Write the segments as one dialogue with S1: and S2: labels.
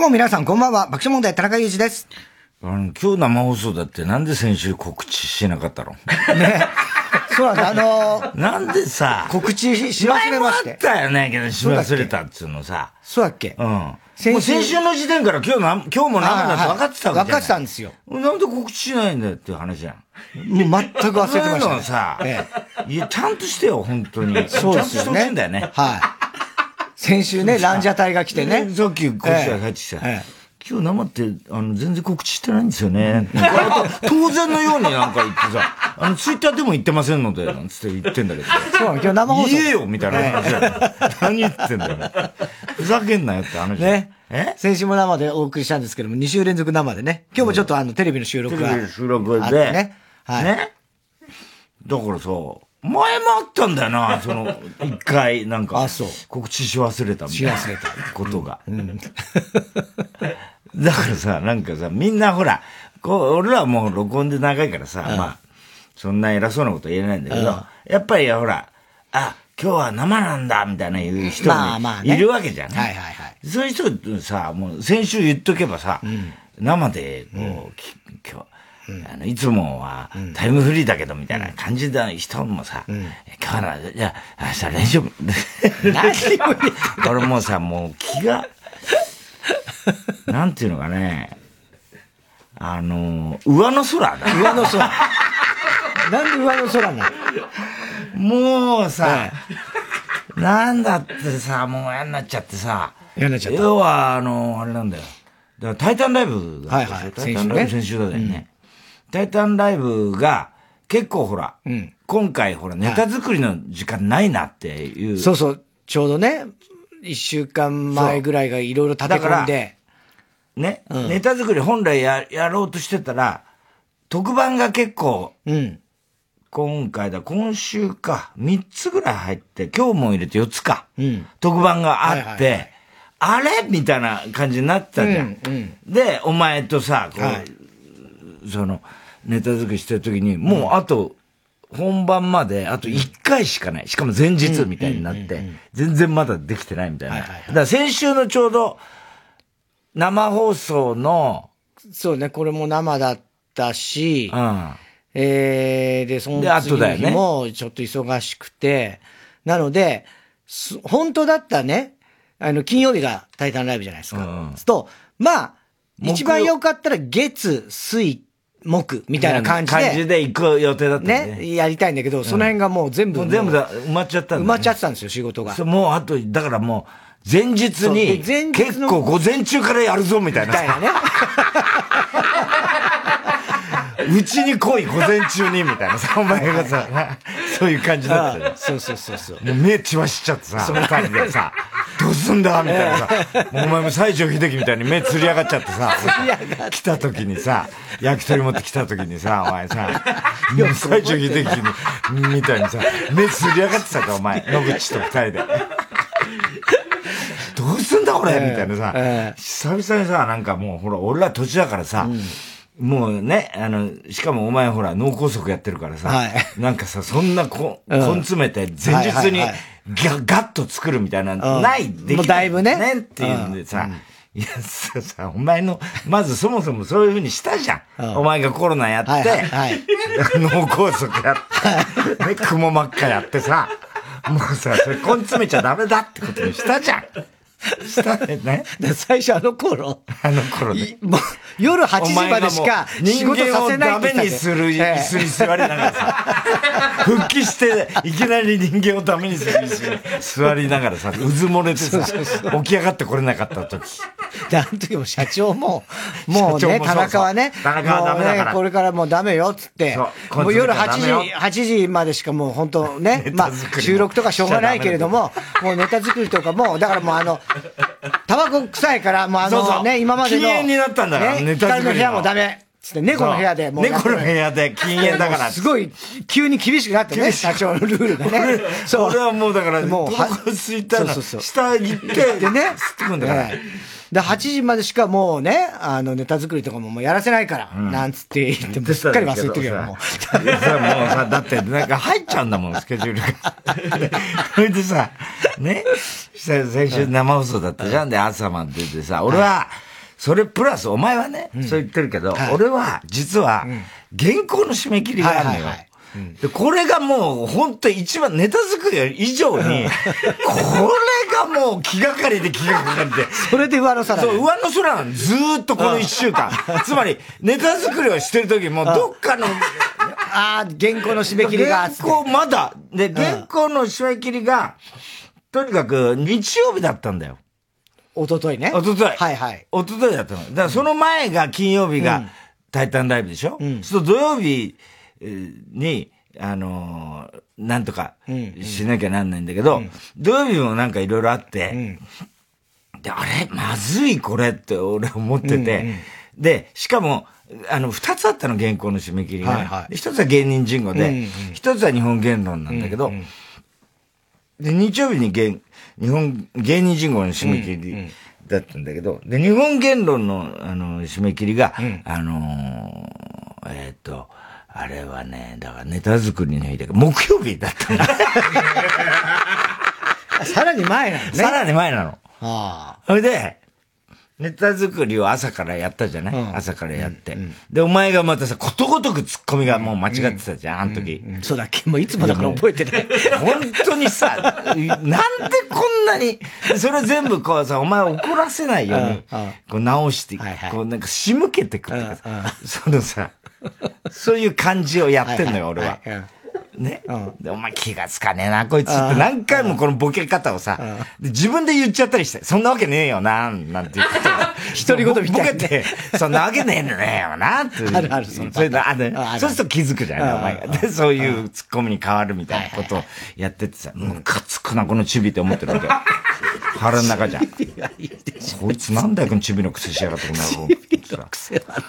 S1: うも皆さん、こんばんは。爆笑問題、田中裕二です。
S2: あの、今日生放送だってなんで先週告知しなかったの？
S1: ね。そうなんです。あのー、
S2: なんでさ、
S1: 告知し忘れまして。
S2: 前もあったよね、けどし忘れたっつうのさ。
S1: そうだっけ？
S2: うん。先週先週の時点から今日な、今日も生だって分かってたわけ
S1: 分かってたんですよ。
S2: なんで告知しないんだよっていう話じゃん。
S1: もう全く忘れてました、
S2: ね。さ、ええ、いや、ちゃんとしてよ、本当に。
S1: そうですよね。
S2: んだよね。
S1: はい。先週ね、ランジャタイが来てね。
S2: さっきこっちが帰ってきた。ええ今日生って、あの、全然告知してないんですよね。当然のようになんか言ってさ、あの、ツイッターでも言ってませんので、なんつって言ってんだけど。
S1: そう、今日生放送。
S2: 言えよみたいな話だよ。何言ってんだよ。ふざけんなよって話
S1: ね。え？先週も生でお送りしたんですけども、2週連続生でね。今日もちょっとあの、テレビの収録が。
S2: テレビの収録で。
S1: ね。
S2: はい。ね？だからさ、前もあったんだよな、その、一回、なんか。
S1: あ、そう。
S2: 告知し忘れたみたいな。
S1: し忘れた。
S2: ことが。うん。だからさ、なんかさ、みんなほら、こう、俺らはもう録音で長いからさ、まあ、そんな偉そうなこと言えないんだけど、やっぱりほら、あ、今日は生なんだ、みたいな言う人もいるわけじゃん。
S1: はいはいはい。
S2: そういう人さ、もう先週言っとけばさ、生で、こう、今日、あの、いつもはタイムフリーだけどみたいな感じな人もさ、今日は、じゃあ、明日練習、
S1: 何
S2: 俺もうさ、もう気が、なんていうのかね、あの、上の空だ。
S1: 上の空。なんで上の空なの？
S2: もうさ、なんだってさ、もう嫌になっちゃってさ、
S1: 嫌になっちゃった。
S2: 要は、あの、あれなんだよ。だから、タイタンライブ
S1: はいはい。
S2: タイタンライブ先週だよね。タイタンライブが、結構ほら、
S1: うん、
S2: 今回ほら、ネタ作りの時間ないなっていう。
S1: そうそう、ちょうどね、一週間前ぐらいがいろいろ立て込んで。
S2: ね、うん、ネタ作り本来ややろうとしてたら、特番が結構、
S1: うん、
S2: 今回だ、今週か、3つぐらい入って、今日も入れて4つか、
S1: うん、
S2: 特番があって、はいはいはい、あれみたいな感じになってたじゃん。
S1: うんうん、
S2: で、お前とさ、こう、
S1: はい、
S2: その、ネタ作りしてる時に、もうあと、本番まで、あと1回しかない。しかも前日みたいになって、全然まだできてないみたいな。だから先週のちょうど、生放送の、
S1: そうね、これも生だったし、
S2: うん。
S1: えー、で、その次の日もちょっと忙しくて、なので、本当だったね、あの、金曜日がタイタンライブじゃないですか。うん、と、まあ、一番良かったら月、水、木みたいな感じで。
S2: 感じで行く予定だった
S1: ね。ね、やりたいんだけど、その辺がもう全部。
S2: 全部だ、埋まっちゃった
S1: んだ、ね、埋まっちゃってたんですよ、仕事が。
S2: もう、あと、だからもう、前日に、結構午前中からやるぞ、みたいな。
S1: みたいなね。
S2: うちに来い、午前中に、みたいな。さ、お前がさ、そういう感じだった
S1: そうそうそうそう。
S2: もう目血はしちゃってさ、二人でさ、どうすんだみたいなさ、もうお前も西城秀樹みたいに目つり上がっちゃってさ、来た時にさ、焼き鳥持って来た時にさ、お前さ、もう西城秀樹みたいにさ、目つり上がってたか、お前、野口と二人で。どうすんだこれ、みたいなさ、久々にさ、なんかもう、ほら、俺ら土地だからさ、もうね、あの、しかもお前ほら、脳梗塞やってるからさ、
S1: はい、
S2: なんかさ、そんなこ、うん、根詰めて、前日にガッ、ガッと作るみたいな、
S1: うん、
S2: ない、でき
S1: もうだいぶね。
S2: ねっていうんでさ、うん、いや、さ、さ、お前の、まずそもそもそういうふうにしたじゃん。お前がコロナやって、
S1: はいはい、
S2: 脳梗塞やって、ね、雲真っ赤やってさ、もうさ、それ根詰めちゃダメだってことにしたじゃん。したね。
S1: 最初あの頃。
S2: あの頃ね。
S1: もう夜8時までしか仕事させない
S2: 人間をダメにする椅子に座りながらさ、復帰して、いきなり人間をダメにする椅子に座りながらさ、うず漏れてさ、起き上がってこれなかった時。
S1: で、あの時も社長も、もうね、田中はね、
S2: 田中はダメだから、
S1: ね、これからもうダメよっつって、もう夜8時、8時までしかもう本当ね、まあ収録とかしょうがないけれども、もうネタ作りとかも、だからもうあの、タバコ臭いから、もうあのね、今までの。
S2: 禁煙になったんだから、
S1: ね、ネタ作り。の部屋もダメ。つって、猫の部屋で
S2: もう。猫の部屋で禁煙だから。
S1: すごい、急に厳しくなってね、社長のルールがね。
S2: そう。俺はもうだから、もう、タバコ吸いたら、下行って、
S1: でね、
S2: 吸ってくんだから。
S1: で、8時までしかもうね、あの、ネタ作りとかももうやらせないから、なんつって言って、もすっかり忘れてるよ、もう。
S2: もうさ、だって、なんか入っちゃうんだもん、スケジュールが。それでさ、ね、先週生放送だったじゃん。で、朝まで出てさ、俺は、それプラス、お前はね、そう言ってるけど、俺は、実は、原稿の締め切りがあるのよ。で、これがもう、本当一番ネタ作り以上に、これがもう気がかりで気がかりで。
S1: それで上の空
S2: そう、上の空なの。ずーっとこの一週間。つまり、ネタ作りをしてる時も、どっかの、
S1: ああ、原稿の締め切りが。
S2: 原稿まだ。で、原稿の締め切りが、とにかく日曜日だったんだよ。
S1: おとといね。
S2: おととい。
S1: はいはい。
S2: おとといだったの。だからその前が金曜日が、タイタンライブでしょ？うん。そう土曜日に、あのー、なんとかしなきゃなんないんだけど、うん、土曜日もなんかいろいろあって、うん、で、あれ？まずいこれって俺思ってて、うんうん、で、しかも、あの、二つあったの、原稿の締め切りが。はいはい、一つは芸人人語で、一、うんうん、つは日本言論なんだけど、うんうん、で、日曜日に芸、日本、芸人人語の締め切りだったんだけど、で、日本言論の、あの、締め切りが、うん、あのー、えっ、ー、と、あれはね、だからネタ作りの日で、木曜日だったんだ。
S1: さらに前なのね。
S2: さらに前なの。ああ。それで、ネタ作りを朝からやったじゃない、うん、朝からやって、うんうん、で、お前がまたさ、ことごとくツッコミがもう間違ってたじゃん、あの時、
S1: そうだっけもういつもだから覚えてない。
S2: 本当にさ、なんでこんなに、それ全部こうさ、お前怒らせないように、こう直して、はいはい、こうなんか仕向けてくってかさ、そのさ、そういう感じをやってんのよ、俺は。ね、うん、で、お前気がつかねえな、こいつって何回もこのボケ方をさ、で自分で言っちゃったりして、そんなわけねえよな、なんて言って。
S1: 独り言みた
S2: いな。ボケて、そんなわけねえのねよな、って。あるある、そそれで、あね、そうすると気づくじゃん、お前が。で、そういうツッコミに変わるみたいなことをやっててさ、ムカつくな、このチビって思ってるわけ。腹の中じゃん。こいつなんだよ、このチビの癖しやがって、この野郎。チビの癖は
S1: ない。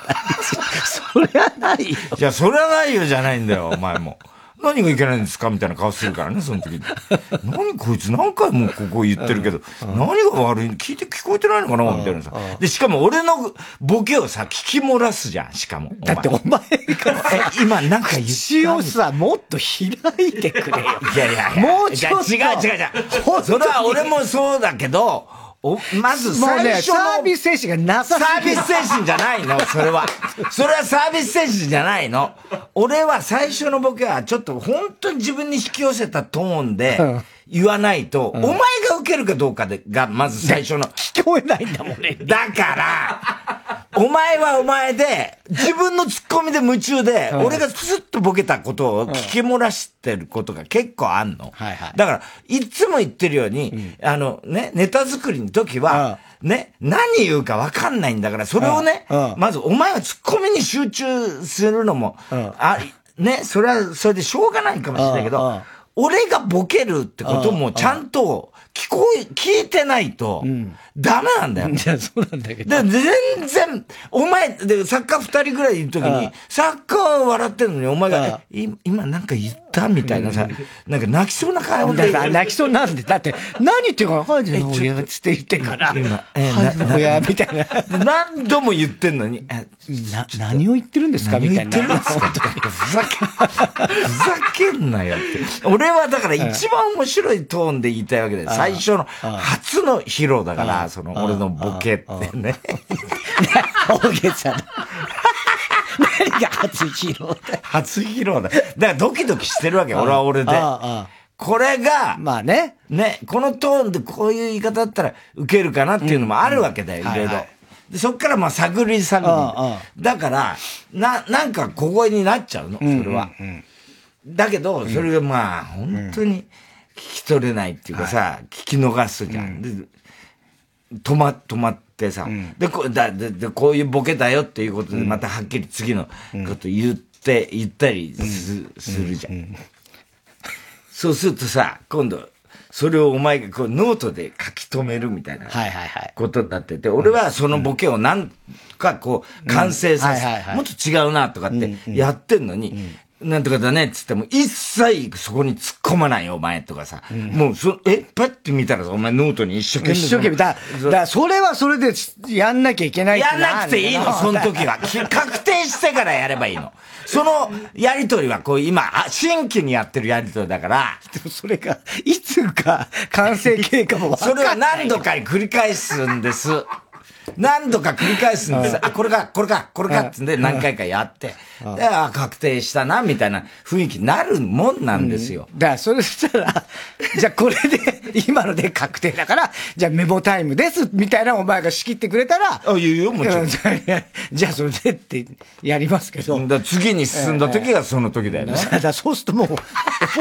S1: そりゃないよ。
S2: いや、そりゃないよじゃないんだよ、お前も。何がいけないんですか？みたいな顔するからね、その時に。何こいつ？何回もここ言ってるけど、何が悪い？聞いて聞こえてないのかな？みたいなさ。で、しかも俺のボケをさ、聞き漏らすじゃん、しかも。
S1: だってお前が
S2: 今なんか言
S1: 口をさ、もっと開いてくれよ。
S2: いやいやもうちょっと。違う違う違う。それは俺もそうだけど、お、まず最初の、
S1: サービス精神がなさ
S2: サービス精神じゃないの、それは。それはサービス精神じゃないの。俺は最初のボケはちょっと本当に自分に引き寄せたトーンで言わないと、お前が受けるかどうかで、が、まず最初の。
S1: 聞こえないんだもんね。
S2: だから、お前はお前で、自分のツッコミで夢中で、俺がスッとボケたことを聞き漏らしてることが結構あんの。はいはい。だから、いつも言ってるように、あのね、ネタ作りの時は、ね、何言うか分かんないんだから、それをね、まずお前はツッコミに集中するのも、あ、ね、それは、それでしょうがないかもしれないけど、俺がボケるってこともちゃんと聞こえ、聞いてないと、ダメなんだよ。い
S1: や、そうなんだけど。
S2: 全然、お前、で、サッカー二人ぐらいいるときに、サッカーは笑ってるのに、お前が、今なんか言ったみたいなさ、なんか泣きそうな顔で。
S1: 泣きそうなんで、だって、何言ってるか分かんないじゃん、親つって言ってから。親みたいな。
S2: 何度も言ってんのに、
S1: な、何を言ってるんですか？みたいな。
S2: ふざけ、ふざけんなよって。俺はだから一番面白いトーンで言いたいわけだよ。最初の、初の披露だから、その、俺のボケってね。
S1: 大げさな。何が初披露だ
S2: 初披露だ。だからドキドキしてるわけ、俺は俺で。これが、
S1: まあね。
S2: ね、このトーンでこういう言い方だったら受けるかなっていうのもあるわけだよ、いろいろ。で、そっからまあ探り探り。だから、な、なんか小声になっちゃうの、それは。だけど、それがまあ、本当に聞き取れないっていうかさ、聞き逃すじゃん。で、止ま、止まってさ、で、こだでで、こういうボケだよっていうことで、またはっきり次のこと言って、言ったりす,、るじゃん。そうするとさ、今度、それをお前がこうノートで書き留めるみたいなことになってて、俺はそのボケをなんかこう完成させ、もっと違うなとかってやってんのに、なんとかだねっつっても、一切そこに突っ込まないよ、お前とかさ。うん、もう、そ、え、パッて見たらさ、お前ノートに一生懸命。
S1: 一生懸命。だ、だそれはそれでやんなきゃいけない
S2: やんなくていいの、その時は。確定してからやればいいの。そのやりとりはこう今、新規にやってるやりとりだから。
S1: でもそれが、いつか完成経過も
S2: それは何度か繰り返すんです。何度か繰り返すんです。あ、これか、これか、これかってんで何回かやって、で、あ、確定したな、みたいな雰囲気になるもんなんですよ。
S1: うん、だから、それしたら、じゃあこれで、今ので確定だから、じゃあメモタイムです、みたいなお前が仕切ってくれたら、
S2: あ、言うよ、もちろん。
S1: じゃあそれでってやりますけど。
S2: だ次に進んだ時がその時だよね。
S1: だそうするともう、覚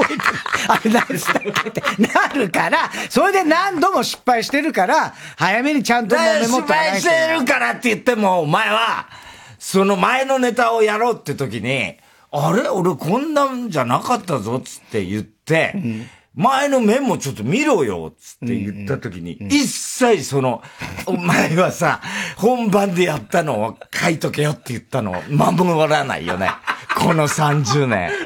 S1: えてる。あれ何したっけってなるから、それで何度も失敗してるから、早めにちゃんと
S2: メモって失敗してるからって言っても、お前は、その前のネタをやろうって時に、あれ？俺こんなんじゃなかったぞつって言って、うん前の面もちょっと見ろよつって言った時に、一切その、お前はさ、本番でやったのを書いとけよって言ったのを守らないよね。この30年。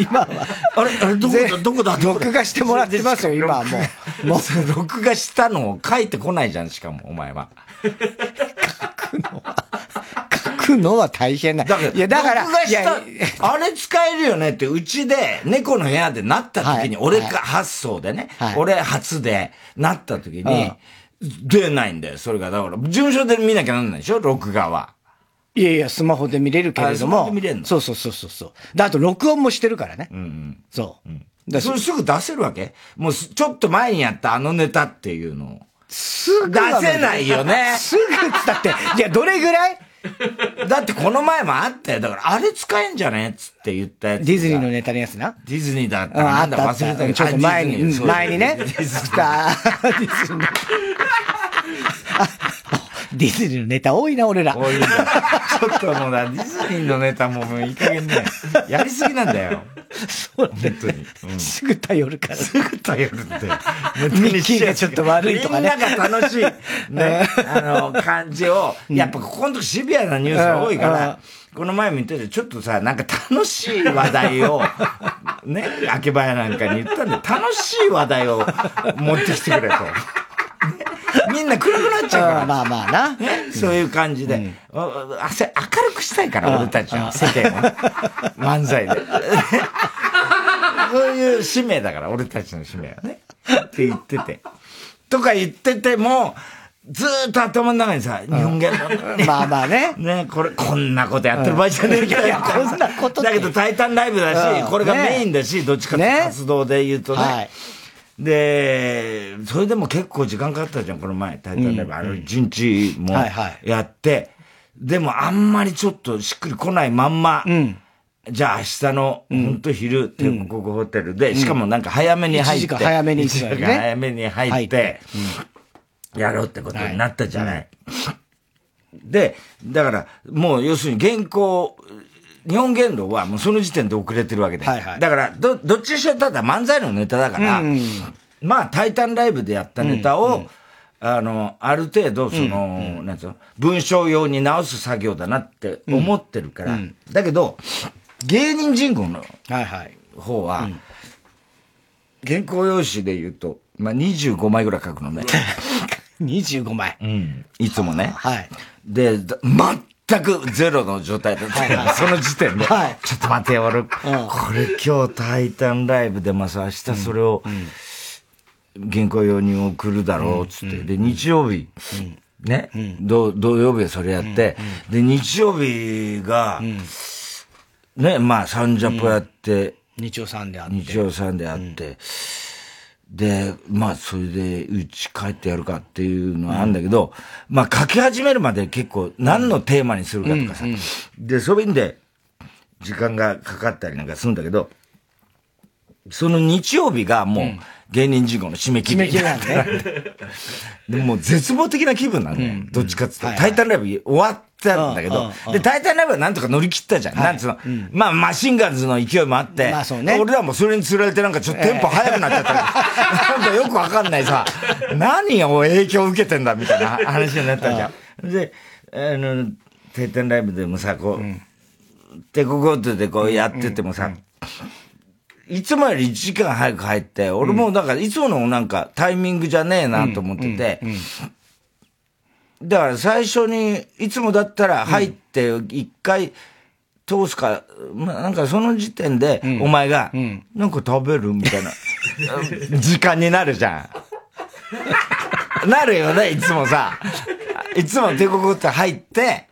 S1: 今は。
S2: あれ、あれ、どこだ、どこだ、
S1: 録画してもらってますよ、今はもう。も
S2: う、録画したのを書いてこないじゃん、しかも、お前は。
S1: 書くのは、書くのは大変な。
S2: だから、いや、だから、いや、あれ使えるよねって、うちで、猫の部屋でなった時に、俺が発想でね、俺初でなった時に、出ないんだよ、それが。だから、事務所で見なきゃなんないでしょ、録画は。
S1: いやいや、スマホで見れるけれども。
S2: 見れるの？
S1: そうそうそうそう。で、あと録音もしてるからね。うん、うん。そう。うん、
S2: だそれすぐ出せるわけ？もうちょっと前にやったあのネタっていうのを。
S1: すぐ
S2: 出せないよね。
S1: すぐったって。いや、どれぐらい？
S2: だってこの前もあったよ。だからあれ使えんじゃねっつって言ったやつ。
S1: ディズニーのネタのやつな。
S2: ディズニーだったらなんだ忘れたけど。
S1: ちょっと前に、前にね。ディズニー。ディズニーのネタ多いな、俺ら。
S2: 多いんだ。ちょっともうな、ディズニーのネタももういい加減ね、やりすぎなんだよ。
S1: そう本当に、うん。すぐ頼るから。
S2: すぐ頼るって。
S1: ミッキーがちょっと悪いとかね。
S2: みんなが楽しい、ね、あの、感じを、やっぱここのとこシビアなニュースが多いから、この前も言ってて、ちょっとさ、なんか楽しい話題を、ね、秋葉屋なんかに言ったんで、楽しい話題を持ってきてくれと。みんな暗くなっちゃうから。
S1: まあまあな。
S2: そういう感じで。うん、明るくしたいから、俺たちは。世間は。漫才で。そういう使命だから、俺たちの使命はね。って言ってて。とか言ってても、ずーっと頭の中にさ、日本言語、
S1: まあまあね。
S2: ね、これ、こんなことやってる場合じゃねえけど、
S1: こんなこと
S2: だけど、タイタンライブだし、これがメインだし、どっちかって活動で言うとね。はいで、それでも結構時間かかったじゃん、この前、タイタンライブ。あの、一日もやって、でもあんまりちょっとしっくりこないまんま、じゃあ明日の、本当昼、天国ホテルで、しかもなんか早めに入って。
S1: 早めに、
S2: 早めに入って、やろうってことになったじゃない。で、だから、もう要するに原稿、日本言動はもうその時点で遅れてるわけで。はいはい、だから、ど、どっちにしろただ漫才のネタだから、うん、まあ、タイタンライブでやったネタを、うん、あの、ある程度、その、うん、なんつうの、文章用に直す作業だなって思ってるから。だけど、芸人人口の方は、はいはい、原稿用紙で言うと、まあ、25枚ぐらい書くのね。
S1: 25枚。
S2: うん。いつもね。
S1: はい。
S2: で、全くゼロの状態だった。から、その時点で、はい、ちょっと待てよ、俺、これ今日タイタンライブでまさ、明日それを、原稿用に送るだろう、つって。で、日曜日、ね、土曜日はそれやって、で、日曜日が、ね、まあ、サンジャポやって、
S1: 日曜さんであって。
S2: 日曜さんであって、で、まあ、それで、うち帰ってやるかっていうのはあるんだけど、うん、まあ、書き始めるまで結構、何のテーマにするかとかさ、うんうん、で、そういう意味で、時間がかかったりなんかするんだけど、その日曜日がもう、芸人人口の締め切り。
S1: 締め切りなんね。
S2: でも絶望的な気分なんだよ。どっちかって言って。タイタンライブ終わったんだけど、で、タイタンライブはなんとか乗り切ったじゃん。なんつうの？まあ、マシンガンズの勢いもあって、まあそうね。俺らもそれに釣られてなんかちょっとテンポ速くなっちゃったなんかよくわかんないさ、何を影響を受けてんだみたいな話になったじゃん。で、あの、タイタンライブでもさ、こう、で、ここでこうやっててもさ、いつもより1時間早く入って、俺もだからいつものなんかタイミングじゃねえなと思ってて、だから最初に、いつもだったら入って一回通すか、まあなんかその時点で、お前が、なんか食べるみたいな、時間になるじゃん。なるよね、いつもさ。いつも帝国って入って、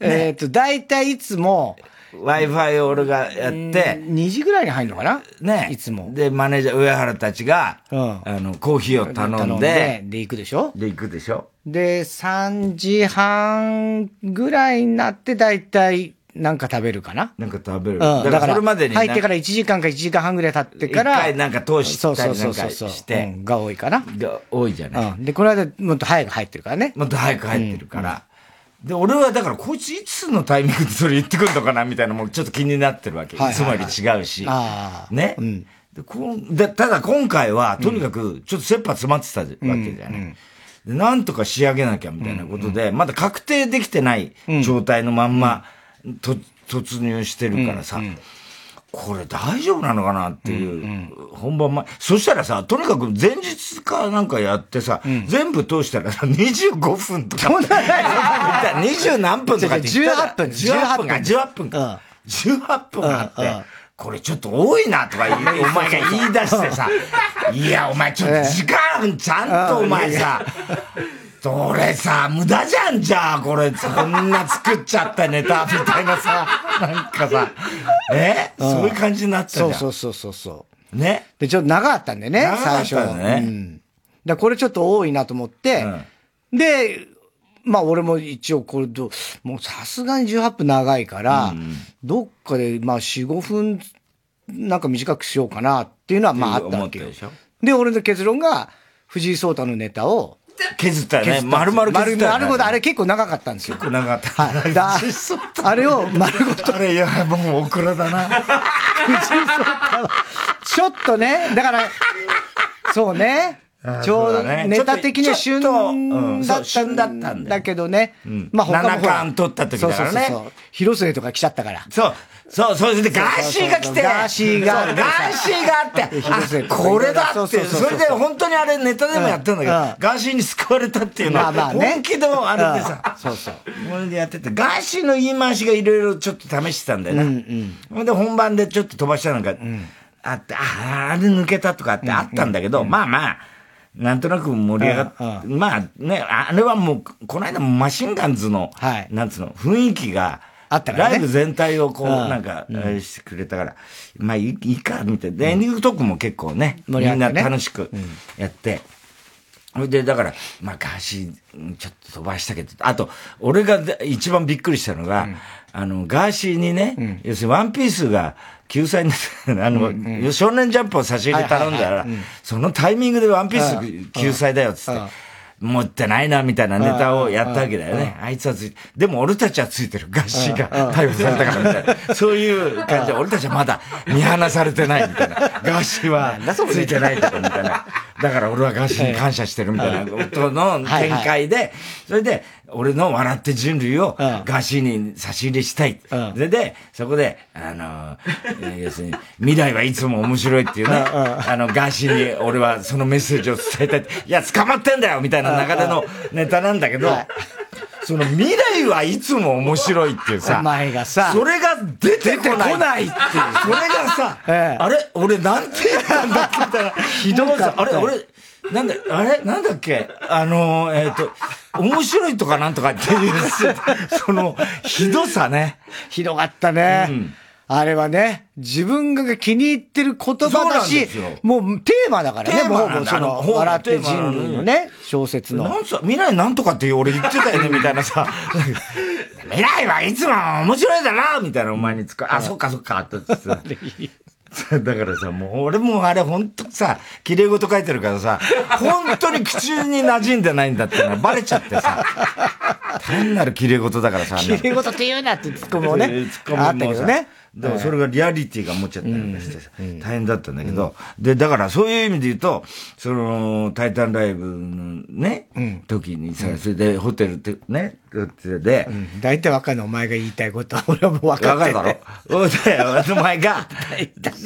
S1: えっと、だいたいいつも、
S2: Wi-Fi を俺がやって、
S1: 2時ぐらいに入るのかな？
S2: ね。
S1: いつも。
S2: で、マネージャー、上原たちが、うん、あの、コーヒーを頼んで、
S1: で、行くでしょ？
S2: で、行くでしょ
S1: で、3時半ぐらいになって、だいたい、なんか食べるかな？
S2: なんか食べる。
S1: うん、だから、それまでに。入ってから1時間か1時間半ぐらい経ってから。
S2: 一回なんか通したりなんかして。
S1: うん、が多いかな。
S2: が多いじゃない。
S1: うん。で、この間もっと早く入ってるからね。
S2: もっと早く入ってるから。で、俺はだから、こいついつのタイミングでそれ言ってくるのかなみたいなのもちょっと気になってるわけ。いつもより違うし。ね。うん、でこでただ今回は、とにかく、ちょっと切羽詰まってたわけじゃない。うんうん、なんとか仕上げなきゃみたいなことで、まだ確定できてない状態のまんま、と突入してるからさ、これ大丈夫なのかなっていう、本番前。そしたらさ、とにかく前日かなんかやってさ、全部通したらさ、25分とか。20何分とかって
S1: 言ったら。18分。
S2: 18分か、18分か。18分あって、これちょっと多いなとか お前が言い出してさ、いや、お前ちょっと時間ちゃんとお前さ、それさ、無駄じゃんじゃあ、これ、そんな作っちゃったネタ、みたいなさ、なんかさ、え、うん、そういう感じになっちゃう
S1: そうそうそうそ
S2: う。ね？
S1: で、ちょっと長かったんでね、最初。ね。うん。だこれちょっと多いなと思って、うん、で、まあ俺も一応これと、もうさすがに18分長いから、うん、どっかでまあ4、5分なんか短くしようかなっていうのはまああったわけよ。で、俺の結論が、藤井聡太のネタを、
S2: 削ったよね。丸々削った
S1: よ、ね。ごと、あれ結構長かったんですよ。
S2: 結構長かった。
S1: はい。だあれを丸ごと。
S2: あれ、いや、もうオクラだな。
S1: ちょっとね、だから、そうね。ちょうどネタ的には旬だったんだけどね。
S2: まあ他も。7巻取った時だからね。
S1: 広末とか来ちゃったから。
S2: そう。そう、それでガーシーが来て、
S1: ガーシーが、
S2: ガーシーがあって、あ、これだって、それで本当にあれネタでもやってんだけど、ガーシーに救われたっていうのは、本気のあれでさ、
S1: そうそう。
S2: これでやってて、ガーシーの言い回しがいろいろちょっと試してたんだよね。ほんで本番でちょっと飛ばしたのがあって、あ、あれ抜けたとかってあったんだけど、まあまあ、なんとなく盛り上がって、まあね、あれはもう、この間もマシンガンズの、なんつうの、雰囲気が、
S1: あったから
S2: ね。ライブ全体をこう、なんか、してくれたから、まあいいか、みたいな。エンディングトークも結構ね、みんな楽しくやって、それで、だから、まあ、ガーシー、ちょっと飛ばしたけど、あと、俺が一番びっくりしたのが、あの、ガーシーにね、要するにワンピースが救済になあの、少年ジャンプを差し入れ頼んだら、そのタイミングでワンピース救済だよ、つって。持ってないな、みたいなネタをやったわけだよね。あいつはついて、でも俺たちはついてる。ガッシーが逮捕されたからみたいな。そういう感じで、俺たちはまだ見放されてないみたいな。ガッシーはついてないとかみたいな。だから俺はガッシーに感謝してるみたいな。ことの展開で、それで、俺の笑って人類をガーシーに差し入れしたい。それで、そこで、あの、要するに、未来はいつも面白いっていうね、あの、ガーシーに俺はそのメッセージを伝えたい。いや、捕まってんだよみたいな流れのネタなんだけど、その未来はいつも面白いっていうさ、
S1: お前がさ、
S2: それが出てこない。ないっていう。それがさ、あれ俺なんて言ったんだっけみたいな。
S1: ひどかった。
S2: あれ俺、なんだ、あれ？なんだっけ？あの、えっ、ー、と、面白いとかなんとかっていう、その、ひどさね。
S1: ひどかったね。うんあれはね、自分が気に入ってる言葉だし、もうテーマだからね、もうその、笑って人類のね、小説の。
S2: なんさ、未来なんとかって俺言ってたよね、みたいなさ。未来はいつも面白いだな、みたいなお前につか、あ、そっかそっか、って。だからさ、もう俺もあれほんとさ、綺麗事書いてるからさ、本当に口に馴染んでないんだってのはバレちゃってさ、単なる綺麗事だからさ。
S1: 綺麗事って言うなってツッコミもね、あったけどね。
S2: でもそれがリアリティが持っちゃったりしてさ、大変だったんだけど、で、だからそういう意味で言うと、その、タイタンライブのね、時にさ、それでホテルってね、で、
S1: 大体わかんない、お前が言いたいこと。は、俺はもう分かってる。
S2: わかるだろ？お前が、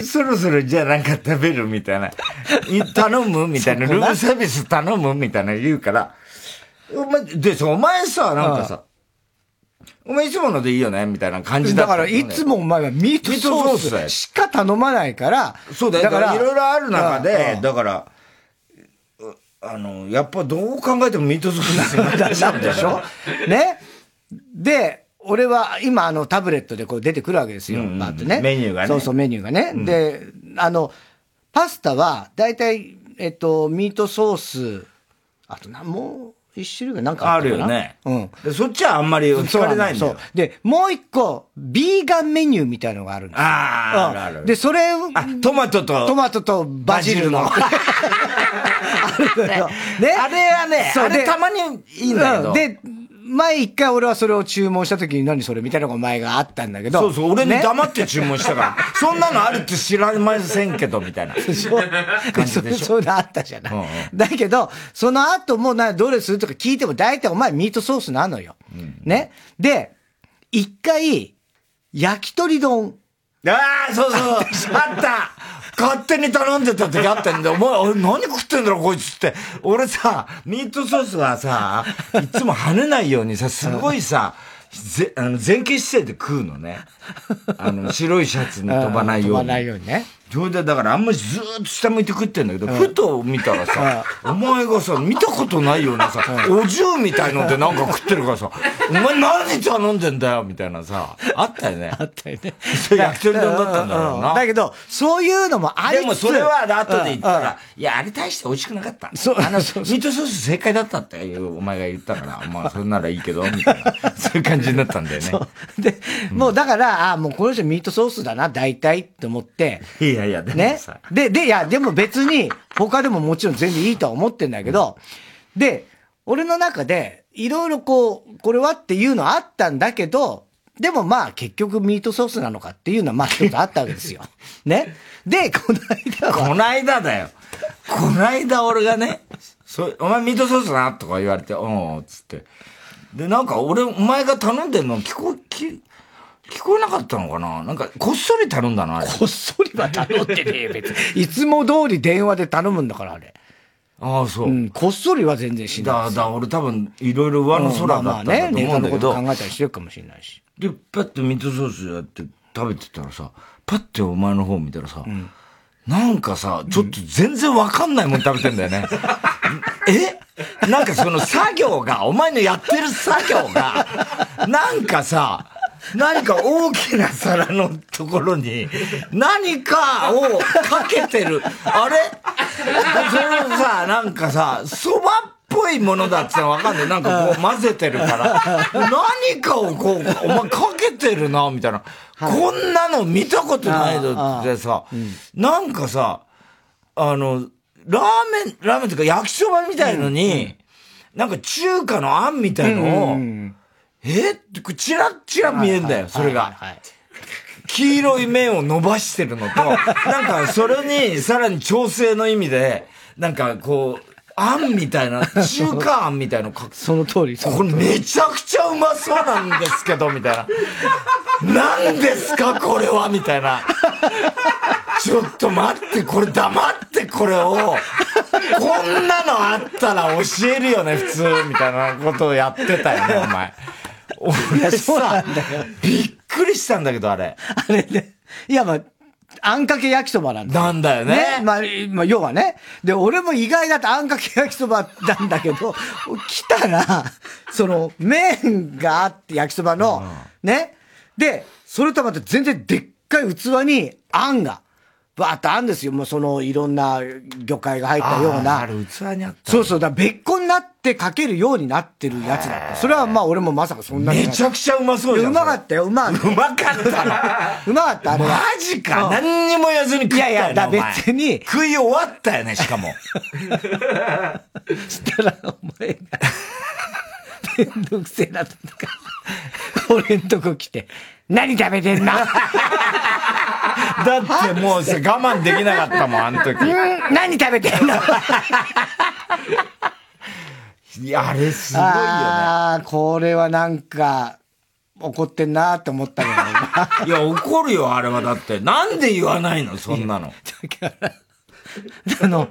S2: そろそろじゃあなんか食べるみたいな、頼むみたいな、ルームサービス頼むみたいな言うから、お前、で、お前さ、なんかさ、お前いつものでいいよね？みたいな感じ
S1: だだからいつもお前はミートソースしか頼まないから。
S2: そうだよ。だからいろいろある中で、だから、あの、やっぱどう考えてもミートソースになっちゃう
S1: で しょ？ね？で、俺は今あのタブレットでこう出てくるわけですよ。
S2: うんうん、
S1: ってね。
S2: メニューがね。
S1: そうそう、メニューがね。うん、で、あの、パスタは、だいたい、えっと、ミートソース、あとな、もう、一種類がなんか
S2: あるよね。うん。でそっちはあんまり聞かれないんだよ。そう。
S1: で、もう一個、ビーガンメニューみたいのがあるんですよ。
S2: ああ、うん、あるある。
S1: で、それ、
S2: トマトと、
S1: トマトとバジルの。あ
S2: るのよ。ね。あれはね、あれたまにいいんだけど。
S1: で、前一回俺はそれを注文した時に何それみたいなのが前があったんだけど。
S2: そうそう、俺に黙って注文したから、そんなのあるって知らませんけど、みたいな。
S1: そう そういうのあったじゃない。うんうん、だけど、その後もな、どれするとか聞いても大体お前ミートソースなのよ。うん、ね。で、一回、焼き鳥丼。
S2: ああ、そうそう、あった勝手に頼んでた時あったんで、お前、俺何食ってんだろ、こいつって。俺さ、ミートソースはさ、いつも跳ねないようにさ、すごいさ、ぜあの前傾姿勢で食うのね。あの、白いシャツに飛ばないように。飛ば
S1: ないようにね。
S2: それで、だからあんまりずーっと下向いて食ってんだけど、ふと見たらさ、お前がさ、見たことないようなさ、お重みたいのでなんか食ってるからさ、お前何頼んでんだよみたいなさ、あったよね。
S1: あったよね。
S2: それ焼き鳥丼だったんだろうな。
S1: だけど、そういうのもあり
S2: でもそれは後で言ったら、いや、あれ大して美味しくなかった。そう。あの、ミートソース正解だったっていうお前が言ったから、まあ、それならいいけど、みたいな。そういう感じになったんだよね。
S1: で、もうだから、あもうこの人ミートソースだな、大体って思って。
S2: いやいや、で
S1: もさ。で、で、いや、でも別に、他でももちろん全然いいとは思ってんだけど、で、俺の中で、いろいろこう、これはっていうのあったんだけど、でもまあ結局ミートソースなのかっていうのはまあ一つあったわけですよ。ね。で、この間
S2: は。この間だよ。この間俺がね、そお前ミートソースなとか言われて、うん、つって。で、なんか俺、お前が頼んでんの聞こ、聞、聞こえなかったのかな？なんか、こっそり頼んだのあれ。
S1: こっそりは頼んでねえよ、別に。いつも通り電話で頼むんだから、あれ。
S2: ああ、そう。う
S1: ん、こっそりは全然しない。
S2: だ、だ、俺多分、いろいろ上の空だったんだと思うんだけど。うん、まあね、ネタのこと
S1: 考えたりしてるかもしれないし。
S2: で、パッとミートソースやって食べてたらさ、パッてお前の方見たらさ、うん、なんかさ、ちょっと全然わかんないもん食べてんだよね。え？なんかその作業が、お前のやってる作業が、なんかさ、何か大きな皿のところに、何かをかけてる。あれ？それさ、なんかさ、蕎麦っぽいものだってわかんない。なんかこう混ぜてるから、何かをこう、お前かけてるな、みたいな。こんなの見たことないのってさ、なんかさ、あの、ラーメン、ラーメンとか焼きそばみたいのに、なんか中華のあんみたいのを、え？って、チラッチラ見えんだよ、それが。黄色い面を伸ばしてるのと、なんかそれにさらに調整の意味で、なんかこう、あんみたいな、中華あんみたいな
S1: その通り、
S2: これめちゃくちゃうまそうなんですけど、みたいな。何ですか、これは？みたいな。ちょっと待って、これ黙ってこれを、こんなのあったら教えるよね、普通、みたいなことをやってたよね、お前。俺さ、びっくりしたんだけど、あれ。
S1: あれね。いや、まあ、あんかけ焼きそばなん
S2: だなんだよね。
S1: ねまあ、まあ、要はね。で、俺も意外だとあんかけ焼きそばなんだけど、来たら、その、麺があって焼きそばの、ね。で、それとはまた全然でっかい器にあんが。バーっとあるんですよ。もうそのいろんな魚介が入ったような。
S2: ある器にあった。
S1: そうそう。だ別個になってかけるようになってるやつだった。それはまあ俺もまさかそんな
S2: めちゃくちゃうまそうじゃ
S1: ん。うまかったよ。うまかった。
S2: うまかった
S1: うまかった、あれは。
S2: マジか、何にも言わずに食ったよ、いやいや、だ
S1: 別に。
S2: 食い終わったよね、しかも。
S1: したら、お前が。めんどくせえなとか。俺んとこ来て。何食べてんの？だ
S2: ってもうさ、我慢できなかったもん、あの時。
S1: 何食べてんの？
S2: いや、あれすごいよね。あ
S1: あ、これはなんか、怒ってんなって思ったけ
S2: ど。いや、怒るよ、あれは。だって。なんで言わないの、そんなの。だから、
S1: あの、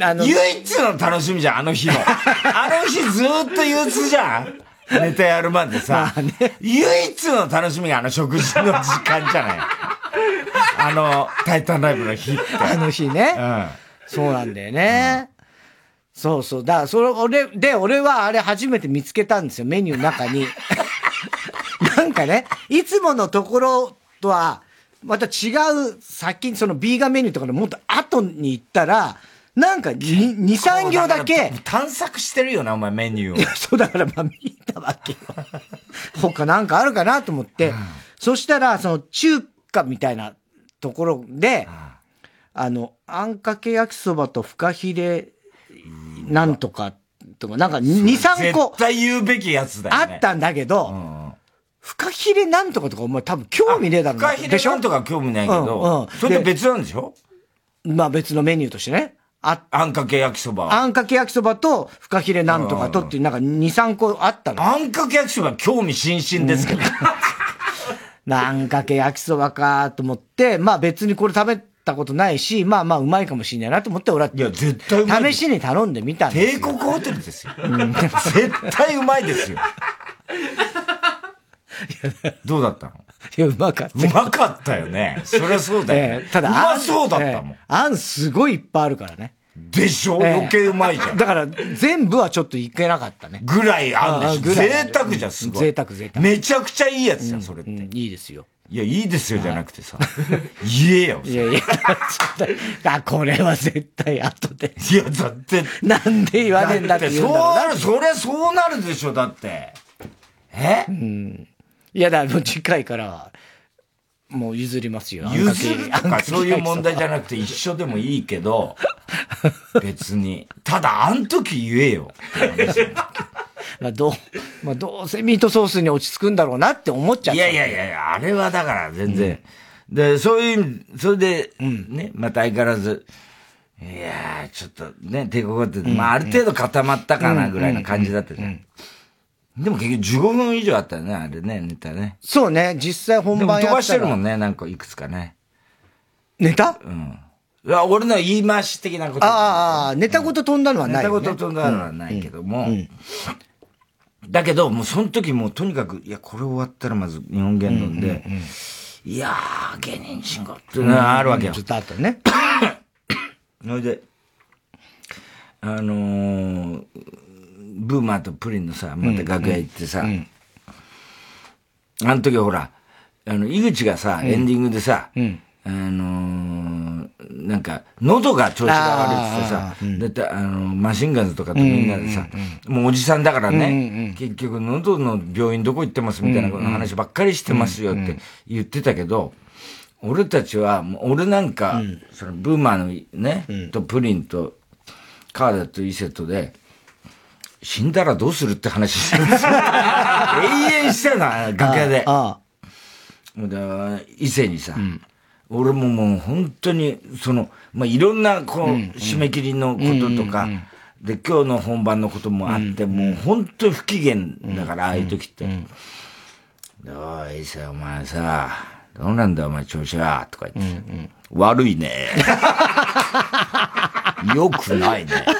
S2: あの、唯一の楽しみじゃん、あの日の。あの日ずっと憂鬱じゃん ネタやるまでさ、まあね、唯一の楽しみがあの食事の時間じゃない。あの、タイタンライブの日って。
S1: あの日ね。うん。そうなんだよね。うん、そうそう。だから、それ、俺、で、俺はあれ初めて見つけたんですよ、メニューの中に。なんかね、いつものところとは、また違う、先にそのビーガンメニューとかのもっと後に行ったら、なんか2、2、3行だけ。
S2: 探索してるよな、お前メニューを。
S1: そうだからまあ見たわけよ。他なんかあるかなと思って。うん、そしたら、その中華みたいなところで、うん、あの、あんかけ焼きそばとフカヒレなんとか、とか、なんか2、3個。
S2: 絶対言うべきやつだよ、
S1: ね。あったんだけど、うんフカヒレなんとかとかお前多分興味ねえだろ。
S2: フカヒレなんとか興味ないけど、うんうん、それと別なんでしょ？
S1: まあ別のメニューとしてね。
S2: あ、あんかけ焼きそば。
S1: あんかけ焼きそばと、フカヒレなんとかとっていう、なんか2、3個あったの。
S2: あんかけ焼きそば興味津々ですけど。
S1: あんかけ焼きそばかと思って、まあ別にこれ食べたことないし、まあまあうまいかもしれないなと思って俺は、
S2: いや絶対う
S1: まい。試しに頼んでみたんです
S2: よ。帝国ホテルですよ。うん、絶対うまいですよ。どうだったの？
S1: いや、うまかった。
S2: うまかったよね。そりゃそうだよ、ね。
S1: ただ、う
S2: まそうだったもん、え
S1: ー。あんすごいいっぱいあるからね。
S2: でしょ、えー、余計うまいじゃん。
S1: だから、全部はちょっといけなかったね。
S2: ぐらいあんでしょ。贅沢じゃん、すごい。
S1: 贅沢、贅沢。
S2: めちゃくちゃいいやつじゃん、それって、うん
S1: うん。いいですよ。
S2: いや、いいですよじゃなくてさ。言えよ。
S1: いやいや、あ、これは絶対後で。
S2: いや、だって。
S1: なんで言わねえんだって
S2: そうなる、そりゃそうなるでしょ、だって。え？
S1: うん。いや、だもう次回からは、もう譲りますよ。
S2: 譲るとかそういう問題じゃなくて一緒でもいいけど、別に。ただ、あん時言えよ。
S1: まあ、どう、まあ、どうせミートソースに落ち着くんだろうなって思っちゃった。い
S2: やいやいや、あれはだから全然。うん、で、そういう、それで、ね、また相変わらず、いやー、ちょっとね、帝国って、まあ、ある程度固まったかなぐらいの感じだったじゃん。でも結局15分以上あったよね、あれね、ネタね。
S1: そうね、実際本番
S2: やったら。飛ばしてるもんね、なんかいくつかね。
S1: ネタ？
S2: うん。いや、俺の言い回し的なこと。
S1: ああ、ネタごと飛んだのはない、
S2: ね、ネタごと飛んだのはないけども。うんうんだけど、もうその時もうとにかく、いや、これ終わったらまず日本言論で、うんうんうん、いやー、芸人進行ってのがあるわけよ。
S1: ずっとあったね。
S2: それで、あのー、ブーマーとプリンのさ、また楽屋行ってさ、あの時ほら、あの、井口がさ、エンディングでさ、あのー、なんか、喉が調子が悪いってさ、だって、あの、マシンガンズとかとみんなでさ、もうおじさんだからね、結局喉の病院どこ行ってますみたいな話ばっかりしてますよって言ってたけど、俺たちは、俺なんか、そのブーマーのね、とプリンと、カーダとイセットで、死んだらどうするって話してるんですよ。永遠してな、楽屋で。ああ。伊勢にさ、うん、俺ももう本当に、その、まあ、いろんな、こう、締め切りのこととか、で、今日の本番のこともあって、もう本当不機嫌だから、ああいう時って。おい、伊勢お前さ、どうなんだお前調子は？とか言って、うんうん、悪いね。よくないね。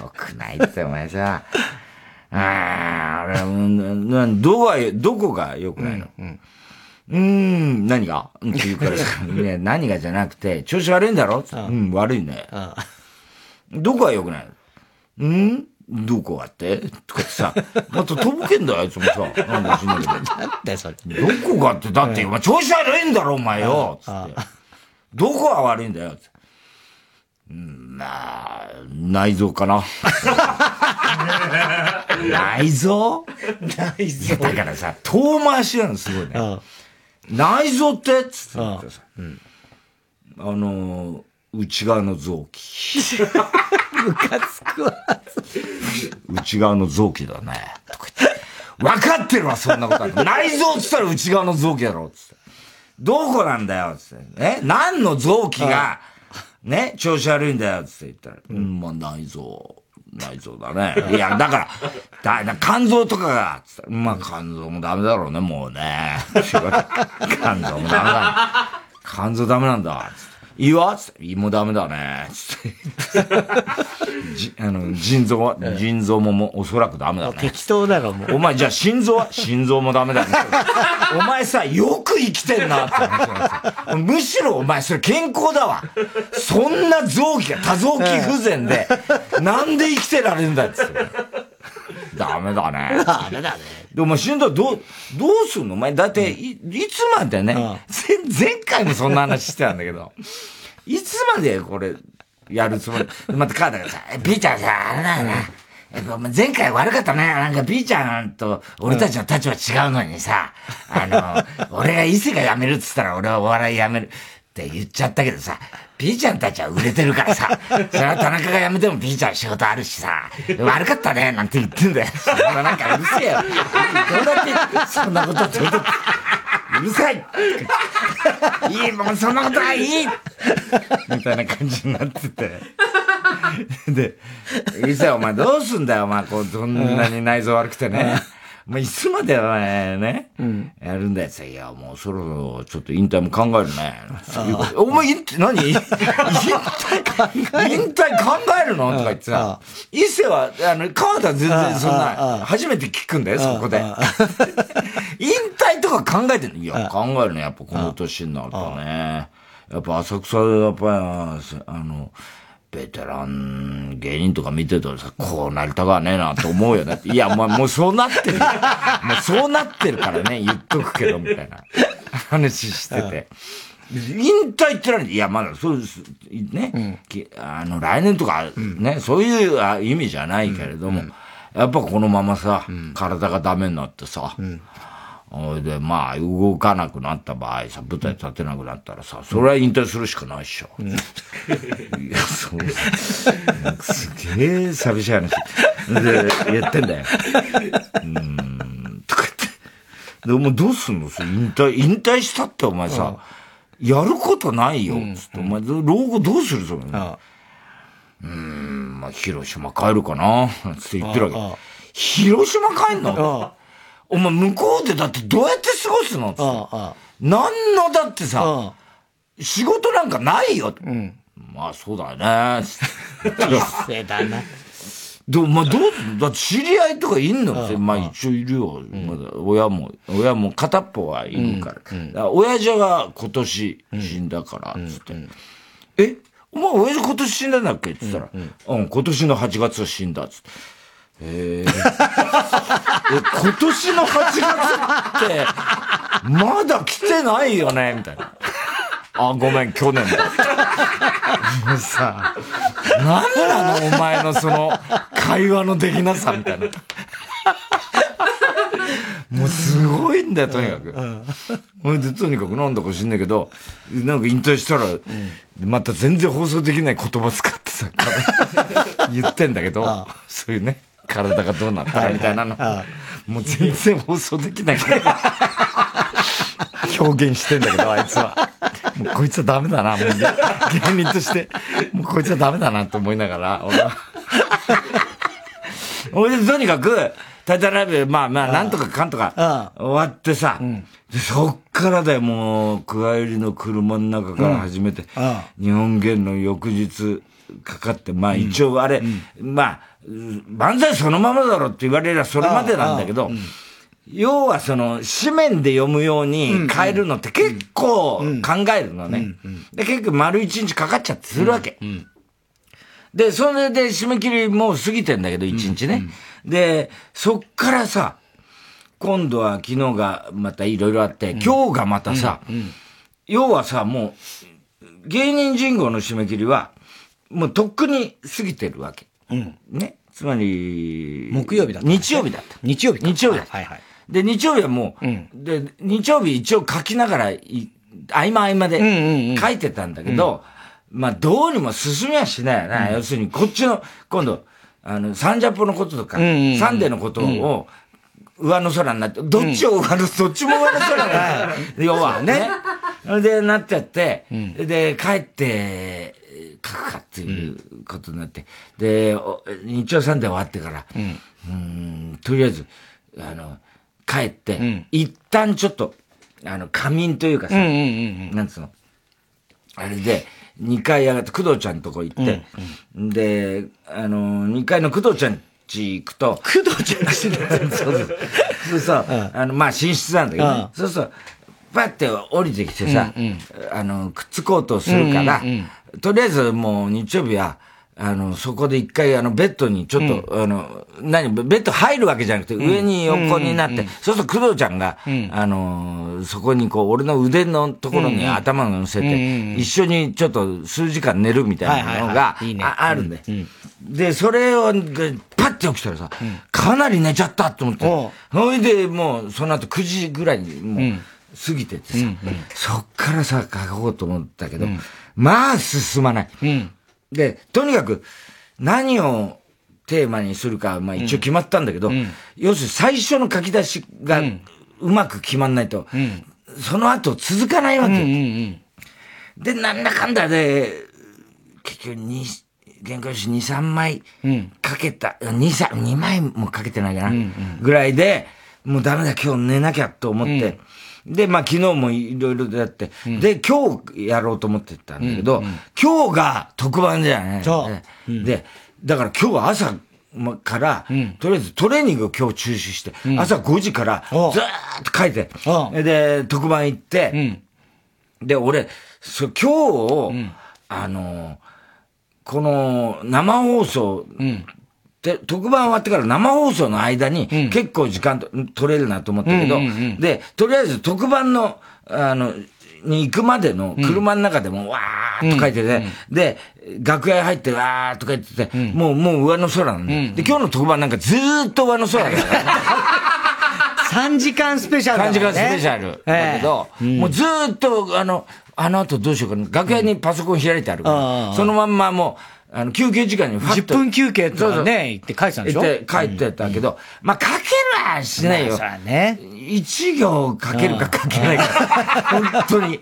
S2: よくないってお前さ。ああ、どこが、どこがよくないの、うん、うん、何が？って言うからさ、いや、何がじゃなくて、調子悪いんだろ？うん、悪いね。どこが良くないの？うんどこがって？とかってさ、またとぼけんだよ、あいつもさ。なんだしないけど。
S1: なんだよ、それ。
S2: どこがって、だって、お前調子悪いんだろ、お前よつって。どこが悪いんだよつって。まあ、内臓かな。内臓？
S1: 内臓
S2: だからさ、遠回しなのすごいね。内臓って？つって言ってさ、あの、内側の臓器。
S1: ムカつくわ。
S2: 内側の臓器だね。とか言って。分かってるわ、そんなことは。内臓っつったら内側の臓器だろ、つって。どこなんだよ、つって。え？何の臓器が、ね、調子悪いんだよ、つって言ったら、うん、まあ内臓、内臓だね。いや、だから、だ、肝臓とかが、つったら、まあ肝臓もダメだろうね、もうね。肝臓もダメだ。肝臓ダメなんだ、つって。胃は胃もダメだね。じ あの、腎臓は、腎臓ももおそらくダメだね。
S1: 適当だろ、もう。
S2: お前、じゃあ心臓は？心臓もダメだね。お前さ、よく生きてんなって話むしろお前、それ健康だわ。そんな臓器が多臓器不全で、なんで生きてられるんだっつって。ダメだね。
S1: ダメだね。
S2: で、お前死んだらどう、どうすんの？お前、だってい、いつまでね、前回もそんな話してたんだけど、いつまでこれ、やるつもり？またカードがさ、ピーちゃんさ、あれだよな。前回悪かったね。なんか、ピーちゃんと俺たちの立場違うのにさ、あの、俺が伊勢が辞めるっつったら俺はお笑い辞めるって言っちゃったけどさ、ピーちゃんたちは売れてるからさ、それは田中が辞めてもピーちゃん仕事あるしさ、悪かったね、なんて言ってんだよ。そんななんかうるせえよ。どうだって、そんなことってうるさいいい、もうそんなことはいいみたいな感じになってて。で、伊勢お前どうすんだよ、お前、こう、そんなに内臓悪くてね。まあ、いつまでお前ね、うん、やるんだよ。いや、もうそろそろちょっと引退も考えるね。お前、引退、何？引退、引退考えるの？とか言ってさ、伊勢は、あの、川田全然そんな、初めて聞くんだよ、そこで。引退とか考えてるいや、考えるね、やっぱこの年になるとね。やっぱ浅草でやっぱり、あの、ベテラン芸人とか見てたらさ、こうなりたがねえなと思うよね。いや、まあもうそうなってる。もうそうなってるからね、言っとくけど、みたいな話してて。引退って何いや、まだそうです。ね。うん、あの、来年とか、ね、うん、そういう意味じゃないけれども、うん、やっぱこのままさ、体がダメになってさ、ほいで、まあ、動かなくなった場合さ、舞台立てなくなったらさ、それは引退するしかないっしょ。うん、いや、そう。すげえ寂しい話。で、言ってんだよ。うん、とか言って。で、お前どうすんの？引退、引退したってお前さ、やることないよ、つって。お前、老後どうする？それ。うん、まあ、広島帰るかな、つって言ってるわけ。広島帰んの？お前向こうでだってどうやって過ごすの？って。何のだってさ、仕事なんかないよ。うん、まあそうだよね。
S1: 失礼だな。
S2: どう、まあどう、だって知り合いとかいんの？まあ一応いるよ。まだ親も、親も片っぽはいるから。から親父が今年死んだから、つって。え？お前親父今年死んだんだっけ？って言ったら、うん、今年の8月死んだっつって。ええ。今年の8月って、まだ来てないよね？みたいな。あ、ごめん、去年だ。もうさ、何なのお前のその、会話のできなさ、みたいな。もうすごいんだよ、とにかく。ほ、うんで、とにかくなんだか知んないけど、なんか引退したら、うん、また全然放送できない言葉使ってさ、言ってんだけど、そういうね。体がどうなったかみたいなの。もう全然放送できない表現してんだけど、あいつは。もうこいつはダメだな、もう、芸人として。もうこいつはダメだなと思いながら、俺は。俺でとにかく、タイタンライブ、まあまあ、なんとかかんとか、終わってさ、でそっからだよ、もう、帰りの車の中から始めて、日本芸の翌日かかって、まあ一応あれ、まあ、万歳そのままだろって言われればそれまでなんだけど、要はその、紙面で読むように変えるのって結構考えるのね。で、結構丸一日かかっちゃってするわけ。で、それで締め切りもう過ぎてんだけど、一日ね。で、そっからさ、今度は昨日がまたいろいろあって、今日がまたさ、要はさ、もう、芸人人口の締め切りは、もうとっくに過ぎてるわけ。うん。ね。つまり、
S1: 木曜日だった、
S2: ね、日曜日だった。
S1: 日曜日
S2: 日曜日だった。はいはい。で、日曜日はもう、うん、で、日曜日一応書きながらい、合間合間で書いてたんだけど、うん。うん、まあ、どうにも進みはしないよな。うん、要するに、こっちの、今度、あの、サンジャポのこととか、サンデーのことを、上の空になって、どっちを上の、どっちも上の空になって、要はね。で、なっちゃって、で、帰って、書くかっていうことになって、で、日曜サンデー終わってから、うん、うんとりあえず、あの、帰って、うん、一旦ちょっと、あの、仮眠というかさ、なんつうの、あれで、2階上がって、工藤ちゃんとこ行って、うん、で、あの、2階の工藤ちゃんち行くと、
S1: 工藤ちゃんち
S2: そうそう。そうあの、まあ、寝室なんだけどね。そうそう。パって降りてきてさ、うんうん、あの、くっつこうとするから、うんうんうん、とりあえずもう日曜日は、あの、そこで一回、あの、ベッドにちょっと、うん、あの、何、ベッド入るわけじゃなくて、上に横になって、うん、そうすると工藤ちゃんが、うん、あの、そこにこう、俺の腕のところに頭を乗せて、一緒にちょっと数時間寝るみたいなのが、あるんで。で、それを、パッて起きたらさ、かなり寝ちゃったと思って、それでもう、その後9時ぐらいに、もう、過ぎててさ、そっからさ、書こうと思ったけど、まあ進まない。で、とにかく、何をテーマにするか、まあ一応決まったんだけど、うん、要するに最初の書き出しがうまく決まんないと、うん、その後続かないわけ。うんうんうん、で、なんだかんだで、結局に、原稿用紙2、3枚かけた、うん、2、3、2枚もかけてないかな、うんうん、ぐらいで、もうダメだ、今日寝なきゃと思って、で、まあ昨日もいろいろやって、うん、で、今日やろうと思ってたんだけど、うんうん、今日が特番じゃない。
S1: そ
S2: う、うん、で、だから今日は朝から、うん、とりあえずトレーニングを今日中止して、朝5時からずーっと書いて、で、特番行って、で、俺、そ今日、あの、この生放送で、特番終わってから生放送の間に、結構時間取れるなと思ったけど、で、とりあえず特番の、あの、に行くまでの車の中でもわーっと書いてて、で、楽屋入ってわーっと書いてて、もう、もう上の空なんで、で、今日の特番なんかずーっと上の空だから。
S1: 3時間スペシャル
S2: だ、ね。3時間スペシャル。だけど、もうずーっと、あの、あの後どうしようかな。楽屋にパソコン開いてあるから、そのまんまもう、あの、休憩時間に
S1: ファッと。10分休憩とかね、行って書いてたんでしょ？行って
S2: 書いてたけど、まあ、書けるはしないよ。
S1: まあ、ね。
S2: 一行書けるか書けないか。本当に。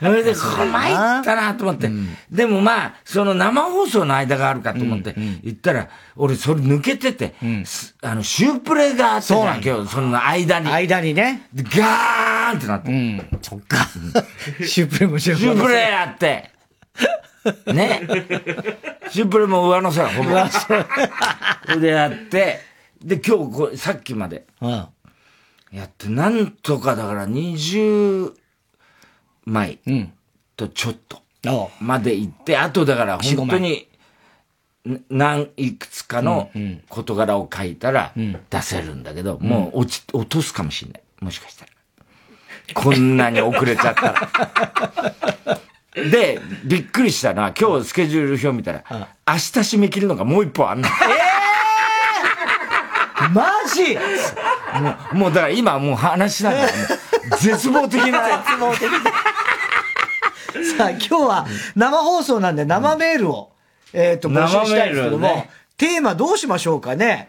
S2: それで、参ったなと思って。でもまあ、その生放送の間があるかと思って、言ったら、俺それ抜けてて、あの、シュープレがあったじゃん、今日、その間に。
S1: 間にね。
S2: で、ガーンってなって。う
S1: ん、そっか。シュープレも
S2: シュープレ。シュープレやって。ね。シンプルも上の空、ほんま。でやって、で、今日これ、さっきまで。やって、なんとかだから20枚とちょっとまで行って、あとだから本当に、何、いくつかの事柄を書いたら出せるんだけど、もう落ち、落とすかもしんない。もしかしたら。こんなに遅れちゃったら。で、びっくりしたのは、今日スケジュール表見たら、明日締め切るのがもう一本あんの。え
S1: えー、マジ
S2: もう、もうだから今もう話しながら、絶望的な。
S1: 絶望的な。さあ、今日は生放送なんで生メールを、えっ、と、募集したいんですけども、ね、テーマどうしましょうかね。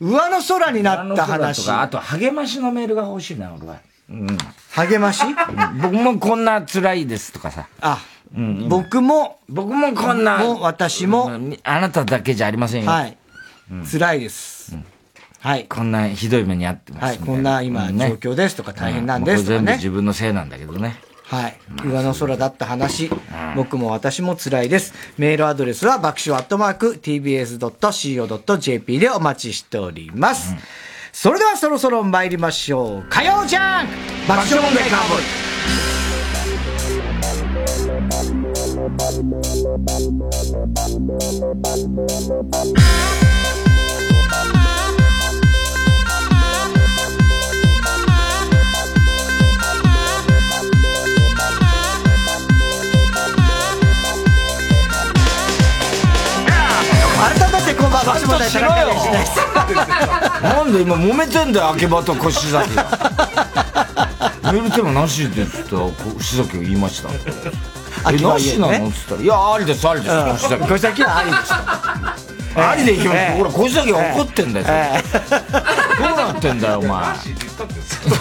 S1: 上の空になった話。
S2: とか、あと励ましのメールが欲しいな、俺は。
S1: うん。励まし？
S2: 僕もこんな辛いですとかさ。
S1: あ、うん、僕も、
S2: 僕もこんな。
S1: も私も、
S2: あなただけじゃありませんよ。
S1: はい。辛いです。はい。
S2: こんなひどい目に遭ってます。
S1: はい。こんな今、状況ですとか大変なんですとかね。全部
S2: 自分のせいなんだけどね。
S1: はい。上の空だった話、僕も私も辛いです。メールアドレスは爆笑アットマーク tbs.co.jp でお待ちしております。それではそろそろ参りましょう。火曜ジャン爆笑問題カーボーイしてこんばんは橋本田中
S2: 根ですなんで今揉めてんだよ秋葉と越崎が。メールテーマなしでっつったら越崎が。言いましたえなしなのっつったら「いやありですありです」
S1: 越崎越崎はありです。
S2: ありでいきます。ほら、小崎が怒ってんだよ。どうなってんだよ、お前。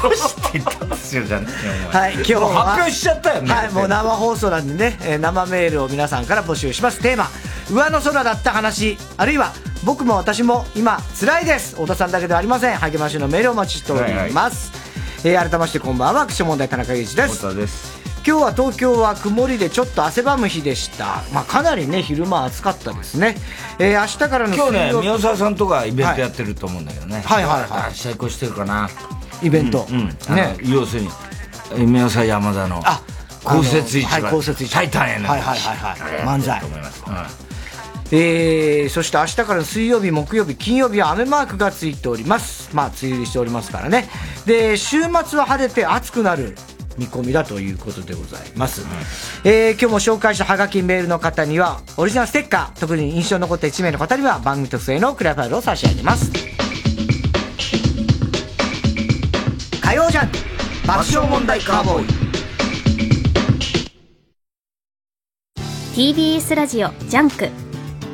S2: どうしてたんですよ、じゃね
S1: はい、今日は。
S2: 発表しちゃったよね。
S1: はい、もう生放送なんでね、生メールを皆さんから募集します。テーマ、上の空だった話あるいは僕も私も今辛いです太田さんだけではありません励ましのメールをお待ちしております、はいはい、えー、改めましてこんばんはアクション問題田中裕二です
S2: 太田です
S1: 今日は東京は曇りでちょっと汗ばむ日でした。まあ、かなりね、昼間暑かったですね。えー、明日からの
S2: 今日ね、宮沢さんとかイベントやってると思うんだけどね。
S1: はい、はい、はいはい。
S2: 試合してるかな。
S1: イベント。
S2: うん。うん、ね。要するに、宮沢山田の。あ、公設市場。はい、
S1: 公設市
S2: 場。タイタンへの。
S1: はいはいはいはい。漫才。えー、そして明日からの水曜日、木曜日、金曜日は雨マークがついております。まあ、梅雨入りしておりますからね。で、週末は晴れて暑くなる見込みだということでございます。うん、えー、今日も紹介したハガキメールの方には、オリジナルステッカー、特に印象に残った1名の方には番組特製のクラファイルを差し上げます。火曜ジャンク爆笑問題カーボー
S3: イ TBS ラジオジャンク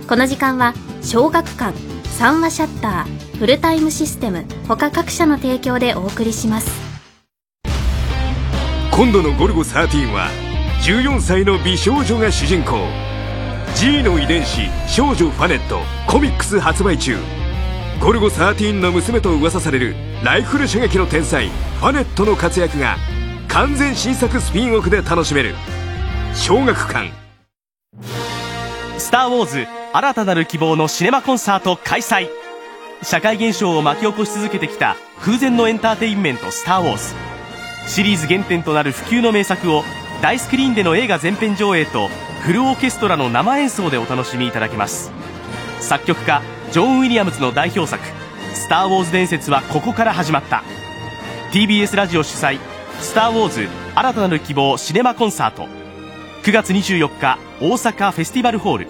S3: この時間は小学館三和シヤッターフルタイムシステム他各社の提供でお送りします
S4: 今度の「ゴルゴ13」は14歳の美少女が主人公。G の遺伝子少女ファネットコミックス発売中。ゴルゴ13の娘と噂されるライフル射撃の天才ファネットの活躍が完全新作スピンオフで楽しめる。小学館「
S5: スター・ウォーズ新たなる希望」のシネマコンサート開催。社会現象を巻き起こし続けてきた空前のエンターテインメント「スター・ウォーズ」シリーズ原点となる不朽の名作を大スクリーンでの映画全編上映とフルオーケストラの生演奏でお楽しみいただけます。作曲家ジョン・ウィリアムズの代表作「スター・ウォーズ伝説はここから始まった。TBS ラジオ主催「スター・ウォーズ新たなる希望シネマコンサート」9月24日大阪フェスティバルホール。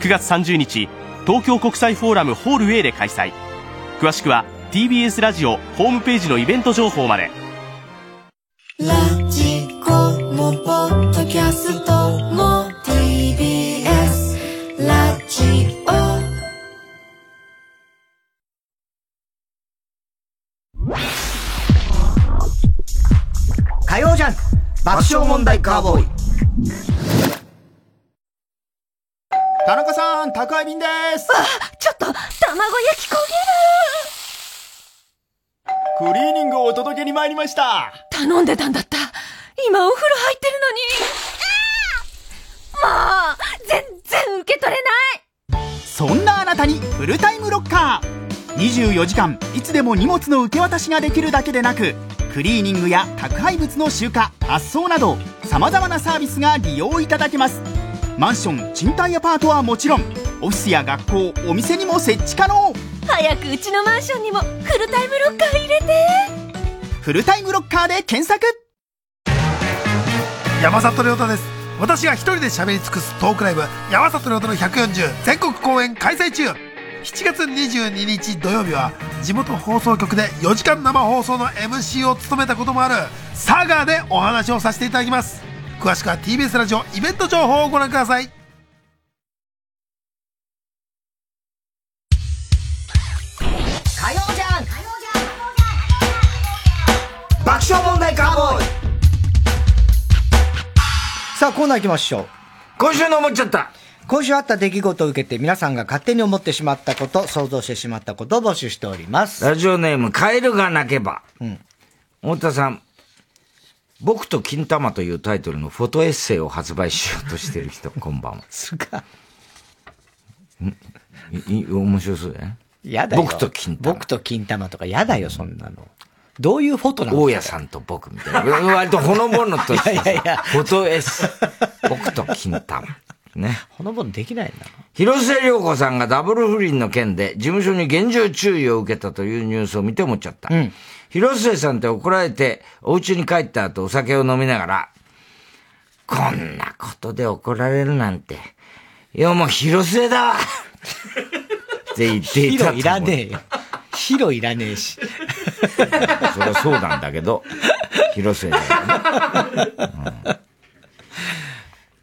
S5: 9月30日東京国際フォーラムホール A で開催。詳しくは TBS ラジオホームページのイベント情報まで。ラジコもポッドキャストも TBS ラジオ。
S1: 火曜ジャン爆笑問題カーボーイ。
S6: 田中さん宅配便です。
S7: あちょっと卵焼き焦
S6: げるクリーニングをお届けに参りました。
S7: 頼んでたんだった。今お風呂入ってるのに。もう全然受け取れ
S6: ない。そんなあなたにフルタイムロッカー。24時間いつでも荷物の受け渡しができるだけでなくクリーニングや宅配物の集荷発送などさまざまなサービスが利用いただけますマンション賃貸アパートはもちろんオフィスや学校お店にも設置可能。
S7: 早くうちのマンションにもフルタイムロッカー入れて。
S6: フルタイムロッカーで検索。
S8: 山里亮太です。私が一人で喋り尽くすトークライブ山里亮太の140全国公演開催中。7月22日土曜日は地元放送局で4時間生放送の MC を務めたこともある佐賀でお話をさせていただきます詳しくは TBS ラジオイベント情報をご覧ください
S1: 火曜じゃん爆笑問題カーボーイさあコーナー行きましょう
S2: 今週の思っちゃった
S1: 今週あった出来事を受けて皆さんが勝手に思ってしまったこと、想像してしまったことを募集しております。
S2: ラジオネーム、カエルが鳴けば。うん。太田さん、僕と金玉というタイトルのフォトエッセイを発売しようとしてる人、こんばんは。
S1: すか。
S2: い、面白そうだよ。
S1: やだよ。
S2: 僕と金玉。
S1: 僕と金玉とかやだよ、そんなの。どういうフォトなの？
S2: 大家さんと僕みたいな。割とほのぼのとした。いやいやフォトエッセイ。僕と金玉。ね。
S1: ほのぼのできないんだ
S2: 広瀬涼子さんがダブル不倫の件で事務所に厳重注意を受けたというニュースを見て思っちゃった。うん。広末さんって怒られて、お家に帰った後お酒を飲みながら、こんなことで怒られるなんて、いやもう広末だ って言っていた。
S1: 広いらねえよ。広いらねえし。
S2: そりゃそうなんだけど、広末だよね。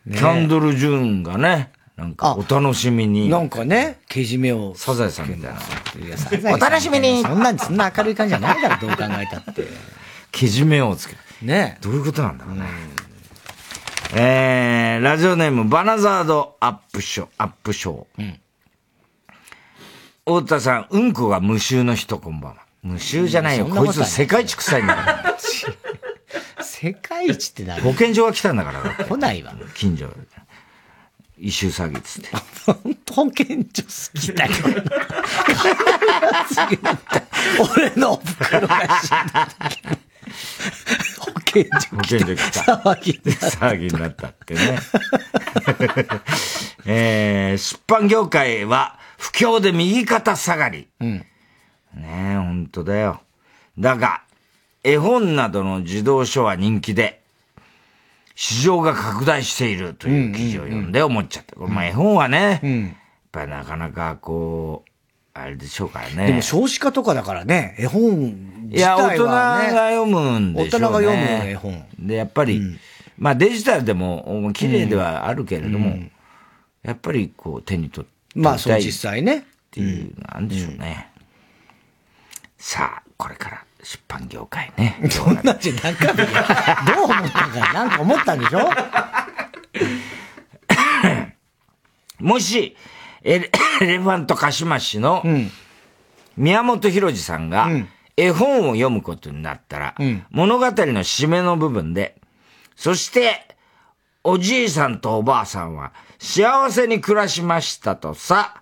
S2: うんキャンドル・ジューンがね、なんか、お楽しみに。
S1: なんかね、けじめを。
S2: サザエさんみたいな。
S1: お楽しみにそんな、そんな明るい感じじゃないだろ、どう考えたって。
S2: けじめをつける。
S1: ね
S2: どういうことなんだろうね。えー、ラジオネーム、バナザードアップショー、アップショー。うん。太田さん、うんこが無臭の人、こんばんは。無臭じゃないよ。こいつ世界一臭いんだから。
S1: 世界一って何？
S2: 保健所が来たんだから。
S1: 来ないわ。
S2: 近所。異臭騒ぎっつって。
S1: 保健所好きだよ。俺の袋が死んだ保健所
S2: 保健所来た。
S1: 騒ぎ
S2: 騒ぎになったってね。えー、出版業界は不況で右肩下がり。うん。ねえ、ほんとだよ。だが、絵本などの児童書は人気で、市場が拡大しているという記事を読んで思っちゃった。これまあ絵本はね、うん、やっぱりなかなかこう、あれでしょうからね。
S1: でも少子化とかだからね、絵本自体は、ね、
S2: いや、大人が読むんでしょうね。大人が
S1: 読む絵本。
S2: で、やっぱり、うん、まあデジタルでも綺麗ではあるけれども、うん、やっぱりこう手に取って
S1: まあそう実際ね。
S2: っていうなんでしょうね。さあ、これから出版業界ね。
S1: そんなじゃ中身どう思ったか、なんか思ったんでしょ？
S2: もし、エレエレファントカシマシの宮本浩次さんが絵本を読むことになったら、うん、物語の締めの部分で、そして、おじいさんとおばあさんは幸せに暮らしましたとさ、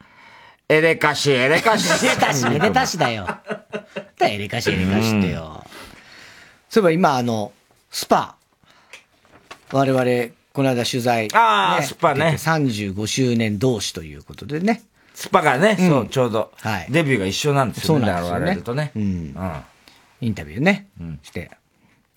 S2: エレカシ、エレカシ。
S1: エレカシ、エレカシだよ。エレカシ、エレカシってよ。そういえば今、あの、スパ。我々、この間取材、ね。
S2: ああ、スパね。
S1: 35周年同士ということでね。
S2: スパがね、うん、そう、ちょうど。はい。デビューが一緒なんですよね。そうなんですよね。我々とね。
S1: うん。うん。インタビューね。うん。して。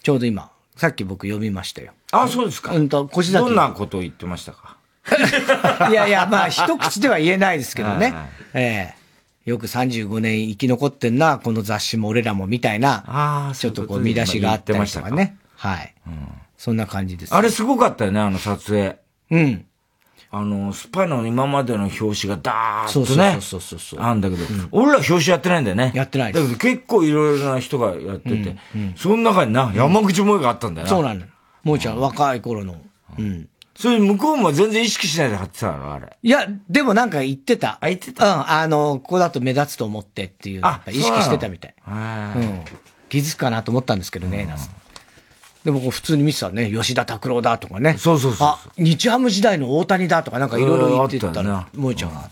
S1: ちょうど今、さっき僕読みましたよ。
S2: あ、そうですか。
S1: うんと、
S2: 小崎。どんなことを言ってましたか？
S1: いやいや、まあ、一口では言えないですけどね。ええよく35年生き残ってんな、この雑誌も俺らもみたいな、ちょっとこう見出しがあったりとかね。はい。そんな感じです。
S2: あれすごかったよね、あの撮影。
S1: うん。
S2: あの、スパの今までの表紙がダーッとね。
S1: そうそうそう
S2: あんだけど、俺ら表紙やってないんだよね。
S1: やってない
S2: だけど結構いろいろな人がやってて、その中にな、山口萌えがあったんだよな。
S1: そうなんだよ。萌えちゃん、若い頃の。うん。
S2: それ向こうも全然意識しないで貼ってたのあれ。
S1: いや、でもなんか言ってた。
S2: あ、言ってた
S1: うん、あの、ここだと目立つと思ってっていう。あ、意識してたみたい。うん。気づくかなと思ったんですけどね、なんでも普通に見てたね、吉田拓郎だとかね。
S2: そうそうそうあ、
S1: 日ハム時代の大谷だとかなんかいろいろ言ってたら、萌えちゃんがあっ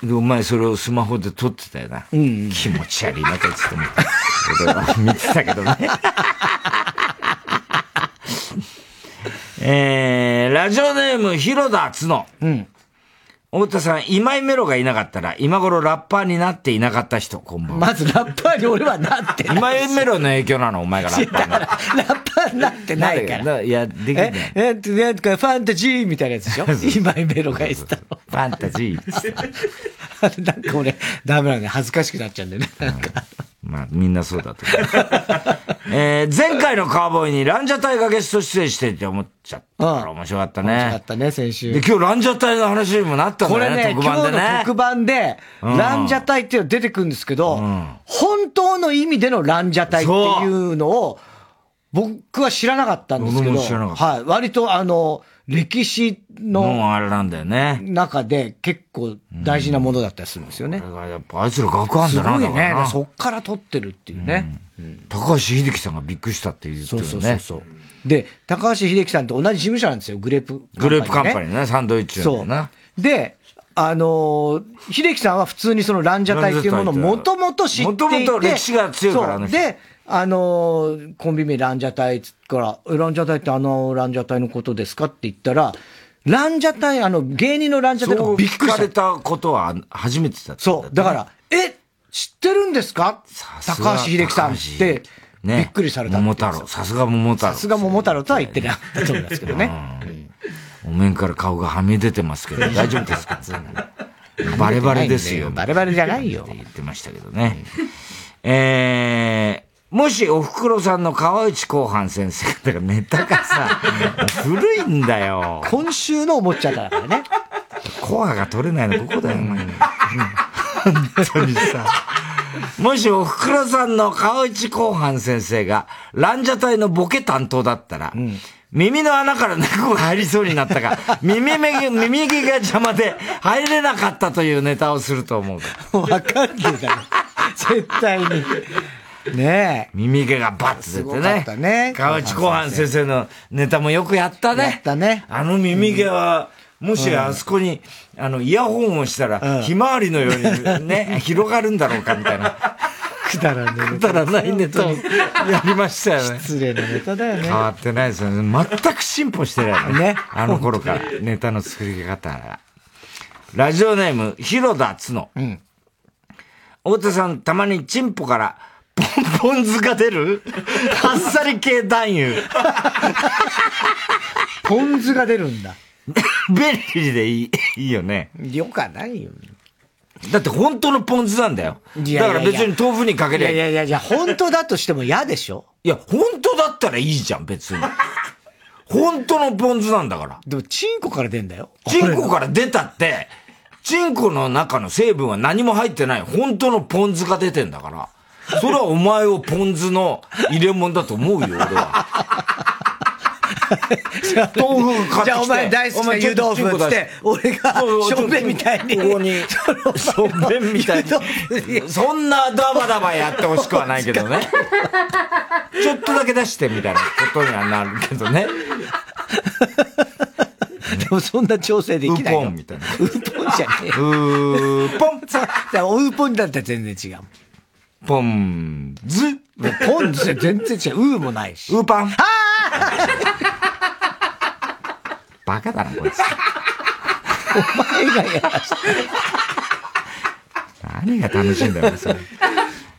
S1: て。
S2: で、お前それをスマホで撮ってたよな。
S1: うん、
S2: 気持ち悪いな、こいつって思って。俺は見てたけどね。えー、ラジオネーム、広田つの。
S1: うん。
S2: 太田さん、今井メロがいなかったら、今頃ラッパーになっていなかった人、こんばん
S1: は。まずラッパーに俺はなってない。
S2: 今井メロの影響なの？お前がラッパー
S1: な。ラッパーになってないから。
S2: いや、できない。
S1: え、え、なんかファンタジーみたいなやつでしょ？今井メロが言ってたの。
S2: ファンタジー。
S1: なんか俺、ダメなんで恥ずかしくなっちゃうんだよね。なんか。
S2: まあ、みんなそうだと思う。えー、前回のカーボーイにランジャタイがゲスト出演してって思っちゃったから面白かったね。面
S1: 白かったね、先週。
S2: で、今日ランジャタイの話にもなったんだよね、
S1: 特番でね。今日の特番で、ランジャタイっていうの出てくるんですけど、うん、本当の意味でのランジャタイっていうのを、僕は知らなかったんですけど、はい。割とあの、歴史の、
S2: あれなんだよね。
S1: 中で結構大事なものだったりするんですよね。
S2: うん、やっぱあいつら学あんだな、
S1: すごいね。そっから撮ってるっていうね。
S2: うん、高橋秀樹さんがびっくりしたっていう、ね、そうそうそう
S1: そう。で、高橋秀樹さんと同じ事務所なんですよ、グレープ、
S2: ね、グレープカンパニーね、サンドイッチ
S1: そう。で、あのー、秀樹さんは普通にそのランジャタイっていうものをもともと知っていて。もともと
S2: 歴史が強いからね。
S1: で、あのー、コンビ名ランジャタイから、ランジャタイってあのランジャタイのことですかって言ったら、ランジャタイ、あの、芸人のランジャタイがびっくりした。
S2: れたことは初めてだった、
S1: ね、そう。だから、え、知ってるんですか？高橋秀樹さんって、ね、びっくりされた
S2: 桃太郎。さすが桃太郎。
S1: さすが桃太郎とは言ってなかったと思いますけどね。
S2: お面から顔がはみ出てますけど、大丈夫ですか？バレバレですよ。
S1: バレバレじゃないよ。
S2: って言ってましたけどね。えー、もしお袋さんの川内後半先生、だからネタがさ、古いんだよ。
S1: 今週のおもちゃだからね。
S2: コアが取れないのここだよ、お前。本当にさ。もしおふくろさんの川内後半先生が、ランジャタイのボケ担当だったら、うん、耳の穴から猫が入りそうになったが、耳目、耳毛が邪魔で入れなかったというネタをすると思う。
S1: わかんねえだろ。絶対に。ね
S2: え。耳毛がバッと出てね。
S1: たね。
S2: 河内後半先生のネタもよくやったね。
S1: やったね。
S2: あの耳毛は、もしあそこに、あの、イヤホンをしたら、ひまわりのようにね、広がるんだろうかみたいな。
S1: くだらない。
S2: くだらないネタを やりましたよね。
S1: 失礼なネタだよね。
S2: 変わってないですよね。全く進歩してないね。ね。あの頃から、ネタの作り方が。ラジオネーム、広田つの。うん。太田さん、たまにチンポから、ポンポン酢が出る？あっさり系男優。
S1: ポン酢が出るんだ。
S2: 便利でいい、いいよね。
S1: よかないよ。
S2: だって本当のポン酢なんだよ。だから別に豆腐にかけりゃ
S1: いやいやいや、本当だとしても嫌でしょ
S2: いや、本当だったらいいじゃん、別に。本当のポン酢なんだから。
S1: でも、チンコから出んだよ。
S2: チンコから出たって、チンコの中の成分は何も入ってない、本当のポン酢が出てんだから。それはお前をポン酢の入れ物だと思うよ、俺は。豆腐買ってきて。じゃあ
S1: お前大好きな湯豆腐っつって、俺が、しょんべんみたいに。
S2: ここに、しょんべんみたいに。そんなダバダバやってほしくはないけどね。ちょっとだけ出してみたいなことにはなるけどね。
S1: でもそんな調整できない
S2: ウーポンみたいな。
S1: ウーポンじゃねえ。
S2: ウーポン。
S1: ウーポンだったら全然違う。
S2: ポンズ。
S1: ポンズ全然違う。ウーもないし。
S2: ウーパン。あバカだな、こいつ。
S1: お前がやらして。
S2: 何が楽しいんだよ、それ。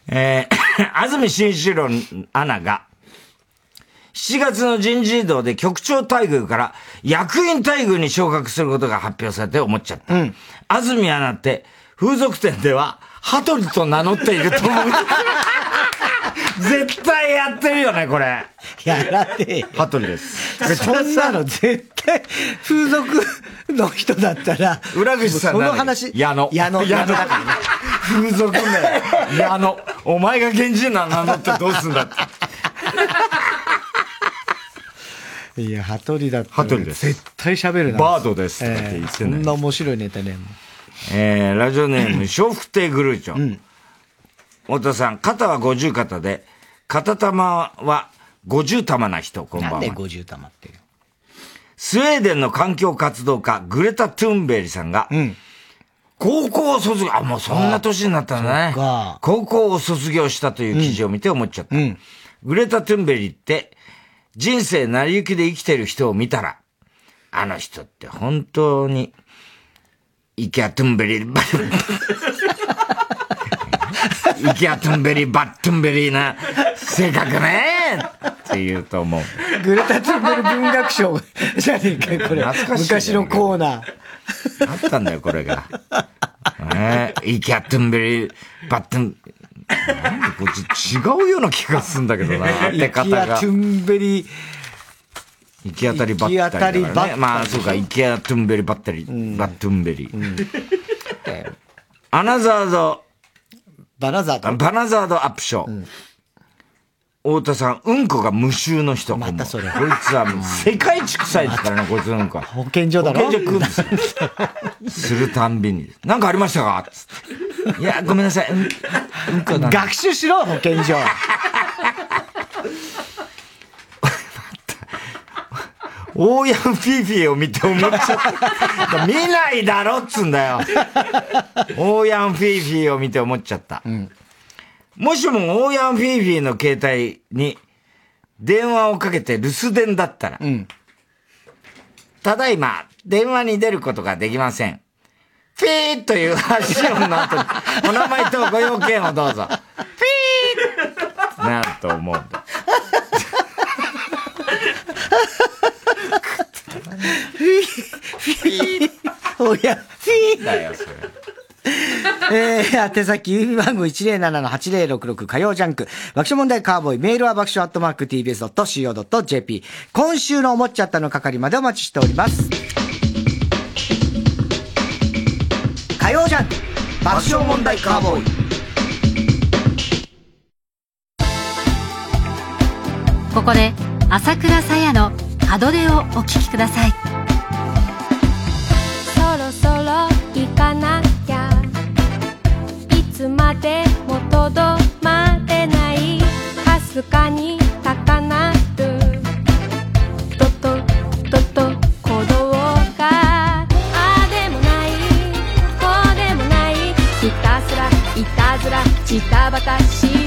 S2: えー、安住紳一郎アナが、7月の人事異動で局長待遇から役員待遇に昇格することが発表されて思っちゃった。うん、安住アナって風俗店ではハトリと名乗っていると思う。絶対やってるよね、これ。
S1: やらねえよ。
S2: ハトリです。
S1: そんなの絶対、風俗の人だったら、
S2: 裏口さん
S1: その話、
S2: 矢野。
S1: 矢野。
S2: 矢野だからね。風俗名、矢野。お前が源氏名名乗ってどうすんだって。
S1: いや、ハトリだった
S2: ハトリです。
S1: 絶対喋るな。
S2: バードです。って言って
S1: そんな面白いネタね。
S2: えー、ラジオネーム、笑福亭グルーチョ。うん。太田さん、肩は50肩で、肩玉は50玉な人、こんばんは。
S1: なんで50玉って
S2: スウェーデンの環境活動家、グレタ・トゥンベリさんが、うん、高校を卒業、あ、もうそんな年になったんだね。高校を卒業したという記事を見て思っちゃった。うん、グレタ・トゥンベリって、人生成り行きで生きてる人を見たら、あの人って本当に、イケア・トゥンベリ、イケア・トゥンベリ、バットゥンベリーな性格ねって言うと思う。
S1: グレタ・トゥンベリ文学賞じゃねえか、これ。懐かしい、昔のコーナー。
S2: あったんだよ、これが。ねイケア・トゥンベリ、バットゥン、なんでこっち違うような気がするんだけどな、当て方が。イケア・
S1: トゥンベリ、
S2: 行き当たりばったり、ね。まあ、そうか、行き当たりばったり、うん、バットゥンベリ。うん、アナザード、
S1: バナザード。
S2: バナザードアップショー。うん太田さん、うんこが無臭の人。
S1: またそれ。
S2: こいつはもう 世界一臭いですからね、こいつのうんこは。
S1: 保健所だろ？
S2: 保健所食うんですよ。するたんびに。なんかありましたか？つって。いや、ごめんなさい。うん、
S1: うんこ学習しろ、保健所。
S2: オーヤンフィーフィーを見て思っちゃった。見ないだろっつんだよ。オーヤンフィーフィーを見て思っちゃった。うん、もしもオーヤンフィーフィーの携帯に電話をかけて留守電だったら、うん、ただいま、電話に出ることができません。フィーという発信音の後に、お名前とご用件をどうぞ。フィーなると思うんだ。
S1: フィー、フィー、おや、フィーだよ、それ。えー、宛先、郵便番号107-8066火曜ジャンク。爆笑問題カーボーイ。メールは爆笑アットマーク tbs.co.jp。今週の思っちゃったの係までお待ちしております。火曜ジャンク。爆笑問題カーボーイ。
S9: ここで、朝倉さやの
S10: そろそろいかなきゃ。いつまでもとどまれない。かすかにたかなる。ととととこど動が。あでもない。こうでもない。ひたすらいたずらちタばたし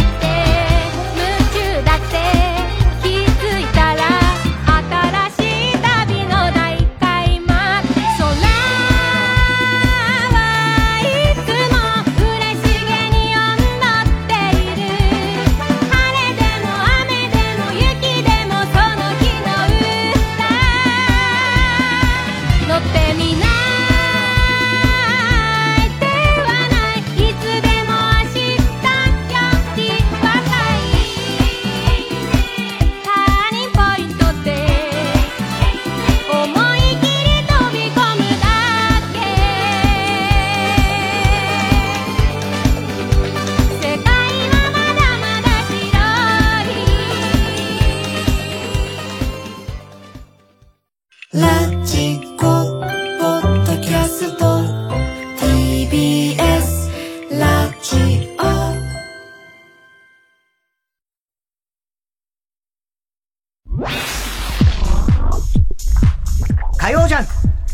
S1: 火曜ジャン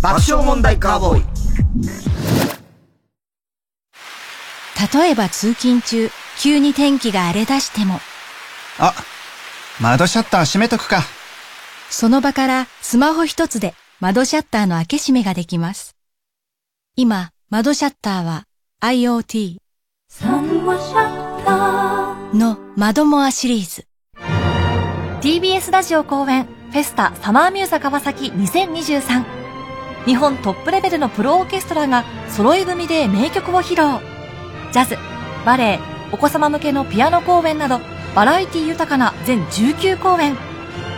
S1: 爆笑問題カーボーイ。
S11: 例えば通勤中、急に天気が荒れ出しても。
S12: あ、窓シャッター閉めとくか。
S11: その場からスマホ一つで窓シャッターの開け閉めができます。今、窓シャッターは IoT の窓モアシリーズ。
S13: TBS ラジオ公演フェスタサマーミューザ川崎2023日本トップレベルのプロオーケストラが揃い踏みで名曲を披露。ジャズ、バレエ、お子様向けのピアノ公演などバラエティ豊かな全19公演。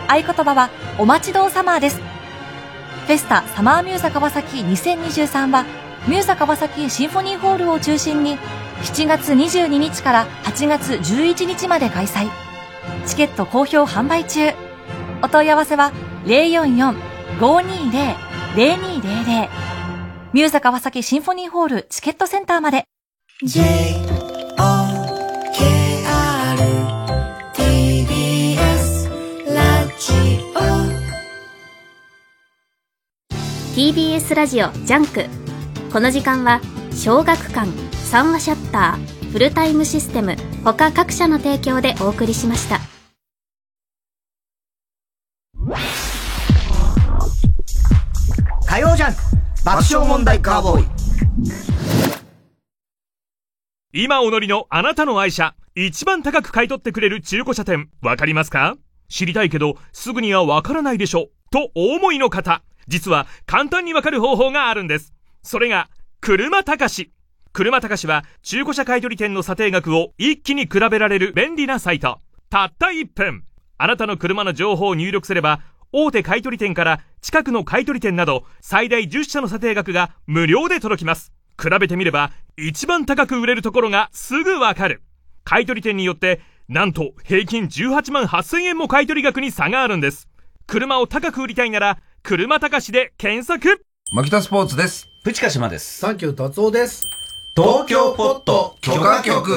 S13: 合言葉はお待ちどうサマーです。フェスタサマーミューザ川崎2023はミューザ川崎シンフォニーホールを中心に7月22日から8月11日まで開催。チケット好評販売中。お問い合わせは044-520-0200ミューザ川崎シンフォニーホールチケットセンターまで。J
S9: TBS ラジオ。ジャンク。この時間は小学館三話シャッターフルタイムシステム他各社の提供でお送りしました
S1: 火曜ジャン爆笑問題カーボーイ。
S14: 今お乗りのあなたの愛車一番高く買い取ってくれる中古車店わかりますか？知りたいけどすぐにはわからないでしょとお思いの方。実は簡単にわかる方法があるんです。それが車高し。車高しは中古車買取店の査定額を一気に比べられる便利なサイト。たった1分。あなたの車の情報を入力すれば大手買取店から近くの買取店など最大10社の査定額が無料で届きます。比べてみれば一番高く売れるところがすぐわかる。買取店によってなんと平均18万8000円も買取額に差があるんです。車を高く売りたいなら車高しで検索。
S2: 牧田スポーツです。
S15: プチカ島です。
S16: サンキュー達夫です。
S2: 東京ポット許可局。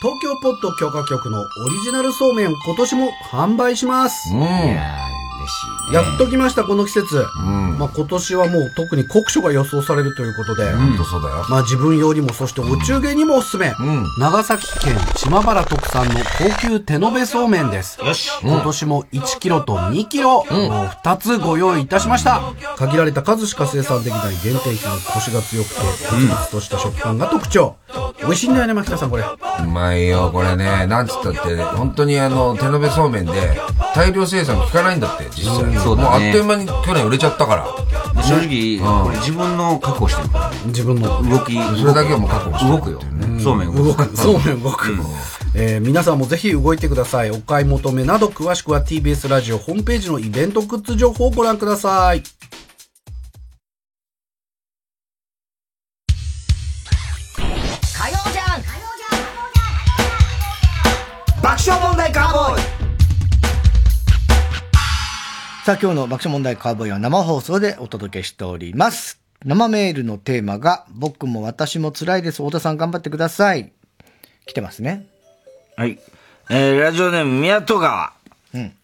S16: 東京ポット許可局のオリジナルそうめん今年も販売します。
S2: うん。
S16: しい、ね、やっときました、この季節。うん。まあ今年はもう特に酷暑が予想されるということで。
S2: うん、そうだよ。
S16: まあ自分用にも、そしてお中元にもおすすめ。うん。長崎県島原特産の高級手延べそうめんです。
S2: よし。
S16: 今年も1キロと2キロ、うん、もう2つご用意いたしました。限られた数しか生産できない限定品、コシが強くて、コツツとした食感が特徴。美味しいんだよね、牧田さん、これ。
S2: うまいよ、これね。なんつったって、本当にあの、手延べそうめんで、大量生産効かないんだって、実際。うん、そうだ、ね、もうあっという間に去年売れちゃったから。
S15: 正直、うん、自分の確保してるから、
S16: 自分の
S15: 動き。
S2: それだけはもう確保して
S15: る。動くよ。そうめん動く。
S16: そうめん動く。えー、皆さんもぜひ動いてください。お買い求めなど詳しくは TBS ラジオホームページのイベントグッズ情報をご覧ください。
S1: 爆笑問題カーボーイさあ今日の爆笑問題カーボーイは生放送でお届けしております。生メールのテーマが、僕も私も辛いです。太田さん頑張ってください。来てますね。
S2: はい。えー、ラジオネーム宮戸川。うん。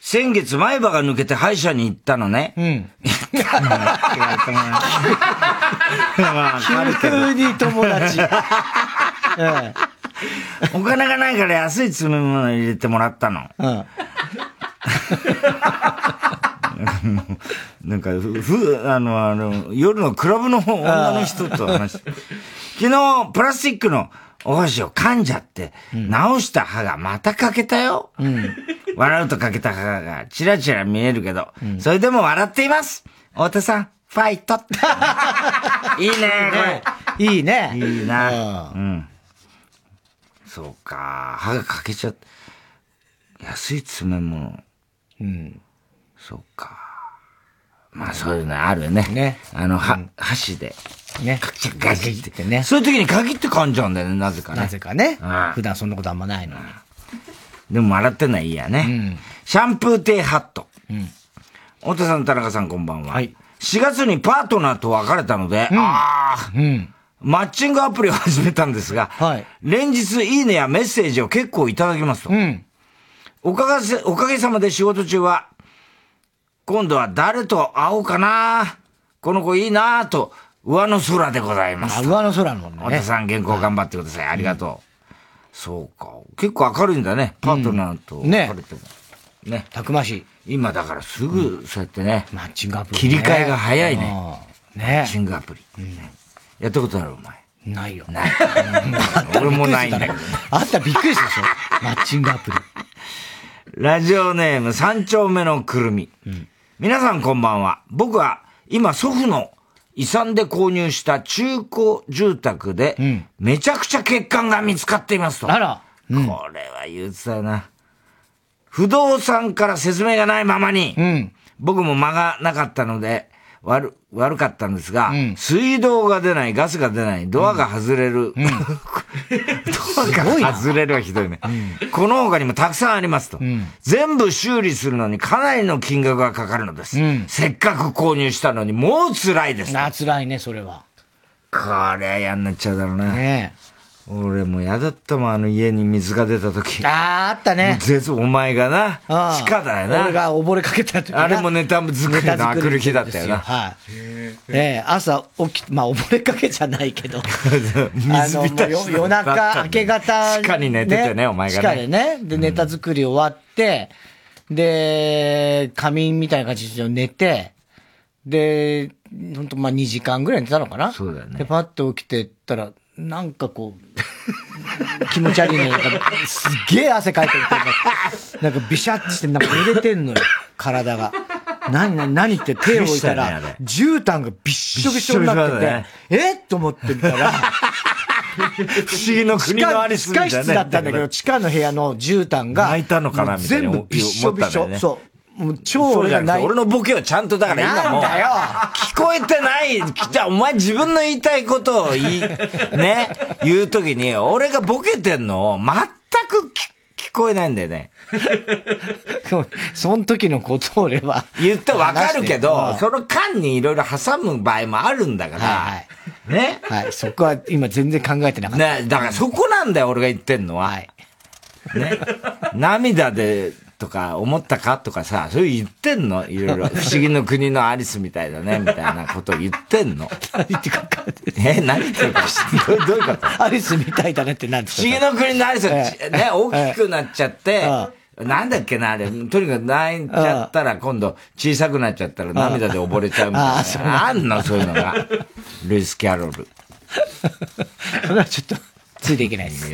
S2: 先月前歯が抜けて歯医者に行ったのね。うん。
S1: 急に友達。
S2: ええお金がないから安い詰め物入れてもらったの。うん。なんか、ふ、あの、あの、夜のクラブの女の人と話して。昨日、プラスチックのお箸を噛んじゃって、直した歯がまた欠けたよ。うん、笑うと欠けた歯がチラチラ見えるけど、うん、それでも笑っています。太田さん、ファイト いいね、
S1: これ。いいね。
S2: いいな。うん。そうか。歯が欠けちゃった。安い詰め物。うん。そうか。まあそういうのあるね。ね。あの、は、うん、箸で。ね。かちガチってね。そういう時に限って噛んじゃうんだよね、なぜかね。
S1: なぜかね。うん、普段そんなことあんまないのに。
S2: でも洗ってんのはいいやね。うん、シャンプーテーハット。うん。太田さん、田中さんこんばんは。はい。4月にパートナーと別れたので、うん、ああ。うん。マッチングアプリを始めたんですが、はい、連日いいねやメッセージを結構いただきますと。うん、おかげ、おかげさまで仕事中は、今度は誰と会おうかなこの子いいなと、上の空でございます。
S1: 上の空のね。
S2: 太田さん原稿頑張ってください。ありがとう。そうか。結構明るいんだね。パートナーと
S1: ね
S2: 別れても。ね。
S1: たくましい。
S2: 今だからすぐそうやってね。
S1: マッチングアプリ。
S2: 切り替えが早いね。
S1: ね
S2: マッチングアプリ。やったことあるお前。
S1: ないよ。
S2: ない。俺もないんだけど。
S1: あったらびっくりするでしょ。マッチングアプリ。
S2: ラジオネーム三丁目のくるみ。皆さんこんばんは。僕は今祖父の遺産で購入した中古住宅で、めちゃくちゃ欠陥が見つかっていますと。
S1: あら。
S2: これは憂鬱だな。不動産から説明がないままに、僕も間がなかったので、悪、悪かったんですが、水道が出ない、ガスが出ない、ドアが外れる。ドアが外れるはひどいね。この他にもたくさんありますと。全部修理するのにかなりの金額がかかるのです。せっかく購入したのにもう辛いです。
S1: あ、辛いね、それは。
S2: こりゃ嫌になっちゃうだろうな。
S1: ね
S2: 俺も嫌だったもん、あの家に水が出た時。
S1: ああ、あったね。
S2: 絶お前がな、地下だよな。
S1: 俺が溺れかけた時
S2: あれもネタ作りのあくる日だったよな。
S1: はい。ええ、朝起き、まあ溺れかけじゃないけど。
S2: 水浸し
S1: 夜中、明け方。
S2: 地下に寝ててね、お前がね。
S1: 地下でね。で、ネタ作り終わって、で、仮眠みたいな感じで寝て、で、ほんとまあ2時間ぐらい寝たのかな
S2: そうだよね。
S1: で、パッと起きてったら、なんかこう、気持ち悪いね。なんか、すっげえ汗かいてるってなんかビシャッして、なんか濡れてんのよ、体が。何、何、何って手を置いたら、絨毯がびっしょびしょになってて、えと思ってみたら、
S2: 不思議の国のアリスみたいな、
S1: 地下室だったんだけど、地下の部屋の絨毯が、
S2: 泣いたのかなみたいな。
S1: 全部びっしょびしょ。そう。もう超
S2: 俺がない。俺のボケはちゃんとだから今もう。
S1: だよ
S2: 聞こえてない。じゃあお前自分の言いたいことを言い、ね、言うときに、俺がボケてんのを全く聞こえないんだよね。
S1: その時のことを俺は。
S2: 言ってわかるけど、その間にいろいろ挟む場合もあるんだから。
S1: はい。
S2: ね。
S1: はい。そこは今全然考えてなかった。
S2: ね、だからそこなんだよ、俺が言ってんのは。はい。ね。涙で、とか思ったかとかさ、そういう言ってんの？いろいろ。不思議の国のアリスみたいだね、みたいなことを言ってんの？
S1: 何言ってか
S2: え、何言ってるかどうどういうこと？
S1: アリスみたいだねって何です
S2: か？不思議の国のアリス、ね、大きくなっちゃって、なんだっけな、あれ？とにかく泣いちゃったら、今度小さくなっちゃったら涙で溺れちゃうみたいな。あんの、そういうのが。ルイス・キャロル。
S1: それはちょっと、ついていけないです。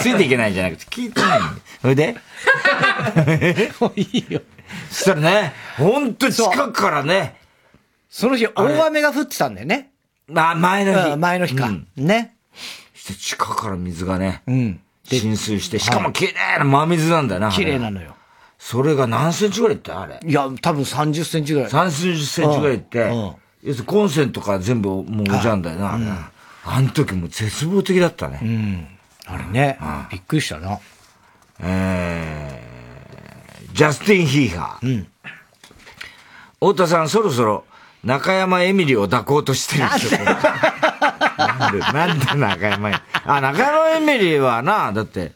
S2: ついていけないんじゃなくて、聞いてないそれで？
S1: もういいよ。
S2: そしたらね、ほんと近くからね。
S1: その日、大雨が降ってたんだよね。
S2: まあ、前の日。
S1: 前の日か。ね。
S2: して地下から水がね、
S1: うん。
S2: 浸水して、しかも綺麗な真水なんだよな。
S1: 綺麗なのよ。
S2: それが何センチぐらいいった？あれ。
S1: いや、多分30センチぐらい。
S2: 30センチぐらいいって、要するにコンセントから全部もうおじゃんだよな、あれ。あの時も絶望的だったね。
S1: うん。あれね、びっくりしたな。
S2: えー、ジャスティン・ヒーハー。うん。太田さん、そろそろ中山エミリを抱こうとしてるんですよ。なんで、なんで中山エミリあ、中山エミリはな、だって、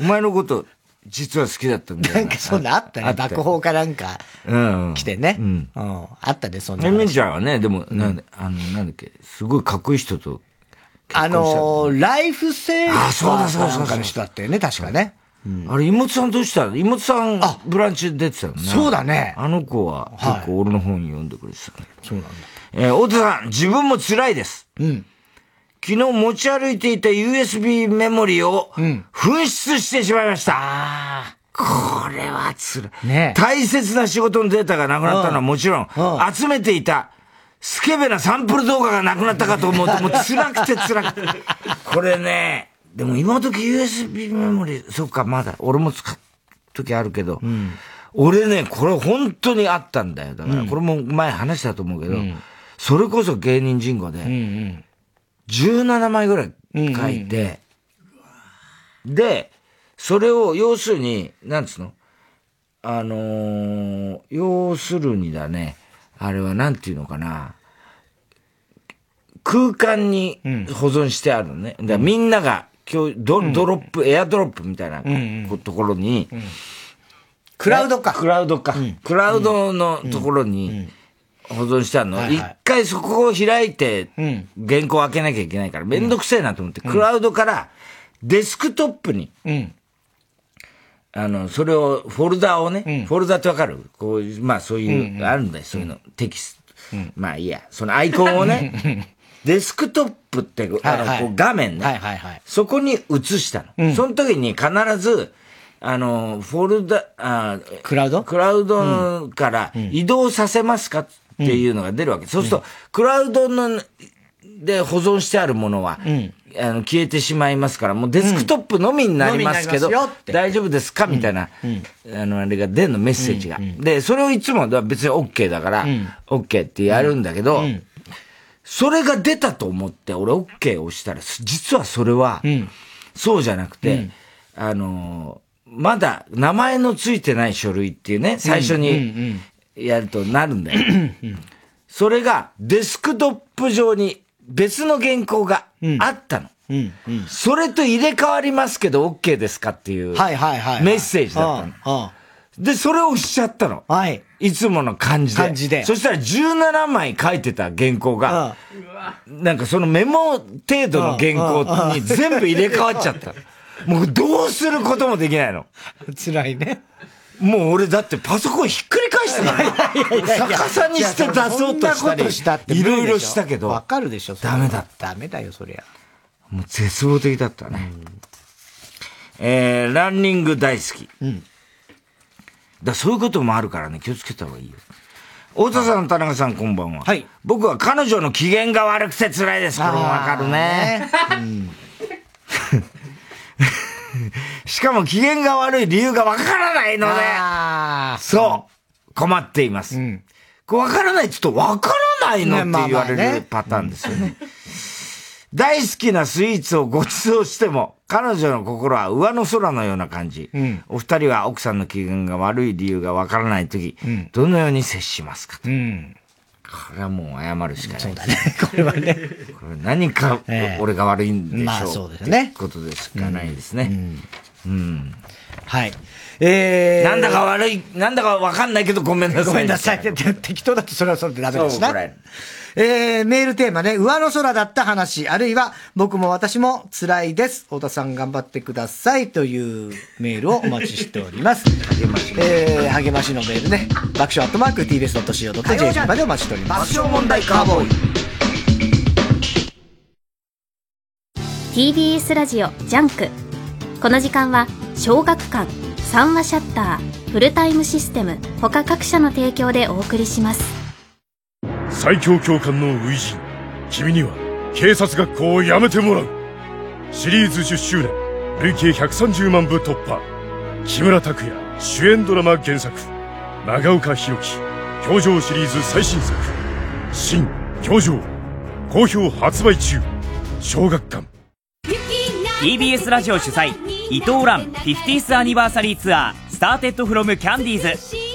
S2: お前のこと、実は好きだったんだよ。
S1: なんかそんなあったね。爆砲かなんか、
S2: うん。
S1: 来てね。
S2: うん。
S1: あったね、そんな。
S2: エミリちゃんはね、でも、なんで、あの、なんだっけ、すごいかっこいい人と、
S1: あのライフセーバー
S2: あそうだそうだそうだ
S1: の人だったよね、確かね。
S2: あれ、妹さんどうした妹さん、ブランチ出てたよね。
S1: そうだね。
S2: あの子は、結構俺の本読んでくれてたね。
S1: そうなんだ。
S2: えー、太田さん、自分も辛いです。
S1: うん。
S2: 昨日持ち歩いていた USB メモリを、紛失してしまいました。
S1: あ
S2: これは辛い。
S1: ね
S2: 大切な仕事のデータがなくなったのはもちろん、集めていた、スケベなサンプル動画がなくなったかと思うと、もう辛くて辛くて。これね、でも今時 USB メモリ、そっか、まだ、俺も使う時あるけど、うん、俺ね、これ本当にあったんだよ。だから、これも前話したと思うけど、うん、それこそ芸人人語で、うんうん、17枚ぐらい書いて、うんうん、で、それを要するに、なんつうの？あのー、要するにだね、あれはなんていうのかな？空間に保存してあるのね。だみんなが今日ドドロップ、エアドロップみたいなところに、
S1: クラウドか。
S2: クラウドか。クラウドのところに保存してあるの？一回そこを開いて、原稿開けなきゃいけないから、めんどくせえなと思って、クラウドからデスクトップに、あの、それを、フォルダをね、フォルダってわかる？こういう、まあそういう、あるんだよ、そういうの。テキスト。まあいいや、そのアイコンをね、デスクトップって、あの、画面ね。そこに映したの。その時に必ず、あの、フォルダ、あ
S1: クラウド？
S2: クラウドから移動させますか？っていうのが出るわけ。そうすると、クラウドの、で保存してあるものは、あの消えてしまいますから、もうデスクトップのみになりますけど、大丈夫ですか？みたいな、あの、あれが出るの、メッセージが。で、それをいつも別に OK だから、OK ってやるんだけど、それが出たと思って、俺 OK を押したら、実はそれは、そうじゃなくて、あの、まだ名前のついてない書類っていうね、最初にやるとなるんだよ。それがデスクトップ上に別の原稿があったの。それと入れ替わりますけど OK ですかっていうメッセージだったの。で、それを押しちゃったの。
S1: はい。
S2: いつもの感じで。
S1: 感じで。
S2: そしたら17枚書いてた原稿が、なんかそのメモ程度の原稿に全部入れ替わっちゃった。もうどうすることもできないの。
S1: 辛いね。
S2: もう俺だってパソコンひっくり返したから。逆さにして出そうとしたり。いろいろしたけど。
S1: わかるでしょ、
S2: ダメだった。
S1: ダメだよ、そりゃ。
S2: もう絶望的だったね。えー、ランニング大好き。うん。だそういうこともあるからね、気をつけた方がいいよ。太田さん、田中さん、こんばんは。
S1: はい。
S2: 僕は彼女の機嫌が悪くて辛いです。これもわかるね。うん しかも機嫌が悪い理由がわからないので、そう、困っています。うん、これわからないって言うと、わからないのって言われるパターンですよね。大好きなスイーツをご馳走しても、彼女の心は上の空のような感じ。うん、お二人は奥さんの機嫌が悪い理由がわからないとき、うん、どのように接しますか、
S1: うん、
S2: これはもう謝るしかない。
S1: そうだね。これはね。
S2: これ何か俺が悪いんでしょう、
S1: まあそうですね。
S2: ことでしかないですね。うん。
S1: はい。え
S2: ー、なんだか悪い、なんだかわかんないけどごめんなさい。
S1: ごめんなさい。適当だとそれはそれでダメですね。えー、メールテーマね、上の空だった話、あるいは僕も私も辛いです。太田さん頑張ってくださいというメールをお待ちしております。励まし。えー、励ましのメールね、爆笑アットマーク tbs.co.jp までお待ちしております。
S2: 爆笑問題カーボー
S9: イ。TBS ラジオジャンク。この時間は小学館三和シヤッターフルタイムシステム他各社の提供でお送りします
S17: 最強教官の初陣君には警察学校を辞めてもらう。シリーズ10周年累計130万部突破。木村拓哉主演ドラマ原作。長岡弘樹教場シリーズ最新作。新表情好評発売中。小学館。
S18: TBS ラジオ主催伊藤蘭 50th アニバーサリーツアースターテッドフロムキャンディーズ。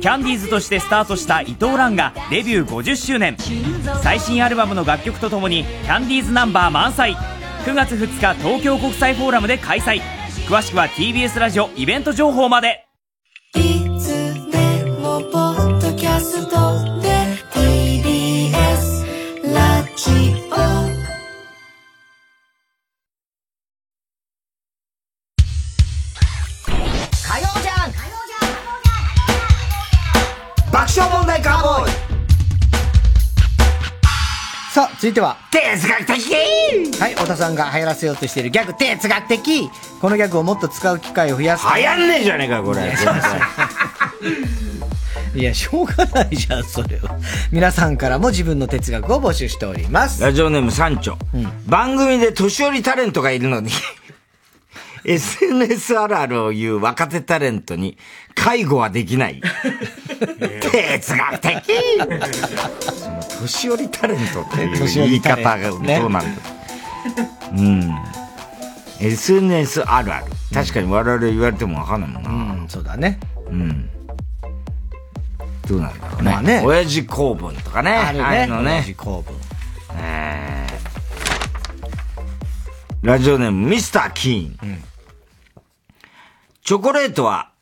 S18: キャンディーズとしてスタートした伊藤蘭がデビュー50周年。最新アルバムの楽曲とともにキャンディーズナンバー満載。9月2日東京国際フォーラムで開催。詳しくは TBS ラジオイベント情報まで。
S1: 続いては。
S2: 哲学的
S1: はい、太田さんが流行らせようとしているギャグ、哲学的このギャグをもっと使う機会を増やす。
S2: 流行んねえじゃねえか、これ。
S1: いや、しょうがないじゃん、それは。皆さんからも自分の哲学を募集しております。
S2: ラジオネーム三丁。うん、番組で年寄りタレントがいるのに SNS あるあるを言う若手タレントに介護はできない。哲学的その年寄りタレントっていう言い方がどうなんだ、ね、うん。SNS あるある。確かに我々言われてもわかんないもんな。
S1: うん、そうだね。
S2: うん。どうなんだろうね。
S1: まあね。
S2: 親父公文とかね。
S1: あるね。
S2: のね。
S1: 親父公文。
S2: えー、ラジオネームミスター・キーン。うん、チョコレートは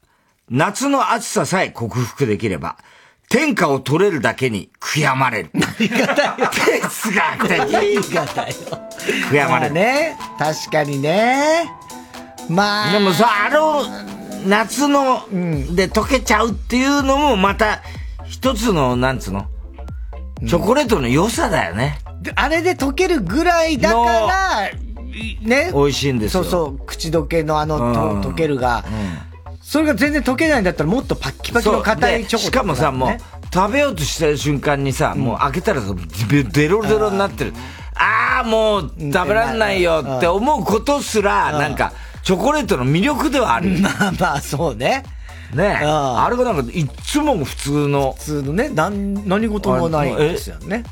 S2: 夏の暑ささえ克服できれば、天下を取れるだけに悔やまれる。
S1: 何がだよ。
S2: 哲学的。
S1: 何がだよ。
S2: 悔やまれる。
S1: まあね。確かにね。まあ。
S2: でもさ、あの、夏の、で溶けちゃうっていうのもまた、一つの、なんつうの？チョコレートの良さだよね。
S1: であれで溶けるぐらいだから、ね。
S2: 美味しいんですよ。
S1: そうそう、口どけのあの、
S2: うん
S1: と溶けるが、それが全然溶けないんだったらもっとパッキパキの硬いチョコ
S2: そうでしかもさ、もう、食べようとした瞬間にさ、もう開けたらさ、デデロデロになってる。ああ、もう食べられないよって思うことすら、なんか、チョコレートの魅力ではある。
S1: まあまあ、そうね。
S2: ねあれがなんか、いっつも普通の。
S1: 普通のね、なん何事もないんですよね。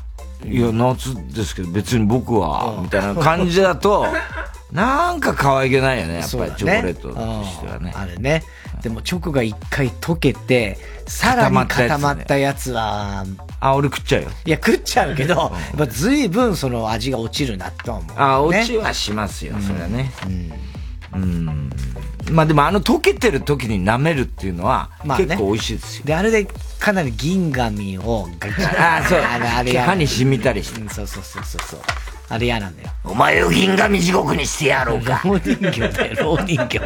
S2: いや、夏ですけど、別に僕は、みたいな感じだと、なんか可愛げないよね、やっぱりチョコレートとしてはね。
S1: あれね。でもチョコが一回溶けて、さらに固まったやつは、
S2: あ、俺食っちゃうよ。
S1: いや、食っちゃうけど、やっぱ随分その味が落ちるなとは思う、
S2: あ、落ちはしますよ、それはね。うん。まあでもあの溶けてる時に舐めるっていうのは、
S1: まあね
S2: 結構美味しいですよ。
S1: で、あれでかなり銀紙をガガガ
S2: あそう
S1: あれ、あれや
S2: 歯に染みたりして
S1: うんそうそうそうそうそう。あれ嫌なんだよ。
S2: お前を銀紙地獄にしてやろうか。
S1: 老人形だよ、老人形。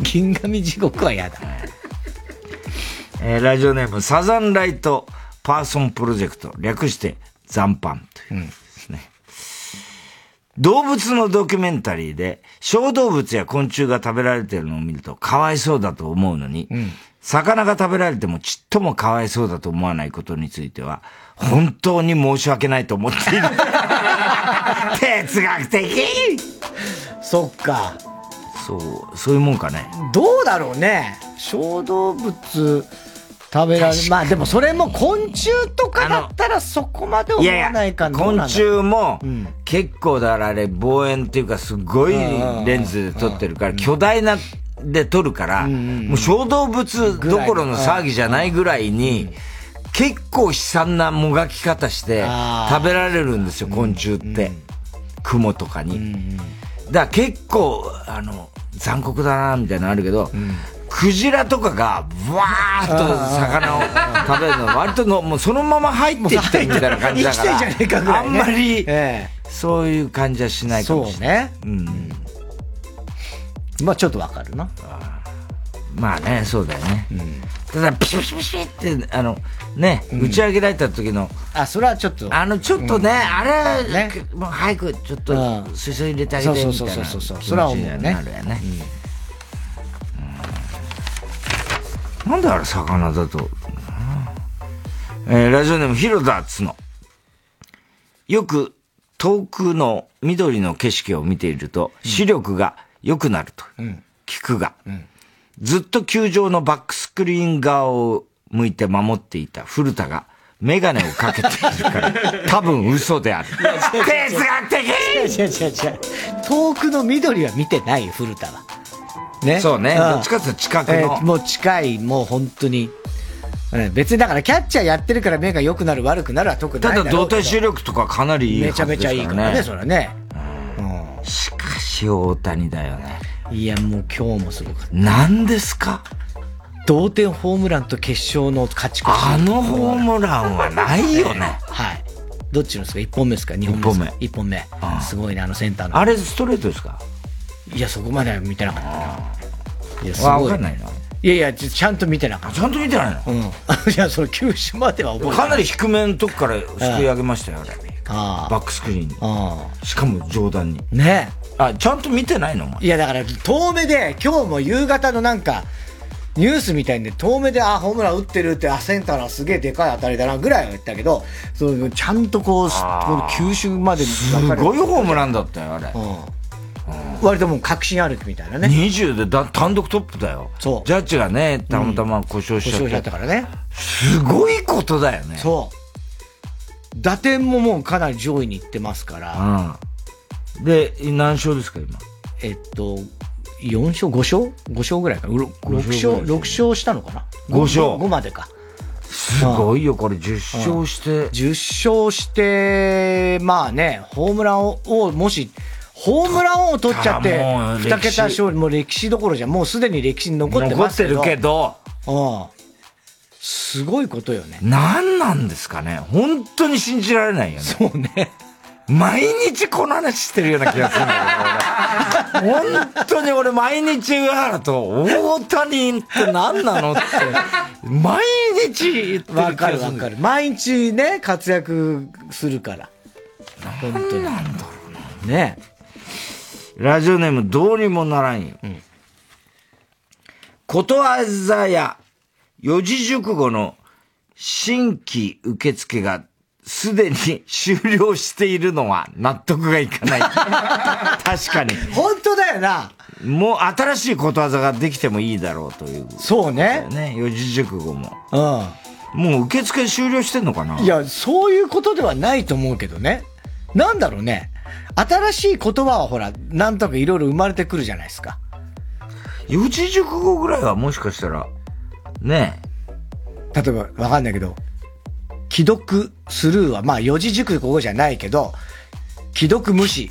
S1: 銀紙地獄は嫌だ。
S2: えーラジオネーム、サザンライトパーソンプロジェクト、略して残飯というですね。動物のドキュメンタリーで、小動物や昆虫が食べられてるのを見るとかわいそうだと思うのに、魚が食べられてもちっともかわいそうだと思わないことについては、本当に申し訳ないと思っている。哲学的
S1: そっか。
S2: そう、そういうもんかね。
S1: どうだろうね。小動物食べられる。まあでもそれも昆虫とかだったらそこまで思わないかな。
S2: 昆虫も、結構だからあれ、望遠っていうかすごいレンズで撮ってるから、巨大な、で撮るから、もう小動物どころの騒ぎじゃないぐらいに、結構悲惨なもがき方して食べられるんですよ、昆虫って。雲とかに。だから結構、あの、残酷だな、みたいなのあるけど、クジラとかが、ブワーっと魚を食べるの、割との、もうそのまま入ってきてるみたいな感じだから、あんまり、そういう感じはしないかもしれない。
S1: そうね。まあちょっとわかるな。
S2: まあね、そうだよね。ただ、ピシピシピシって、あの、ね、打ち上げられた時の、
S1: あ、それはちょっと。
S2: あの、ちょっとね、
S1: うん
S2: あれ、もう早くちょっと、水槽入れてあげて、みたいな。
S1: そうそうそうそうそれは思うね
S2: 気持ちになるよね。うんなんであれ魚だと。えーラジオネーム、ヒロダーツの。よく遠くの緑の景色を見ていると、視力が良くなると。聞くが、ずっと球場のバックスクリーン側を向いて守っていた古田が、メガネをかけているから、多分嘘である。哲学的
S1: 違う違う違う。遠くの緑は見てないよ、古田は。ね。
S2: そうね
S1: ん
S2: どっちかっていうと近くの
S1: えーもう近い、もう本当に。うん別にだからキャッチャーやってるから目が良くなる悪くなるは特にない
S2: ただ動体視力とかかなりいいは
S1: めちゃめちゃ。いいからね、それはね。
S2: しかし大谷だよね。
S1: いや、もう今日もすごかった。
S2: 何ですか？
S1: 同点ホームランと決勝の勝ち越し。
S2: あのホームランはないよね。
S1: はい。どっちのですか ?1 本目ですか ?2 本目ですか ?1 本目。すごいね、あのセンターの。
S2: あれストレートですか？
S1: いや、そこまでは見てなかったな。いや、す
S2: わ
S1: ごい。
S2: かんないな。
S1: いやいや、ちちゃんと見てなかった。
S2: ちゃんと見てないの？
S1: うん。いや、その球種までは覚えて
S2: かなり低めのとこからすくい上げましたよ、あれ。
S1: あ
S2: バックスクリーンに。しかも上段に。
S1: ね
S2: あ、ちゃんと見てないの？
S1: いや、だから、遠目で、今日も夕方のなんか、ニュースみたいんで、遠目で、あ、ホームラン打ってるって、あ、センターのすげえでかい当たりだな、ぐらいは言ったけど、そうちゃんとこう、この球種まです
S2: ごいホームランだったよ、あれ。
S1: 割ともう確信歩きみたいなね。
S2: 20でだ単独トップだよ。
S1: そう。
S2: ジャッジがね、たまたま故障しちゃって。
S1: 故障しちゃったからね。
S2: すごいことだよね。
S1: そう。打点ももうかなり上位に行ってますから。
S2: うん。で、何勝ですか、今？
S1: えっと、4勝 ?5 勝 ?5 勝ぐらいかな？6
S2: 五勝？
S1: 勝、
S2: ぐらい
S1: 6勝したのかな？
S2: 五勝
S1: ?5 までか。
S2: すごいよ、これ10勝して。
S1: 10勝して、まあね、ホームランを、をもし、ホームラン王を取っちゃって、
S2: もう
S1: 二桁勝利、もう歴史どころじゃ、もうすでに歴史に残ってますけど。
S2: 残ってるけど、
S1: うん。すごいことよね。
S2: 何なんですかね本当に信じられないよね。
S1: そうね。
S2: 毎日この話してるような気がするんだけど、俺本当に俺毎日上原と大谷って何なのって、毎日言ってる
S1: わかるわかる。毎日ね、活躍するから。本当に。
S2: なんだろ
S1: うな。ね
S2: ラジオネームどうにもならんよ。ことわざや四字熟語の新規受付がすでに終了しているのは納得がいかない。確かに。
S1: 本当だよな。
S2: もう新しいことわざができてもいいだろうという。
S1: そうね。
S2: ね、四字熟語も。
S1: うん。
S2: もう受付終了してんのかな？い
S1: や、そういうことではないと思うけどね。なんだろうね。新しい言葉はほら、なんとかいろいろ生まれてくるじゃないですか。
S2: 四字熟語ぐらいはもしかしたら、ね
S1: 例えば、わかんないけど、既読スルーは、まあ四字熟語じゃないけど、既読無視。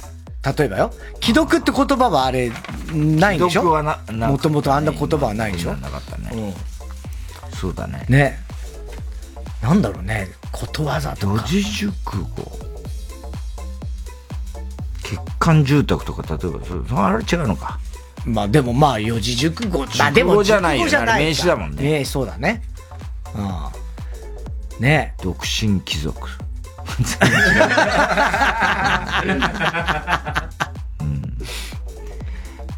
S1: 例えばよ。既読って言葉はあれ、ないんでしょ？
S2: 既読はなな
S1: もともとあんな言葉はないでしょ？
S2: なかったね。
S1: うん。
S2: そうだね。
S1: ね。なんだろうね。ことわざとか。
S2: 四字熟語。欠陥住宅とか、例えば、そそあれ違うのか。
S1: まあでもまあ四字熟語。まあでも
S2: 熟語じゃないよね名詞だもんね
S1: 名詞そうだね。うん。ね
S2: 独身貴族。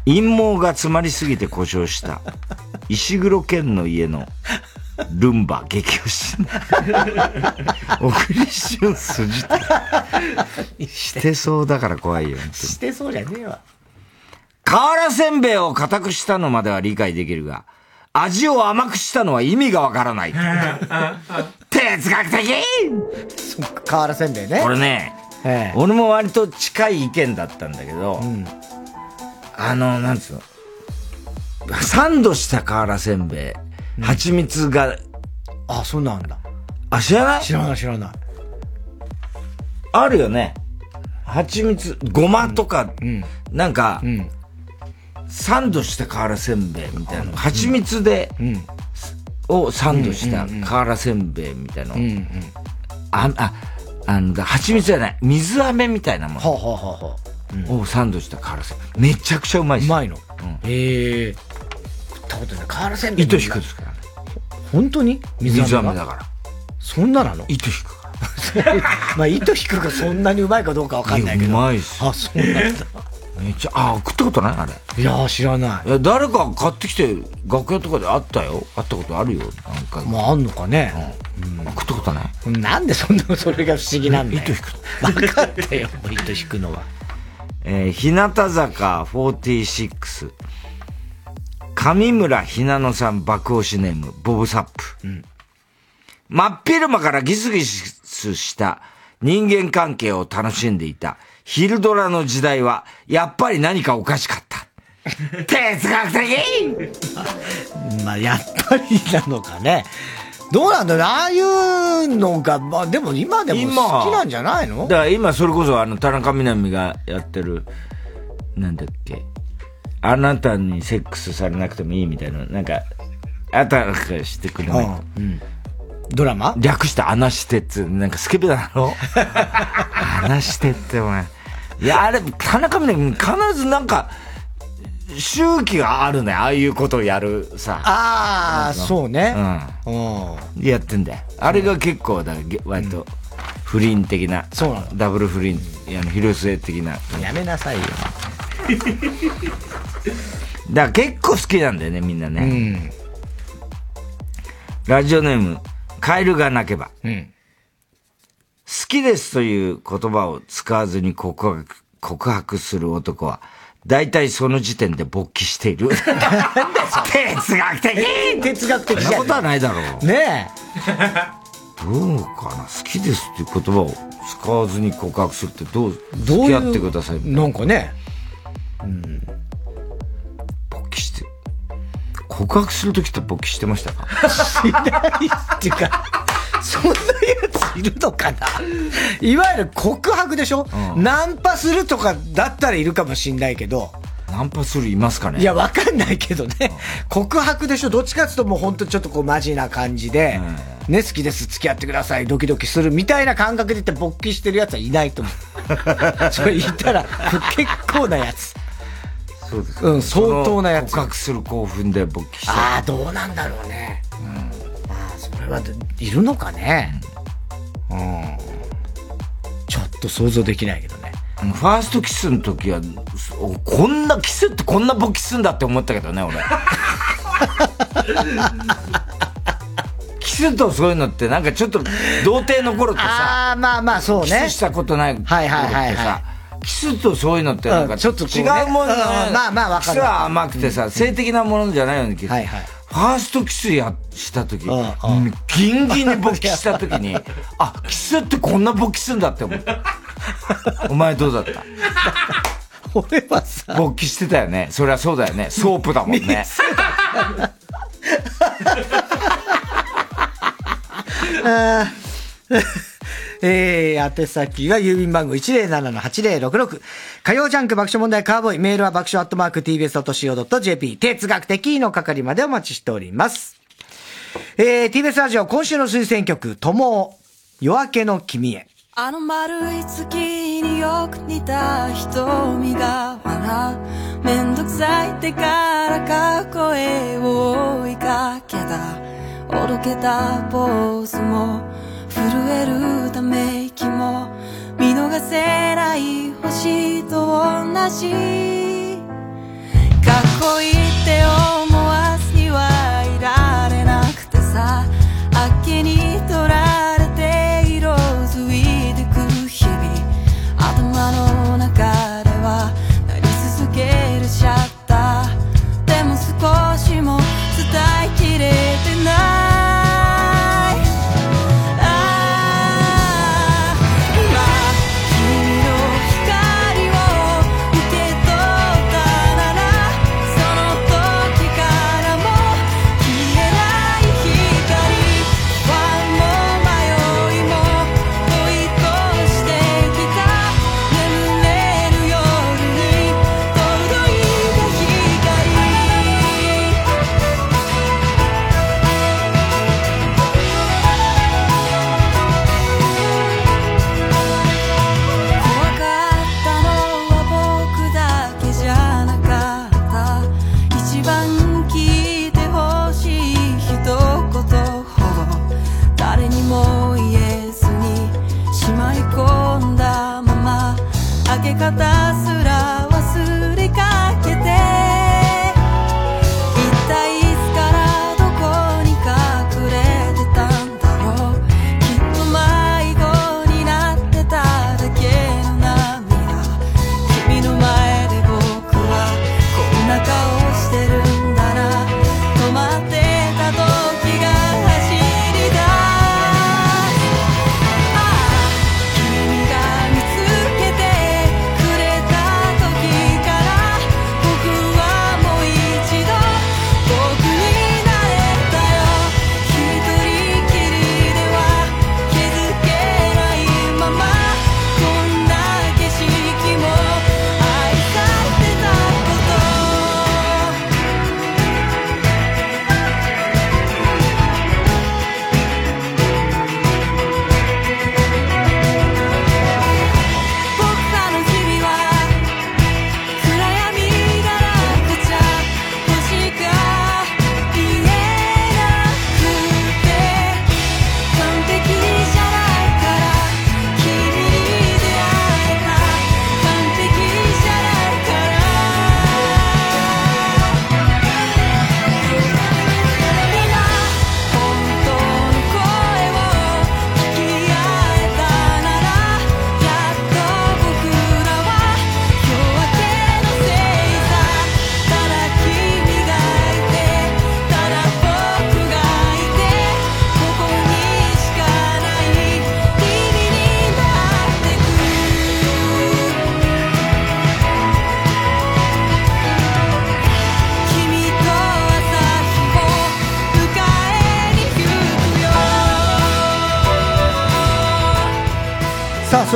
S2: 陰謀が詰まりすぎて故障した石黒賢の家のルンバ激推し。小栗旬筋してそうだから怖いよ。
S1: してそうじゃねえわ。
S2: 瓦せんべいを固くしたのまでは理解できるが、味を甘くしたのは意味がわからない。哲学的
S1: そっか、瓦せんべいね。
S2: これね、俺も割と近い意見だったんだけど、あの、なんつうの、サンドした瓦せんべい、蜂蜜が、
S1: あ、そうなんだ。
S2: あ、知らない？
S1: 知らない知らない。
S2: あるよね。蜂蜜、ごまとか、なんか、サンドした瓦せんべいみたいな。蜂蜜で、をサンドした瓦せんべいみたいな。あ、あ、あの、蜂蜜じゃない。水飴みたいなもの。
S1: ほうほうほうほう。
S2: をサンドした瓦せんべい。めちゃくちゃうまいし。う
S1: まいの？へえ。食ったことない。瓦せんべい。
S2: 糸引くですからね。
S1: 本当に？
S2: 水
S1: 飴
S2: だから。
S1: そんななの？
S2: 糸引くから。
S1: まあ、糸引くがそんなにうまいかどうかわかんないけど。
S2: うまいし。
S1: あ、そうなんだ。
S2: めっちゃ、あ、食ったことない？あれ。
S1: いやー、知らない。
S2: いや、誰か買ってきて、楽屋とかであったよ。あったことあるよ。なんか。
S1: まあ、あんのかね？
S2: 食ったことない？
S1: なんでそんな、それが不思議なんだよ。糸引く。分かったよ、もう糸引くのは。
S2: えー、日向坂46。上村ひなのさん爆押しネーム、ボブサップ。真っ昼間からギスギスした人間関係を楽しんでいたヒルドラの時代は、やっぱり何かおかしかった。哲学的
S1: まあ、やっぱりなのかね。どうなんだろうああいうのが、まあでも今でも好きなんじゃないの？
S2: だから今それこそあの、田中みな実がやってる、なんだっけ。あなたにセックスされなくてもいいみたいな、なんか、あなたがしてくれない？
S1: うん。ドラマ？
S2: 略してアナしてって、なんかスケベだろ？アナしてってお前。いや、あれ、田中みな実必ずなんか、周期があるね。ああいうことをやるさ。
S1: ああ、そうね。
S2: うん。やってんだよ。あれが結構、だから割と、不倫的な。
S1: そうなの
S2: ダブル不倫、いや、広末的な。
S1: やめなさいよ。
S2: だから結構好きなんだよね、みんなね。ラジオネーム、カエルが鳴けば。
S1: うん。
S2: 好きですという言葉を使わずに告白、告白する男は、大体その時点で勃起している。哲学的
S1: 哲学的
S2: そんなことはないだろう。
S1: ね
S2: どうかな？好きですっていう言葉を使わずに告白するってどう、
S1: どう
S2: 付き合ってくださいみたいな。
S1: なんかね。
S2: 勃起して、告白するときって勃起してましたか？
S1: しないっていうか、そんなやついるのかな？いわゆる告白でしょ、うん、ナンパするとかだったらいるかもしんないけど、
S2: ナンパするいますかね？
S1: いや、わかんないけどね。告白でしょ？どっちかっていうともう本当ちょっとこうマジな感じで、うん、ね、好きです、付き合ってください、ドキドキするみたいな感覚で言って勃起してるやつはいないと思う。それ言ったら、結構なやつ。
S2: そうです、
S1: ね、うん、相当なやつ。
S2: 告白する興奮で勃起して
S1: ああ、どうなんだろうね。うん。まあ、それは、いるのかね。うん。ちょっと想像できないけどね。
S2: ファーストキスの時は、こんなキスってこんな勃起すんだって思ったけどね、俺。キスとそういうのってなんかちょっと童貞の頃ってさ、
S1: ああ、まあまあそうね。キ
S2: スしたことない頃ってさ、はいはいはい、はい、キスとそういうのってなんかちょっと違うもんだ、
S1: ね、まあまあわか
S2: る。キスは甘くてさ、性的なものじゃないような気がする。はいはい。ファーストキスやした時、ギンギンに勃起した時に、あ、キスってこんな勃起すんだって思った。お前どうだった？
S1: 俺はさ。
S2: 勃起してたよね。そりゃそうだよね。ソープだもんね。
S1: えー、宛先は郵便番号107-8066。火曜ジャンク爆笑問題カーボーイ。メールは爆笑アットマーク tbs.co.jp。哲学的の係までお待ちしております。えー、TBS ラジオ今週の推薦曲、とも夜明けの君へ。
S19: あの丸い月によく似た瞳が笑うめんどくさいってからか声を追いかけたおどけたポーズも震えるため息も見逃せない星と同じ。かっこいいって思
S1: う。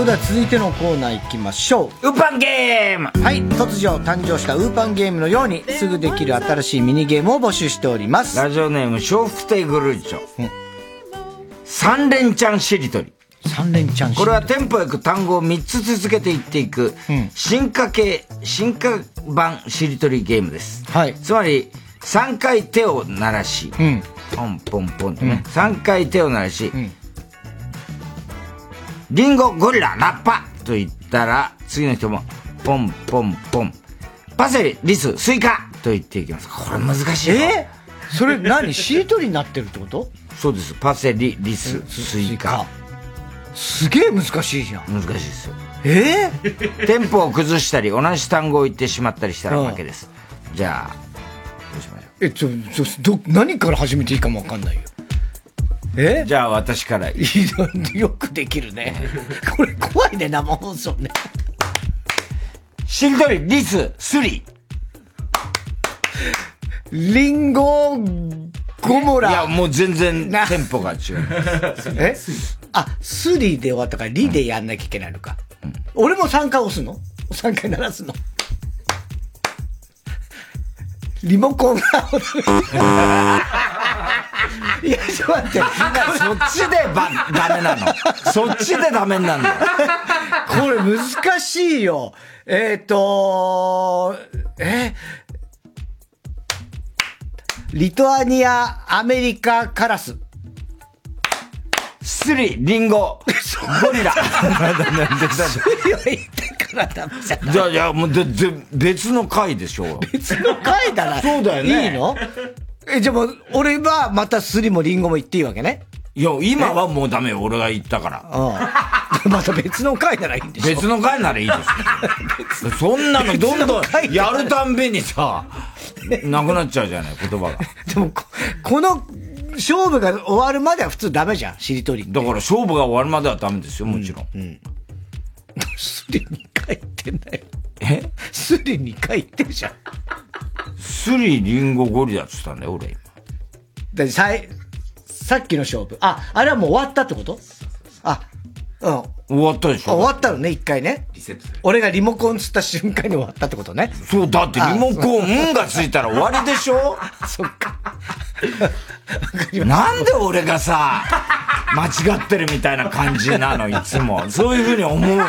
S1: それでは続いてのコーナー行きましょ
S2: う。ウーパンゲーム。
S1: はい。突如誕生したウーパンゲームのようにすぐできる新しいミニゲームを募集しております。
S2: ラジオネーム笑福亭グルーチョ、うん、三連チャンしりとり。
S1: 三連チャン
S2: これはテンポよく単語を3つ続けていっていく、うん、進化系進化版しりとりゲームです。
S1: はい。
S2: つまり3回手を鳴らし、うん、ポンポンポンとね、うん、3回手を鳴らし、うんリンゴ、ゴリラ、ラッパと言ったら、次の人も、ポンポンポン。パセリ、リス、スイカと言っていきます。これ難しい。
S1: え？ー、それ何？しりとりになってるってこと？
S2: そうです。パセリ、リス、スイカ。
S1: すげえ難しいじゃん。
S2: 難しいですよ。
S1: え？
S2: えー、テンポを崩したり、同じ単語を言ってしまったりしたら負けです。じゃあ、どうしましょう？
S1: え、ちょ、ちょ、ど、何から始めていいかもわかんないよ。え？
S2: じゃあ私から。
S1: よくできるね。これ怖いね、生放送ね。
S2: しりとり、リス、スリ。
S1: リンゴ、ゴモラ。
S2: いや、もう全然テンポが違う。
S1: え？あ、スリで終わったから、リでやんなきゃいけないのか。うん、俺も3回押すの ?3 回鳴らすの？リモコンがいや、ちょっと待って。
S2: そっちでば、ダメなの。そっちでダメになるの。
S1: これ難しいよ。えっ、ー、とえ？リトアニア、アメリカ、カラス。
S2: スリ、リンゴ、ゴリラ。
S1: スリは言ってからダメじゃ
S2: ない。じゃあ、いや、もう、で、で、別の回でしょ。
S1: 別の回だな。
S2: そうだよね。
S1: いいの？え、じゃあもう、俺はまたスリもリンゴも言っていいわけね
S2: いや、今はもうダメよ。俺が言ったから。
S1: うん。また別の回ならいいんでし
S2: ょ別の回ならいいですよ。そんなのどんどんやるたんびにさ、なくなっちゃうじゃない、言葉が。
S1: でもこ、この、勝負が終わるまでは普通ダメじゃん、しりとり。
S2: だから勝負が終わるまではダメですよ、もちろん。うん。うん、
S1: スリ2回言ってんだよ。え？スリ2回言ってるじゃん。
S2: スリ、リンゴ、ゴリラって言ったんだよ、俺今。
S1: ださい、さっきの勝負。あ、あれはもう終わったってこと？あ、うん。
S2: 終わったでしょ
S1: 終わったのね、一回ね。リセット俺がリモコンつった瞬間に終わったってことね。
S2: そう、だってリモコン、がついたら終わりでしょ
S1: そっか。
S2: なんで俺がさ、間違ってるみたいな感じなの、いつも。そういうふうに思うの。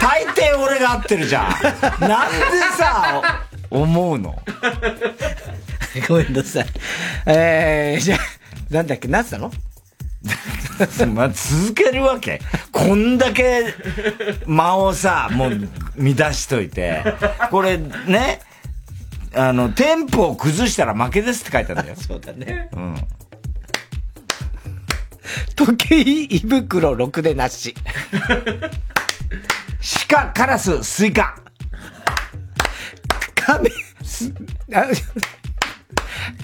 S2: 大抵俺が合ってるじゃん。なんでさ、思うの
S1: ごめんなさい。えー、じゃあ、なんだっけ、なってたの？
S2: まあ、続けるわけこんだけ間をさ、もう乱しといて。これね、あの、テンポを崩したら負けですって書いてあるんだよ。
S1: そうだね。
S2: うん。
S1: 時計胃袋6でなし。
S2: 鹿、カラス、スイカ。
S1: 亀、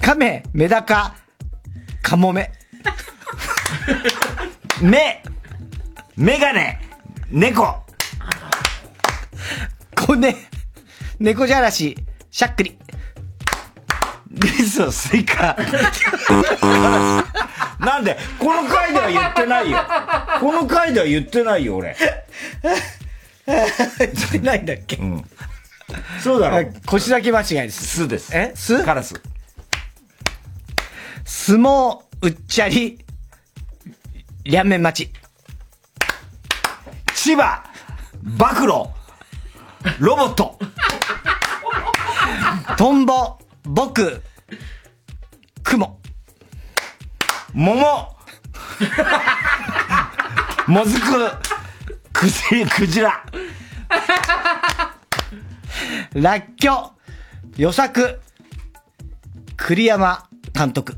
S1: 亀、メダカ、カモメ。
S2: 目、メガネ、猫。
S1: 子ね、猫じゃらし、しゃっくり。
S2: リス、スイカ。なんで、この回では言ってないよ。この回では言ってないよ、俺。
S1: 言ってないんだっけ？うん。
S2: そうだろ。
S1: 腰だけ間違いです。
S2: すです。
S1: え？す？
S2: カラス。
S1: 相撲、うっちゃり、両面待ち。
S2: 千葉、暴露、ロボット。
S1: トンボ、僕、雲。
S2: 桃、もずく、くじ、クジラ。
S1: らっきょ、予作、栗山監督。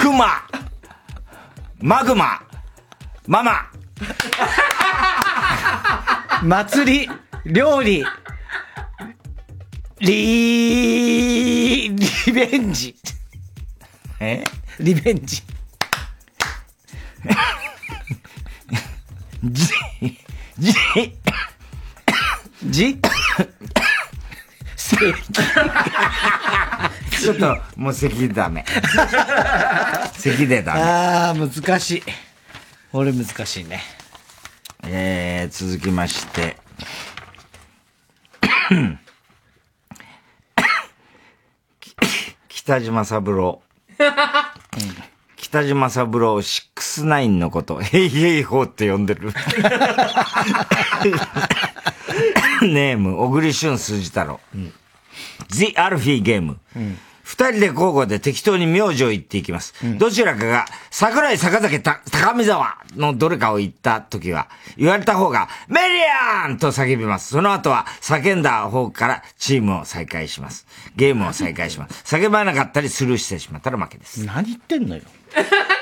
S2: クマ、マグマ、ママ。
S1: 祭り、料理、リリベンジ。
S2: え？
S1: リベンジ。
S2: じ、じ、
S1: じ
S2: ちょっと、もう咳ダメ。咳でダメ。
S1: ああ、難しい。俺難しいね。
S2: えー、続きまして。北島三郎。北島三郎69のこと、ヘイヘイホーって呼んでる。ネーム、小栗旬筋太郎。The アルフィーゲーム。二人で交互で適当に名字を言っていきます。どちらかが、桜井坂崎た高見沢のどれかを言った時は、言われた方が、メリアンと叫びます。その後は、叫んだ方からチームを再開します。ゲームを再開します。叫ばなかったりスルーしてしまったら負けです。
S1: 何言ってんのよ。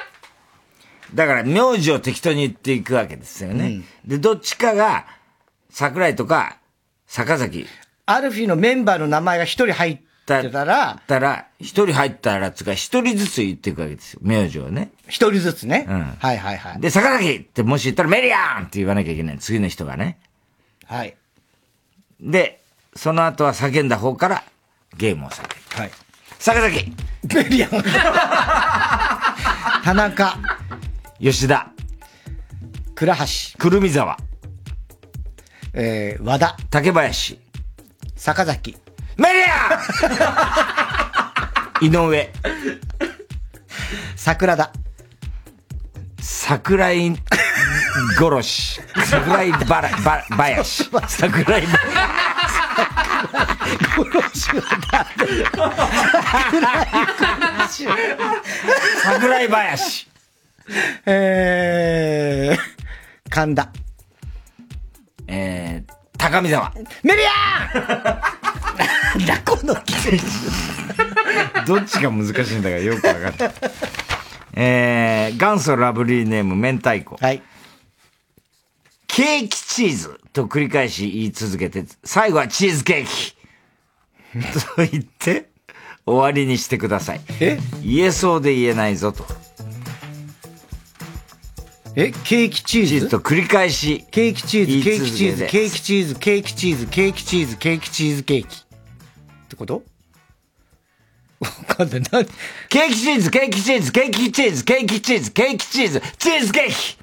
S2: だから、名字を適当に言っていくわけですよね。で、どっちかが、桜井とか、坂崎。
S1: アルフィーのメンバーの名前が一人入ってたら、
S2: たら、一人入ったら、つか、一人ずつ言っていくわけですよ。名字をね。
S1: 一人ずつね。
S2: うん。
S1: はいはいはい。
S2: で、坂崎ってもし言ったら、メリアンって言わなきゃいけない。次の人がね。
S1: はい。
S2: で、その後は叫んだ方から、ゲームを再開。
S1: はい。
S2: 坂崎
S1: メリアン 田中。
S2: 吉田。
S1: 倉橋。
S2: くるみ沢。
S1: えー、和田。
S2: 竹林。
S1: 坂崎。
S2: メリアン 井上。
S1: 桜田。
S2: 桜井殺し。桜井ばら、ば、林。桜井ば、桜井林。
S1: えー、神田。
S2: えー、高見沢。
S1: メリアン だこの季節。
S2: どっちが難しいんだかよくわかんない。えー、元祖ラブリーネーム、明太子。
S1: はい。
S2: ケーキチーズと繰り返し言い続けて、最後はチーズケーキ。と言って、終わりにしてください。
S1: え？
S2: 言えそうで言えないぞと。
S1: え、ケーキチーズ？
S2: チーズと繰り返し。
S1: ケーキチーズ、ケーキチーズ、ケ
S2: ー
S1: ーキチーズ、ケーキチーズ、ケーキチーズ、ケーキチーズ、ケーキ。ってこと？わかんない。何
S2: ケーキチーズ、ケーキチーズ、ケーキチーズ、ケーキチーズ、ケーキチーズ、チーズケーキ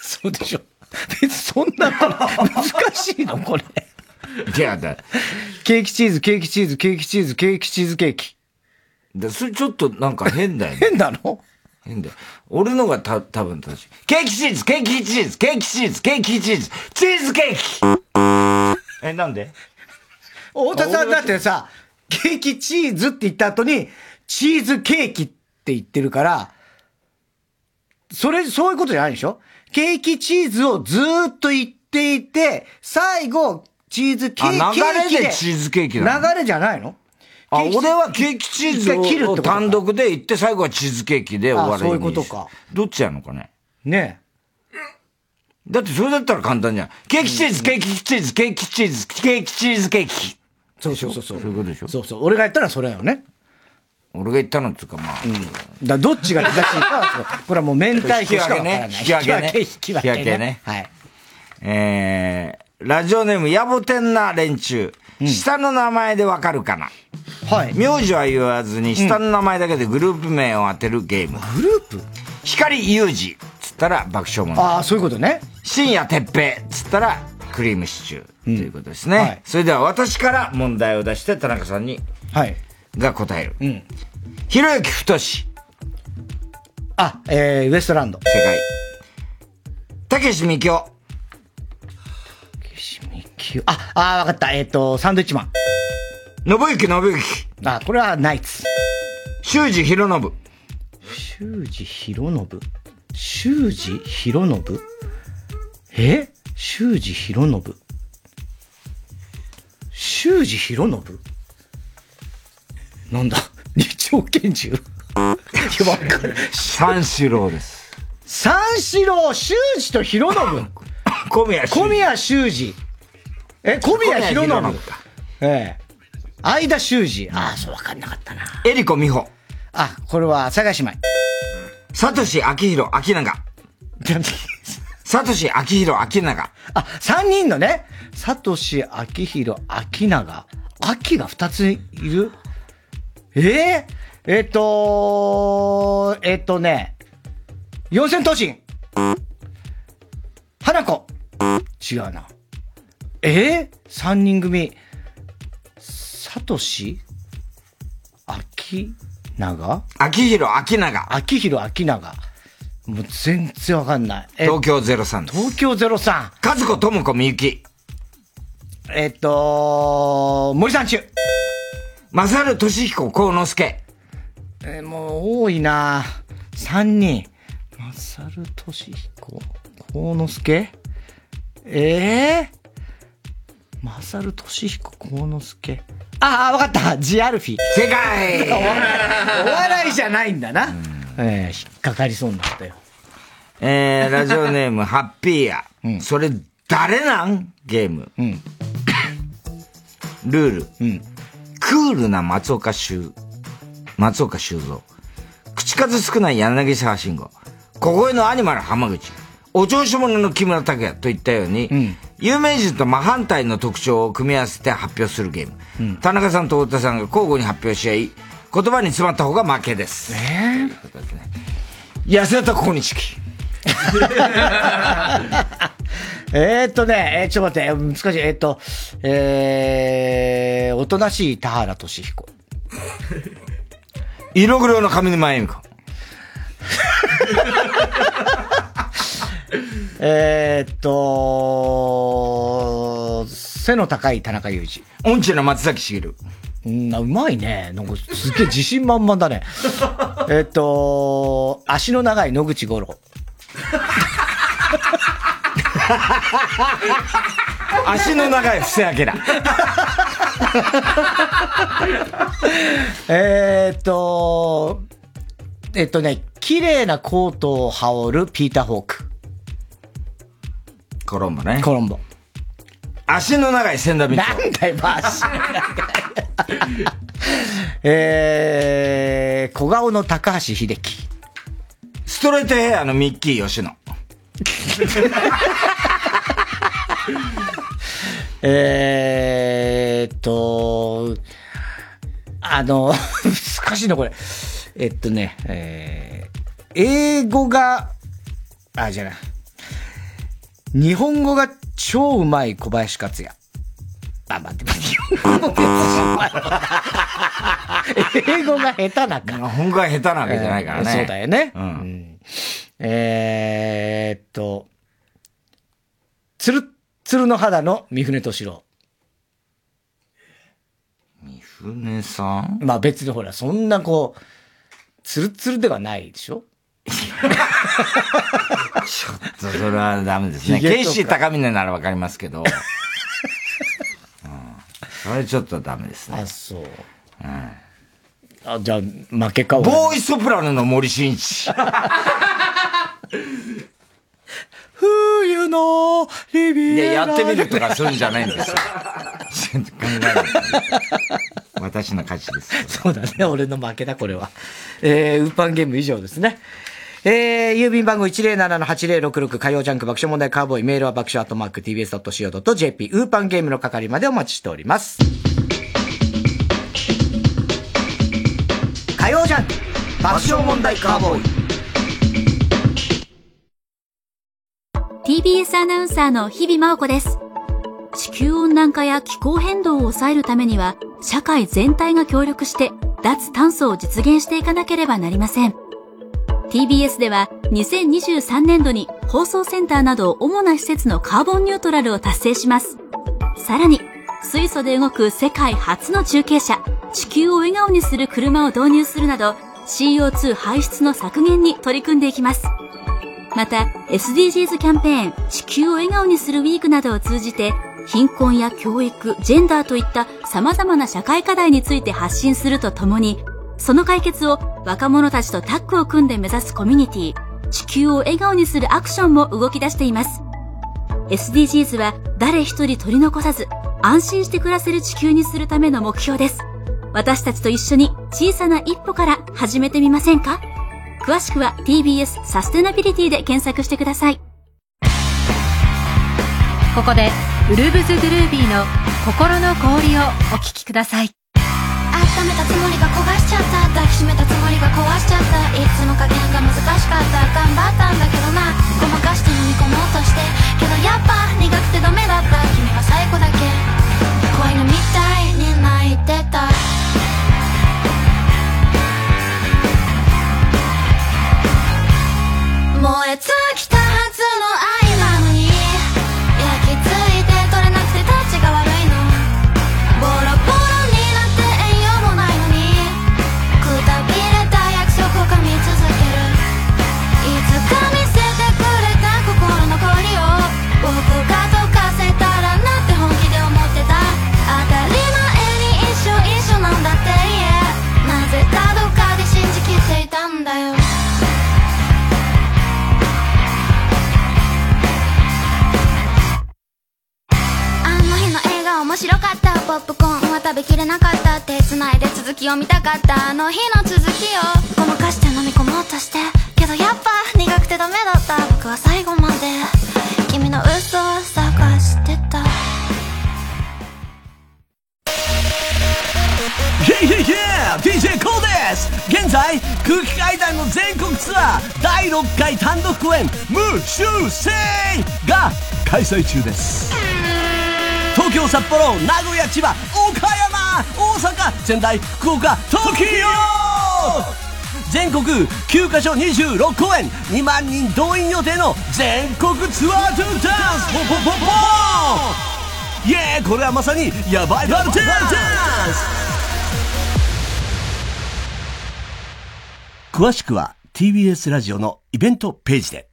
S1: そうでしょ。別にそんな難しいの？これ。
S2: いやだ。
S1: ケーキチーズ、ケーキチーズ、ケーキチーズ、ケーキチーズケーキ。
S2: だそれちょっとなんか変だよね。
S1: 変なの？
S2: 変だよ。俺のがた、多分正しい。ケーキチーズ、ケーキチーズ、ケーキチーズ、ケーキチーズ、チーズケーキえ、なんで？
S1: 太田さんだってさ、ケーキチーズって言った後に、チーズケーキって言ってるから、それ、そういうことじゃないでしょ？ケーキチーズをずーっと言っていて、最後、チーズケーキ。
S2: あ流れでチーズケーキなの？
S1: 流れじゃないの？
S2: あ、俺はケーキチーズを単独で言って、最後はチーズケーキで終わりに
S1: あそういうことか。
S2: どっちなのかね？
S1: ね
S2: だってそれだったら簡単じゃん。ケーキチーズ、ケーキチーズ、ケーキチーズ、ケーキチーズケーキ。
S1: そうそうそうそう。
S2: そういうことでしょ？
S1: そうそう。俺が言ったらそれよね。
S2: 俺が言ったのっていうかまあ。
S1: うん。だどっちが正しいかは、これはもう明太子しかわからない。
S2: 引き分けね。
S1: 引き分け。
S2: 引き分けね。
S1: はい。
S2: えー、ラジオネーム、やぼてんな連中。下の名前でわかるかな？
S1: はい。
S2: 名字は言わずに、下の名前だけでグループ名を当てるゲーム。
S1: グループ？
S2: 光裕二。つったら爆笑問題。
S1: ああ、そういうことね。
S2: 深夜哲平。つったらクリームシチュー。ということですね。それでは私から問題を出して、田中さんに。
S1: はい。
S2: が答える。
S1: うん。
S2: ひろゆきふとし。
S1: あ、えー、ウエストランド。
S2: 正解。たけしみきお。
S1: あ、あー、わかった。えっ、と、サンドイッチマン。
S2: 信行信行。
S1: あ、これはナイツ。
S2: 修二博信。
S1: 修二博信？修二博信？え？修二博信修二博信？なんだ？二丁拳銃？
S2: 三四郎です。
S1: 三四郎、修二と博信。
S2: 小宮
S1: 小宮修二。え、小宮博信。ええ。相田修二。ああ、そうわかんなかったな。
S2: えりこみほ。
S1: あ、これは、阿佐ヶ姉妹。
S2: さとし、あきひろ、あきなが。さとし、あきひろ、あきなが。
S1: あ、三人のね。さとし、あきひろ、あきなが。あきが二ついる？えええっ、とえっ、とね、四千頭身。花子。違うな。えー、三人組。サトシ？秋長
S2: 秋広秋長。
S1: 秋広秋長。もう全然わかんない。
S2: 東京03です。
S1: 東京03。
S2: 和子智子みゆき。
S1: えっと、森三中。
S2: まさるとしひこ幸之助。
S1: えー、もう多いな三人。まさるとしひこ幸之助？ええさるとしひこ幸之助？ああ、わかったジアルフィ。
S2: 正解
S1: お笑いじゃないんだな。ええー、引っかかりそうになったよ。
S2: えー、ラジオネーム、ハッピーや。うん、それ、誰なん？ゲーム。うん。ルール。うん。クールな松岡修、松岡修造。口数少ない柳沢慎吾。小声のアニマル浜口。お調子者の木村拓哉といったように、うん、有名人と真反対の特徴を組み合わせて発表するゲーム。うん、田中さんと太田さんが交互に発表し合い、言葉に詰まった方が負けです。
S1: えー、
S2: 安田小西
S1: えっとね、えー、ちょっと待って、難しい。えー、っと、えー、おとなしい田原俊彦。
S2: 色黒の上沼恵美子。
S1: えっと、背の高い田中裕二。
S2: 音痴の松崎しげる。
S1: うん、うまいね。なんかすげえ自信満々だね。えっと、足の長い野口五郎。
S2: 足の長い布施明。
S1: えっと、えっとね、綺麗なコートを羽織るピーター・ホーク。
S2: コロンボね。
S1: コロンボ。
S2: 足の長い千田光
S1: なんだよ、足の長い。えー、小顔の高橋秀樹。
S2: ストレートヘアのミッキー吉野。
S1: えーっと、あの、難しいな、これ。えっとね、えー、英語が、あ、じゃない。日本語が超うまい小林克也。あ、待って待って。英語が下手なか。
S2: 本語が下手なわけじゃないからね。
S1: そうだよね。うん。うん、えー、っと、つるつるの肌の三船敏郎。
S2: 三船さん？
S1: まあ別にほら、そんなこう、つるつるではないでしょ？ちょ
S2: っとそれはダメですね。ケイシー高峰ならわかりますけど。うん、それちょっとダメですね。
S1: あ、そう。うん、あ、じゃあ、負けか
S2: ボーイソプラノの森進一。
S1: 冬のリビ
S2: エラ。やってみるとかするんじゃないんですよ。考え私の勝ちです。
S1: そうだね。俺の負けだ、これは。えー、ウーパンゲーム以上ですね。えー、郵便番号107-8066火曜ジャンク爆笑問題カーボーイメールは爆笑アットマーク tbs.co.jp ウーパンゲームの係までお待ちしております。火曜ジャンク爆笑問題カーボーイ
S9: TBS アナウンサーの日々真央子です。地球温暖化や気候変動を抑えるためには、社会全体が協力して脱炭素を実現していかなければなりません。TBS では2023年度に放送センターなど主な施設のカーボンニュートラルを達成します。さらに、水素で動く世界初の中継車、地球を笑顔にする車を導入するなど、CO2 排出の削減に取り組んでいきます。また SDGs キャンペーン地球を笑顔にするウィークなどを通じて貧困や教育、ジェンダーといった様々な社会課題について発信するとともに、その解決を若者たちとタッグを組んで目指すコミュニティ、地球を笑顔にするアクションも動き出しています。SDGs は誰一人取り残さず、安心して暮らせる地球にするための目標です。私たちと一緒に小さな一歩から始めてみませんか？詳しくは TBS サステナビリティで検索してください。ここで、ウルブズ・グルービーの心の氷をお聞きください。
S20: つもりが焦がしちゃった抱きしめたつもりが壊しちゃった。いつも加減が難しかった。頑張ったんだけどな。ごまかして飲み込もうとして。けどやっぱ苦くてダメだった。君は最後だけ。
S21: 催中です。東京札幌名古屋千葉岡山大阪仙台福岡東京全国9カ所26公演2万人動員予定の全国ツアートゥダンスポンポンポンポンイエーこれはまさにヤバいバルダンス詳しくは TBS ラジオのイベントページで。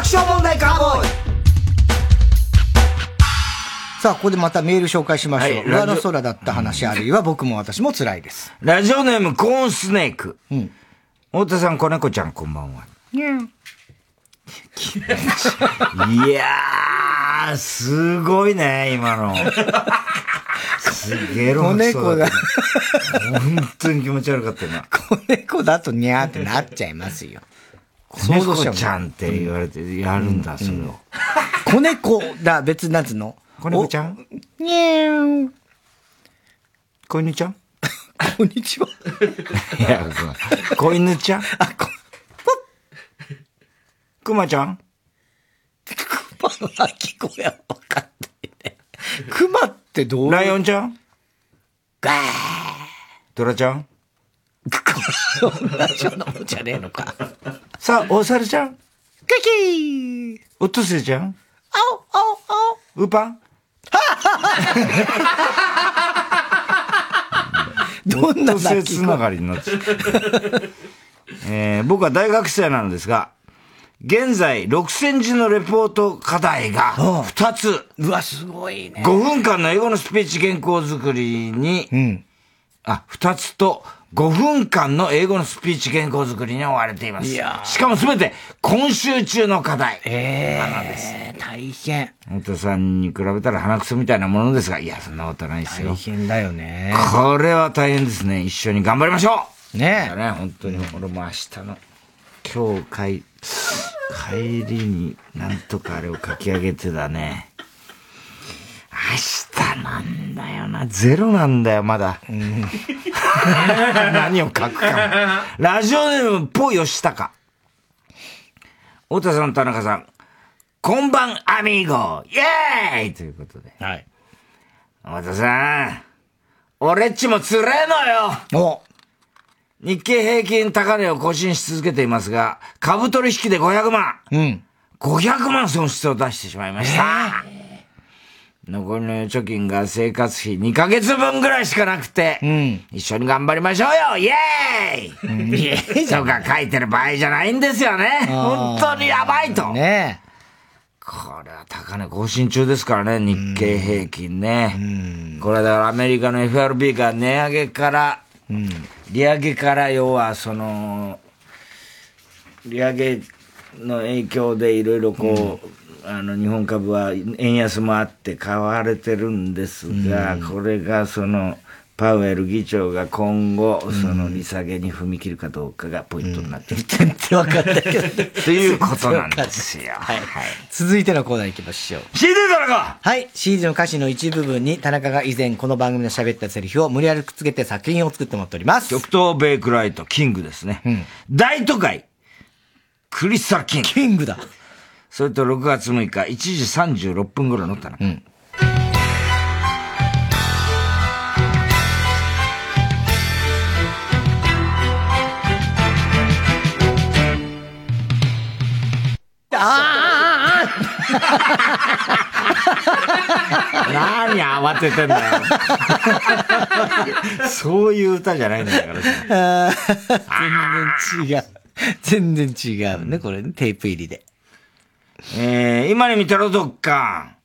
S1: 爆笑問題カーボーイさあ、ここでまたメール紹介しましょう。
S2: はい
S1: 上の空だった話、あるいは僕も私も辛いです。
S2: ラジオネームコーンスネーク。太田さん、子猫ちゃん、こんばんは。いやー、すごいね、今の。すげえロ
S1: 子猫だ。
S2: 本当に気持ち悪かったな。
S1: 子猫だとニャーってなっちゃいますよ。
S2: 子猫ちゃんって言われてやるんだ、それを。
S1: 子猫だ、別なんつうの？
S2: 子猫ちゃん？
S1: にゃーん。
S2: こんにちは。
S1: こんにちは。
S2: いや、子犬ちゃん？あ、こ、くまちゃん？
S1: 熊の鳴き声は分かってね。熊ってどう
S2: ライオンちゃん？
S1: ガー。
S2: トラちゃん？
S1: 同じようなもんじゃねえのか。
S2: さあ、お猿ちゃん？
S1: クッキー！
S2: オットセイちゃん？
S1: あおあお
S2: ウーパン
S1: どんな
S2: オットセイ
S1: 鳴き声
S2: つながりになってるえー僕は大学生なんですが、現在6000字のレポート課題が2つ。
S1: うわ、すごいね。
S2: 5分間の英語のスピーチ原稿作りに、あ、2つと5分間の英語のスピーチ原稿作りに追われています。
S1: いやー
S2: しかもすべて今週中の課題。
S1: ええ大変。
S2: 太田さんに比べたら鼻くそみたいなものですが、いや、そんなことないですよ
S1: 大。変だよね。
S2: これは大変ですね。一緒に頑張りましょう
S1: ね
S2: ね、本当に、俺も明日の、今日帰、帰りになんとかあれを書き上げてだね。明日なんだよな。ゼロなんだよ、まだ。何を書くかも。ラジオネーム、ポ吉高。太田さん、田中さん、こんばん、アミーゴイェーイということで。
S1: はい。
S2: 太田さん、俺っちもつれえのよ
S1: お
S2: 日経平均高値を更新し続けていますが、株取引で500万。
S1: うん。
S2: 500万損失を出してしまいました。残りの預貯金が生活費2ヶ月分ぐらいしかなくて、一緒に頑張りましょうよ。イエーイ、
S1: イエーイ。じゃ
S2: とか書いてる場合じゃないんですよね。本当にやばいと。
S1: ね
S2: これは高値更新中ですからね、日経平均ね。これはだからアメリカの FRB が値上げから、利上げから要はその、利上げの影響でいろいろこう、あの日本株は円安もあって買われてるんですが、これがその、パウエル議長が今後、その利下げに踏み切るかどうかがポイントになってる。
S1: 全然わかんないけど。
S2: ということなんですよ。
S1: はい。続いてのコーナー行きましょう。
S2: CD 田中
S1: はい。CD の歌詞の一部分に田中が以前この番組で喋ったセリフを無理やりくっつけて作品を作ってもらっております。
S2: 極東ベイクライト、キングですね。大都会、クリスタルキング。
S1: キングだ。
S2: それと6月6日、1時36分頃の田中。
S1: あ
S2: 何慌ててんだよ。そういう歌じゃないんだからさ。
S1: 全然違う。全然違うね、これね、テープ入りで。
S2: えー、今に見たろ、どっか。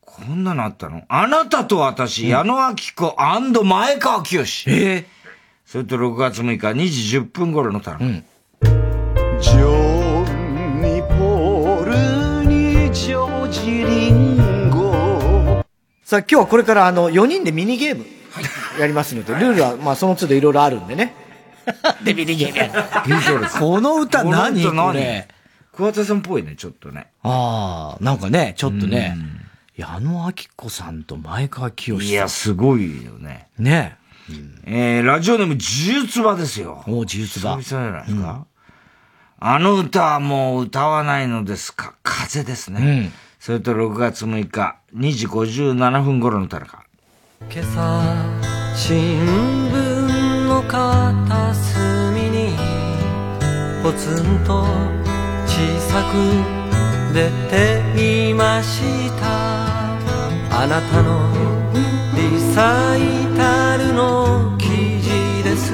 S2: こんなのあったの？あなたと私、矢野明子前川清。
S1: ええ
S2: それと6月6日、2時10分頃の田中。
S22: ジョンにポールにジョージリンゴ
S1: さあ今日はこれからあの、4人でミニゲームやりますので、ルールはまあその都度いろいろあるんでね。で、ミニゲームやる。この歌何？
S2: こ
S1: れ。
S2: 桑田さんっぽいね、ちょっとね。
S1: ああ、なんかね、ちょっとね、矢野明子さんと前川清さん。
S2: いや、すごいよね。
S1: ね
S2: えー、ラジオネーム、呪術場ですよ。
S1: お呪術場。
S2: 久々じゃないですか？あの歌はもう歌わないのですか？風ですね。それと6月6日、2時57分頃の田中。
S23: 今朝新聞の片隅にポツンと小さく出ていました。あなたのリサイタルの記事です。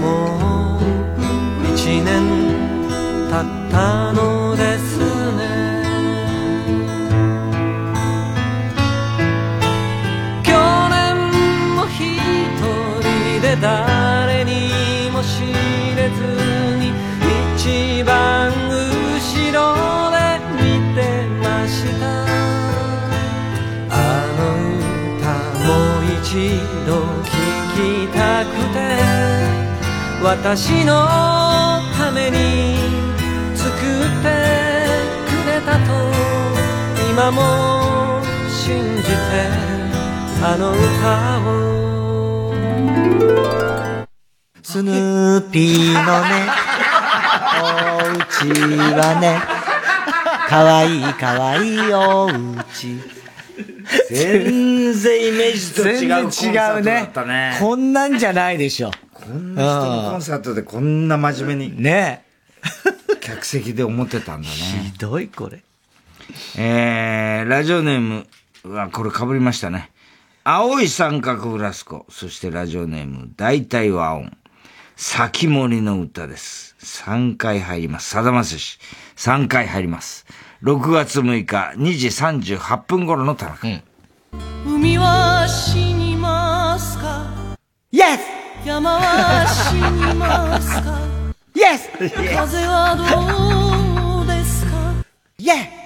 S23: もう一年経ったの私のために作ってくれたと今も信じてあの歌を
S1: スヌーピーのね、おうちはね、かわいいかわいいおうち。
S2: 全然イメージと違うコンサ
S1: 全然違う
S2: ートだっ
S1: ね
S2: たね。
S1: こんなんじゃないでしょ。
S2: こんな人のコンサートでこんな真面目に。
S1: ね
S2: 客席で思ってたんだね。
S1: ひどいこれ。
S2: えー、ラジオネームは、これ被りましたね。青い三角フラスコ。そしてラジオネーム、大体和音。先森の歌です。3回入ります。さだまさし。3回入ります。6月6日、2時38分頃の田中。
S23: 海は死にますか
S1: ？Yes!
S23: 山は死にますか
S1: ？Yes!
S23: 風はどうですか
S1: ？Yeah!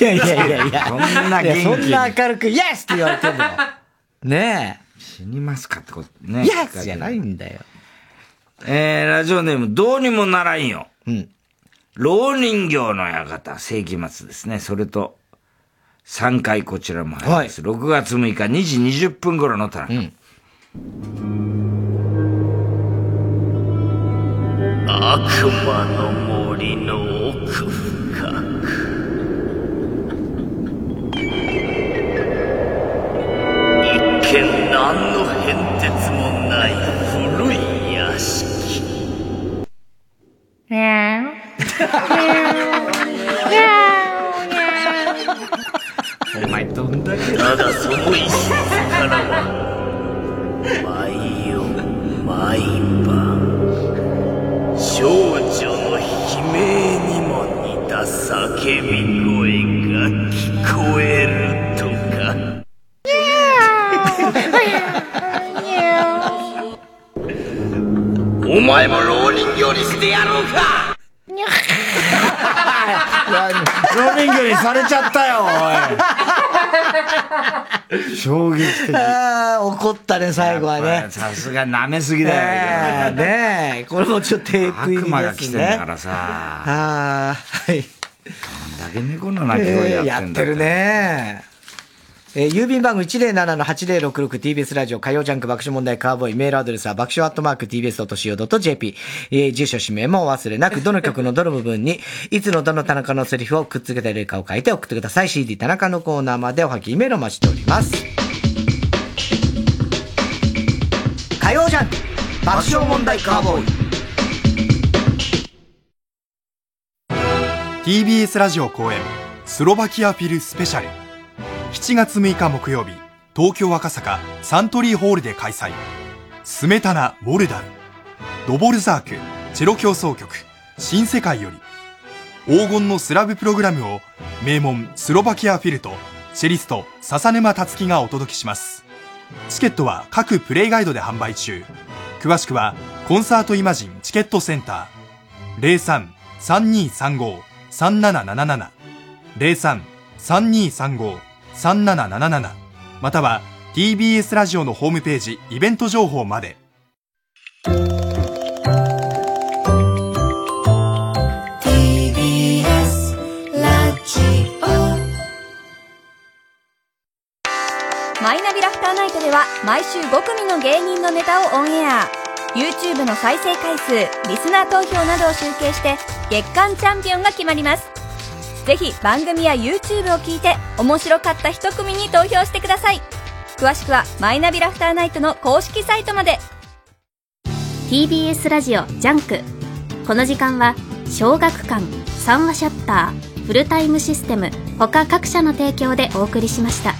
S1: いやいやいやいや。
S2: そんな元気
S1: そんな明るく、イエスって言われてんだよ。ね
S2: 死にますかってこと
S1: え。
S2: ね。
S1: イエスじゃないんだよ。
S2: えー、ラジオネーム、どうにもならんよ。
S1: うん。
S2: 老人形の館、世紀末ですね。それと、3回こちらも入ります。6月6日2時20分頃の田中。
S24: 悪魔の森の奥深く。一見何の変哲もない古い屋敷。
S2: お前どんだけ
S24: ただその一室からは毎夜毎晩少女の悲鳴にも似た叫び声が聞こえるとか お前も老人形にしてやろうか
S2: 老人形にされちゃったよ、おい。衝撃的。
S1: ああ、怒ったね、最後はね。
S2: さすが舐めすぎだよ。
S1: ねえ、これもちょっとテープ入りですね。
S2: 悪魔が来てんだからさ。
S1: ああ、はい。
S2: どんだけ猫の鳴き声やってんだ、
S1: やってるね。えー、郵便番号 107-8066TBS ラジオ火曜ジャンク爆笑問題カーボーイメールアドレスは爆笑アットマーク TBS.CO.JP、えー、住所氏名もお忘れなくどの曲のどの部分にいつのどの田中のセリフをくっつけてるかを書いて送ってください。CD 田中のコーナーまでおはきメールを待ちしております。火曜ジャンク爆笑問題カーボー
S25: イ。TBS ラジオ公演スロバキアフィルスペシャル。7月6日木曜日、東京赤坂サントリーホールで開催。スメタナ・モルダル、ドボルザーク、チェロ協奏曲、新世界より、黄金のスラブプログラムを名門スロバキアフィルとチェリスト笹沼達樹がお届けします。チケットは各プレイガイドで販売中。詳しくはコンサートイマジンチケットセンター03-3235-3777 03-3235-3777 3777または TBS ラジオのホームページイベント情報まで。
S26: マイナビラフターナイトでは毎週5組の芸人のネタをオンエア。YouTube の再生回数リスナー投票などを集計して月間チャンピオンが決まります。ぜひ番組や YouTube を聞いて面白かった一組に投票してください。詳しくはマイナビラフターナイトの公式サイトまで。
S9: TBS ラジオジャンク。この時間は小学館、三和シャッター、フルタイムシステム他各社の提供でお送りしました。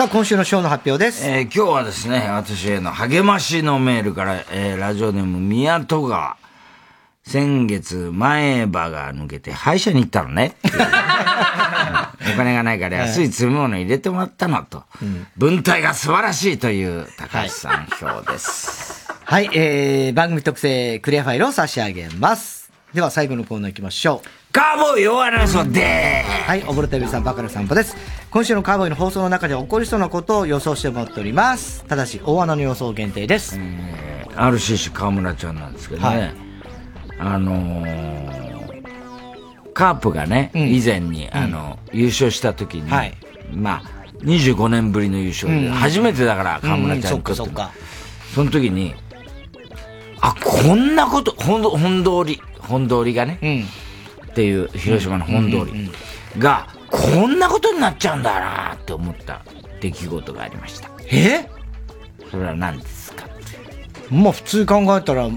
S1: さあ、今週のショーの発表です。
S2: えー、今日はですね、私への励ましのメールから、えー、ラジオネーム宮戸川。先月、前歯が抜けて歯医者に行ったのね。お金がないから安い詰め物入れてもらったのと。うん、文体が素晴らしいという高橋さん表です。
S1: はい、はい、えー、番組特製クリアファイルを差し上げます。では最後のコーナー行きましょう。
S2: カーボーイ弱なそうで
S1: はい、溺れた指さんバカの散歩です。今週のカーボーイの放送の中で起こりそうなことを予想してもらっております。ただし、大穴の予想限定です。
S2: えー、RCC 河村ちゃんなんですけどね。はい、あのー、カープがね、うん、以前に、あの、うん、優勝した時に、はい、まあ、25年ぶりの優勝で、うん、初めてだから、河村ちゃんにとって、うん、その時に、あ、こんなこと、本本通り、本通りがね、っていう広島の本通りが、こんなことになっちゃうんだなって思った出来事がありました。
S1: え？
S2: それは何ですか？
S1: まあ普通考えたら、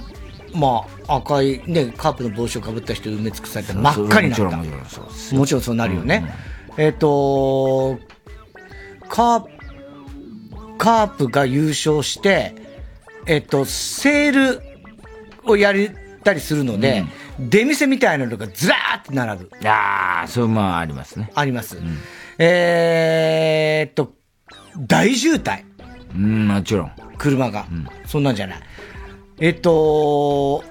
S1: まあ赤いね、カープの帽子をかぶった人埋め尽くされて真っ赤になった。もちろんそうです。もちろんそうなるよね。うんうん、えっ、ー、とカーカープが優勝して、えっ、ー、と、セールをやりたりするので、うん、出店みたいなのがずらーって並ぶ。
S2: ああ、そうまあありますね。
S1: あります。うん、えー、っと、大渋滞。
S2: うん、もちろん。
S1: 車が。うん、そんなんじゃない。えっと、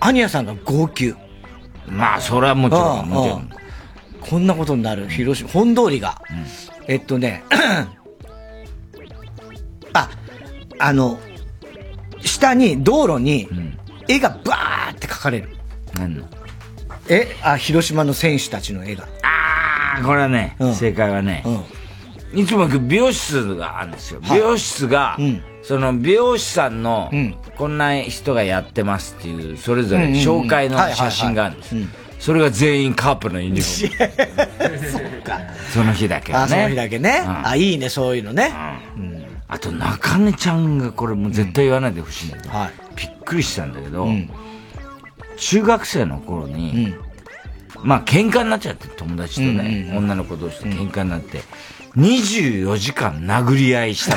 S1: アニヤさんが号泣。
S2: まあ、それはもちろん、もちろん。
S1: こんなことになる。広島、本通りが。えっとね、あ、あの、下に、道路に、絵がバーって描かれる。
S2: 何の？
S1: えあ、広島の選手たちの絵が。
S2: ああ、これはね、うん、正解はね、うん、いつも行く美容室があるんですよ。美容室が、うん、その美容師さんの、こんな人がやってますっていう、それぞれ紹介の写真があるんです。それが全員カープのユニフォーム。そうか。その日だけね。
S1: あ、その日だけね。あ、いいね、そういうのね。
S2: あと、中根ちゃんがこれもう絶対言わないでほしいんだけど、はい、びっくりしたんだけど、中学生の頃に、まあ喧嘩になっちゃって、友達とね、女の子同士と喧嘩になって、24時間殴り合いした。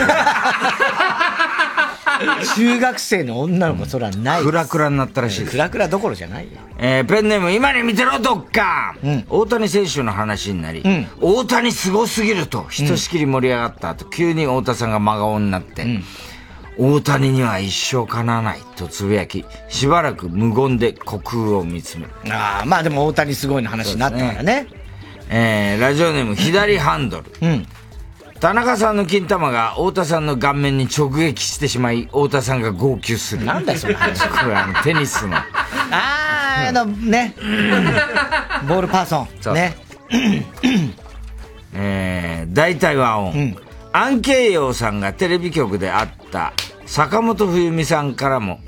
S1: 中学生の女の子、そらない。
S2: クラクラになったらしい。
S1: クラクラどころじゃないよ。
S2: えー、ペンネーム、今に見てろ、どっか、うん、大谷選手の話になり、うん、大谷すごすぎると、ひとしきり盛り上がった後、急に太田さんが真顔になって、うん、大谷には一生かなわないとつぶやき、しばらく無言で虚空を見つめる。
S1: ああ、まあでも大谷すごいの話になったからね。
S2: えー、ラジオネーム左ハンドル。
S1: うん。
S2: 田中さんの金玉が太田さんの顔面に直撃してしまい、太田さんが号泣する。
S1: なんだよ、その話。
S2: これあの、テニスの。
S1: ああ、あの、ね。ボールパーソン。
S2: そう
S1: ね。
S2: えー、大体和音。アンケイヨウさんがテレビ局で会った坂本冬美さんからも、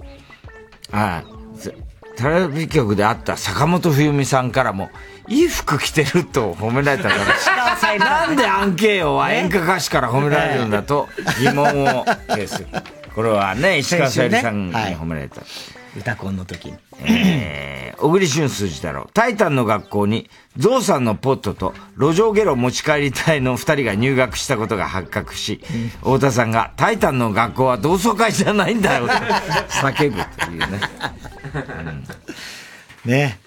S2: あぜテレビ局で会った坂本冬美さんからも、いい服着てると褒められたから、なんでアンケイヨウは演歌歌手から褒められるんだと疑問を呈する。これはね、石川さゆりさんに褒められた。
S1: 歌コンの時に。
S2: えー、小栗旬筋太郎。タイタンの学校に、ゾウさんのポットと路上ゲロ持ち帰り隊の二人が入学したことが発覚し、太田さんが、タイタンの学校は同窓会じゃないんだよと叫ぶというね。
S1: う んね。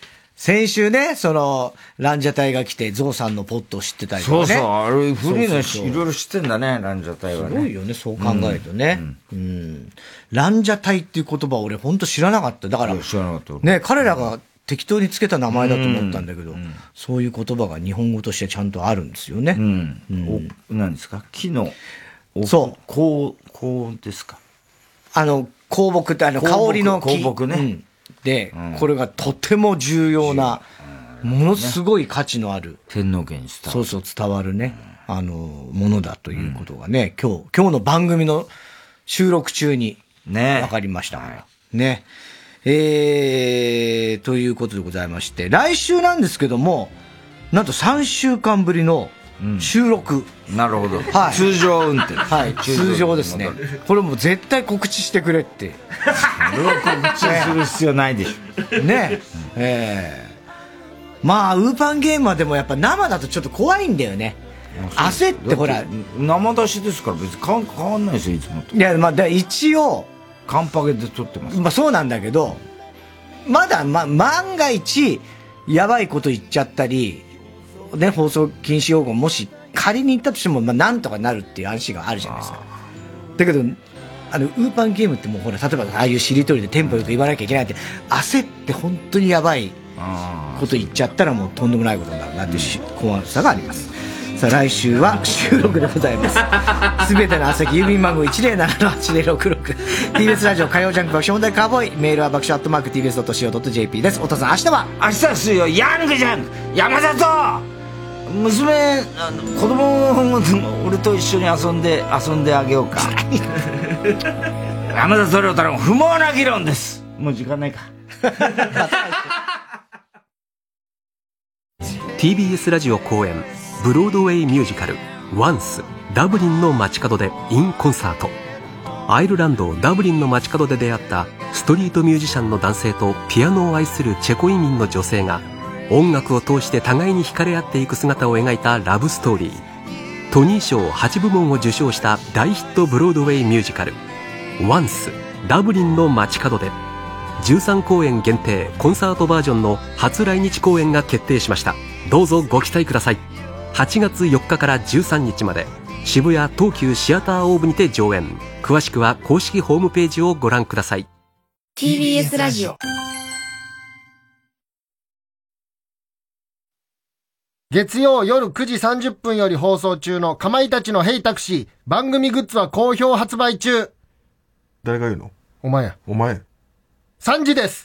S1: 先週ね、その、ランジャタイが来て、ゾウさんのポットを知ってたりとかね。
S2: そうそう、あれ、古いのいろいろ知ってんだね、ランジャタイはね。
S1: すごいよね、そう考えるとね。うん。ランジャタイっていう言葉俺本当知らなかった。だから、
S2: 知らなかった。
S1: ね、彼らが適当につけた名前だと思ったんだけど、そういう言葉が日本語としてちゃんとあるんですよね。
S2: うん。お、何ですか？木の、
S1: そう。
S2: こう、こうですか？
S1: あの、香木ってあの、香りの木。
S2: 香木ね
S1: うんで、これがとても重要な、ものすごい価値のある。
S2: 天皇家に伝わる。
S1: そうそう、伝わるね、あの、ものだということがね、今日、今日の番組の収録中に、
S2: ね。
S1: わかりましたから。ね。えー、ということでございまして、来週なんですけども、なんと3週間ぶりの収録。
S2: なるほど。
S1: はい。
S2: 通常運転。
S1: はい、通常ですね。これもう絶対告知してくれって。
S2: それは告知する必要ないでし
S1: ょ。ねえ。ええまあ、ウーパンゲームはでもやっぱ生だとちょっと怖いんだよね。焦ってほら。
S2: 生出しですから別に変わ変わんないですよ、いつもと。
S1: いや、まあ、だ一応。
S2: カンパゲで撮ってます。
S1: まあそうなんだけど、まだ、ま、万が一、やばいこと言っちゃったり、ね、放送禁止用語もし仮に言ったとしても、まあなんとかなるっていう安心があるじゃないですか。だけど、あの、ウーパンゲームってもうほら、例えばああいうしりとりでテンポよく言わなきゃいけないって、焦って本当にやばいこと言っちゃったらもうとんでもないことになるなっていうし怖さがあります。さあ来週は収録でございます。すべての朝日郵便番号107-8066。TBS ラジオ火曜ジャンク爆笑問題カーボーイ。メールは爆笑アットマーク TBS.CO.JP です。お父さん明日は？
S2: 明日は水曜、ヤングジャンク山里娘、あの子供を俺と一緒に遊んで、遊んであげようか。山里亮太郎不毛な議論です。もう時間ないか。
S5: TBS ラジオ公演ブロードウェイミュージカル「ワンスダブリンの街角でインコンサート」アイルランドダブリンの街角で出会ったストリートミュージシャンの男性とピアノを愛するチェコ移民の女性が音楽を通して互いに惹かれ合っていく姿を描いたラブストーリー。トニー賞8部門を受賞した大ヒットブロードウェイミュージカル「ワンスダブリンの街角で」13公演限定コンサートバージョンの初来日公演が決定しました。どうぞご期待ください。8月4日から13日まで。渋谷東急シアターオーブにて上演。詳しくは公式ホームページをご覧ください。
S26: TBS ラジオ。
S27: 月曜夜9時30分より放送中のかまいたちのヘイタクシー番組グッズは好評発売中。
S28: 誰が言うの？
S27: お前や。
S28: お前。
S27: 3時です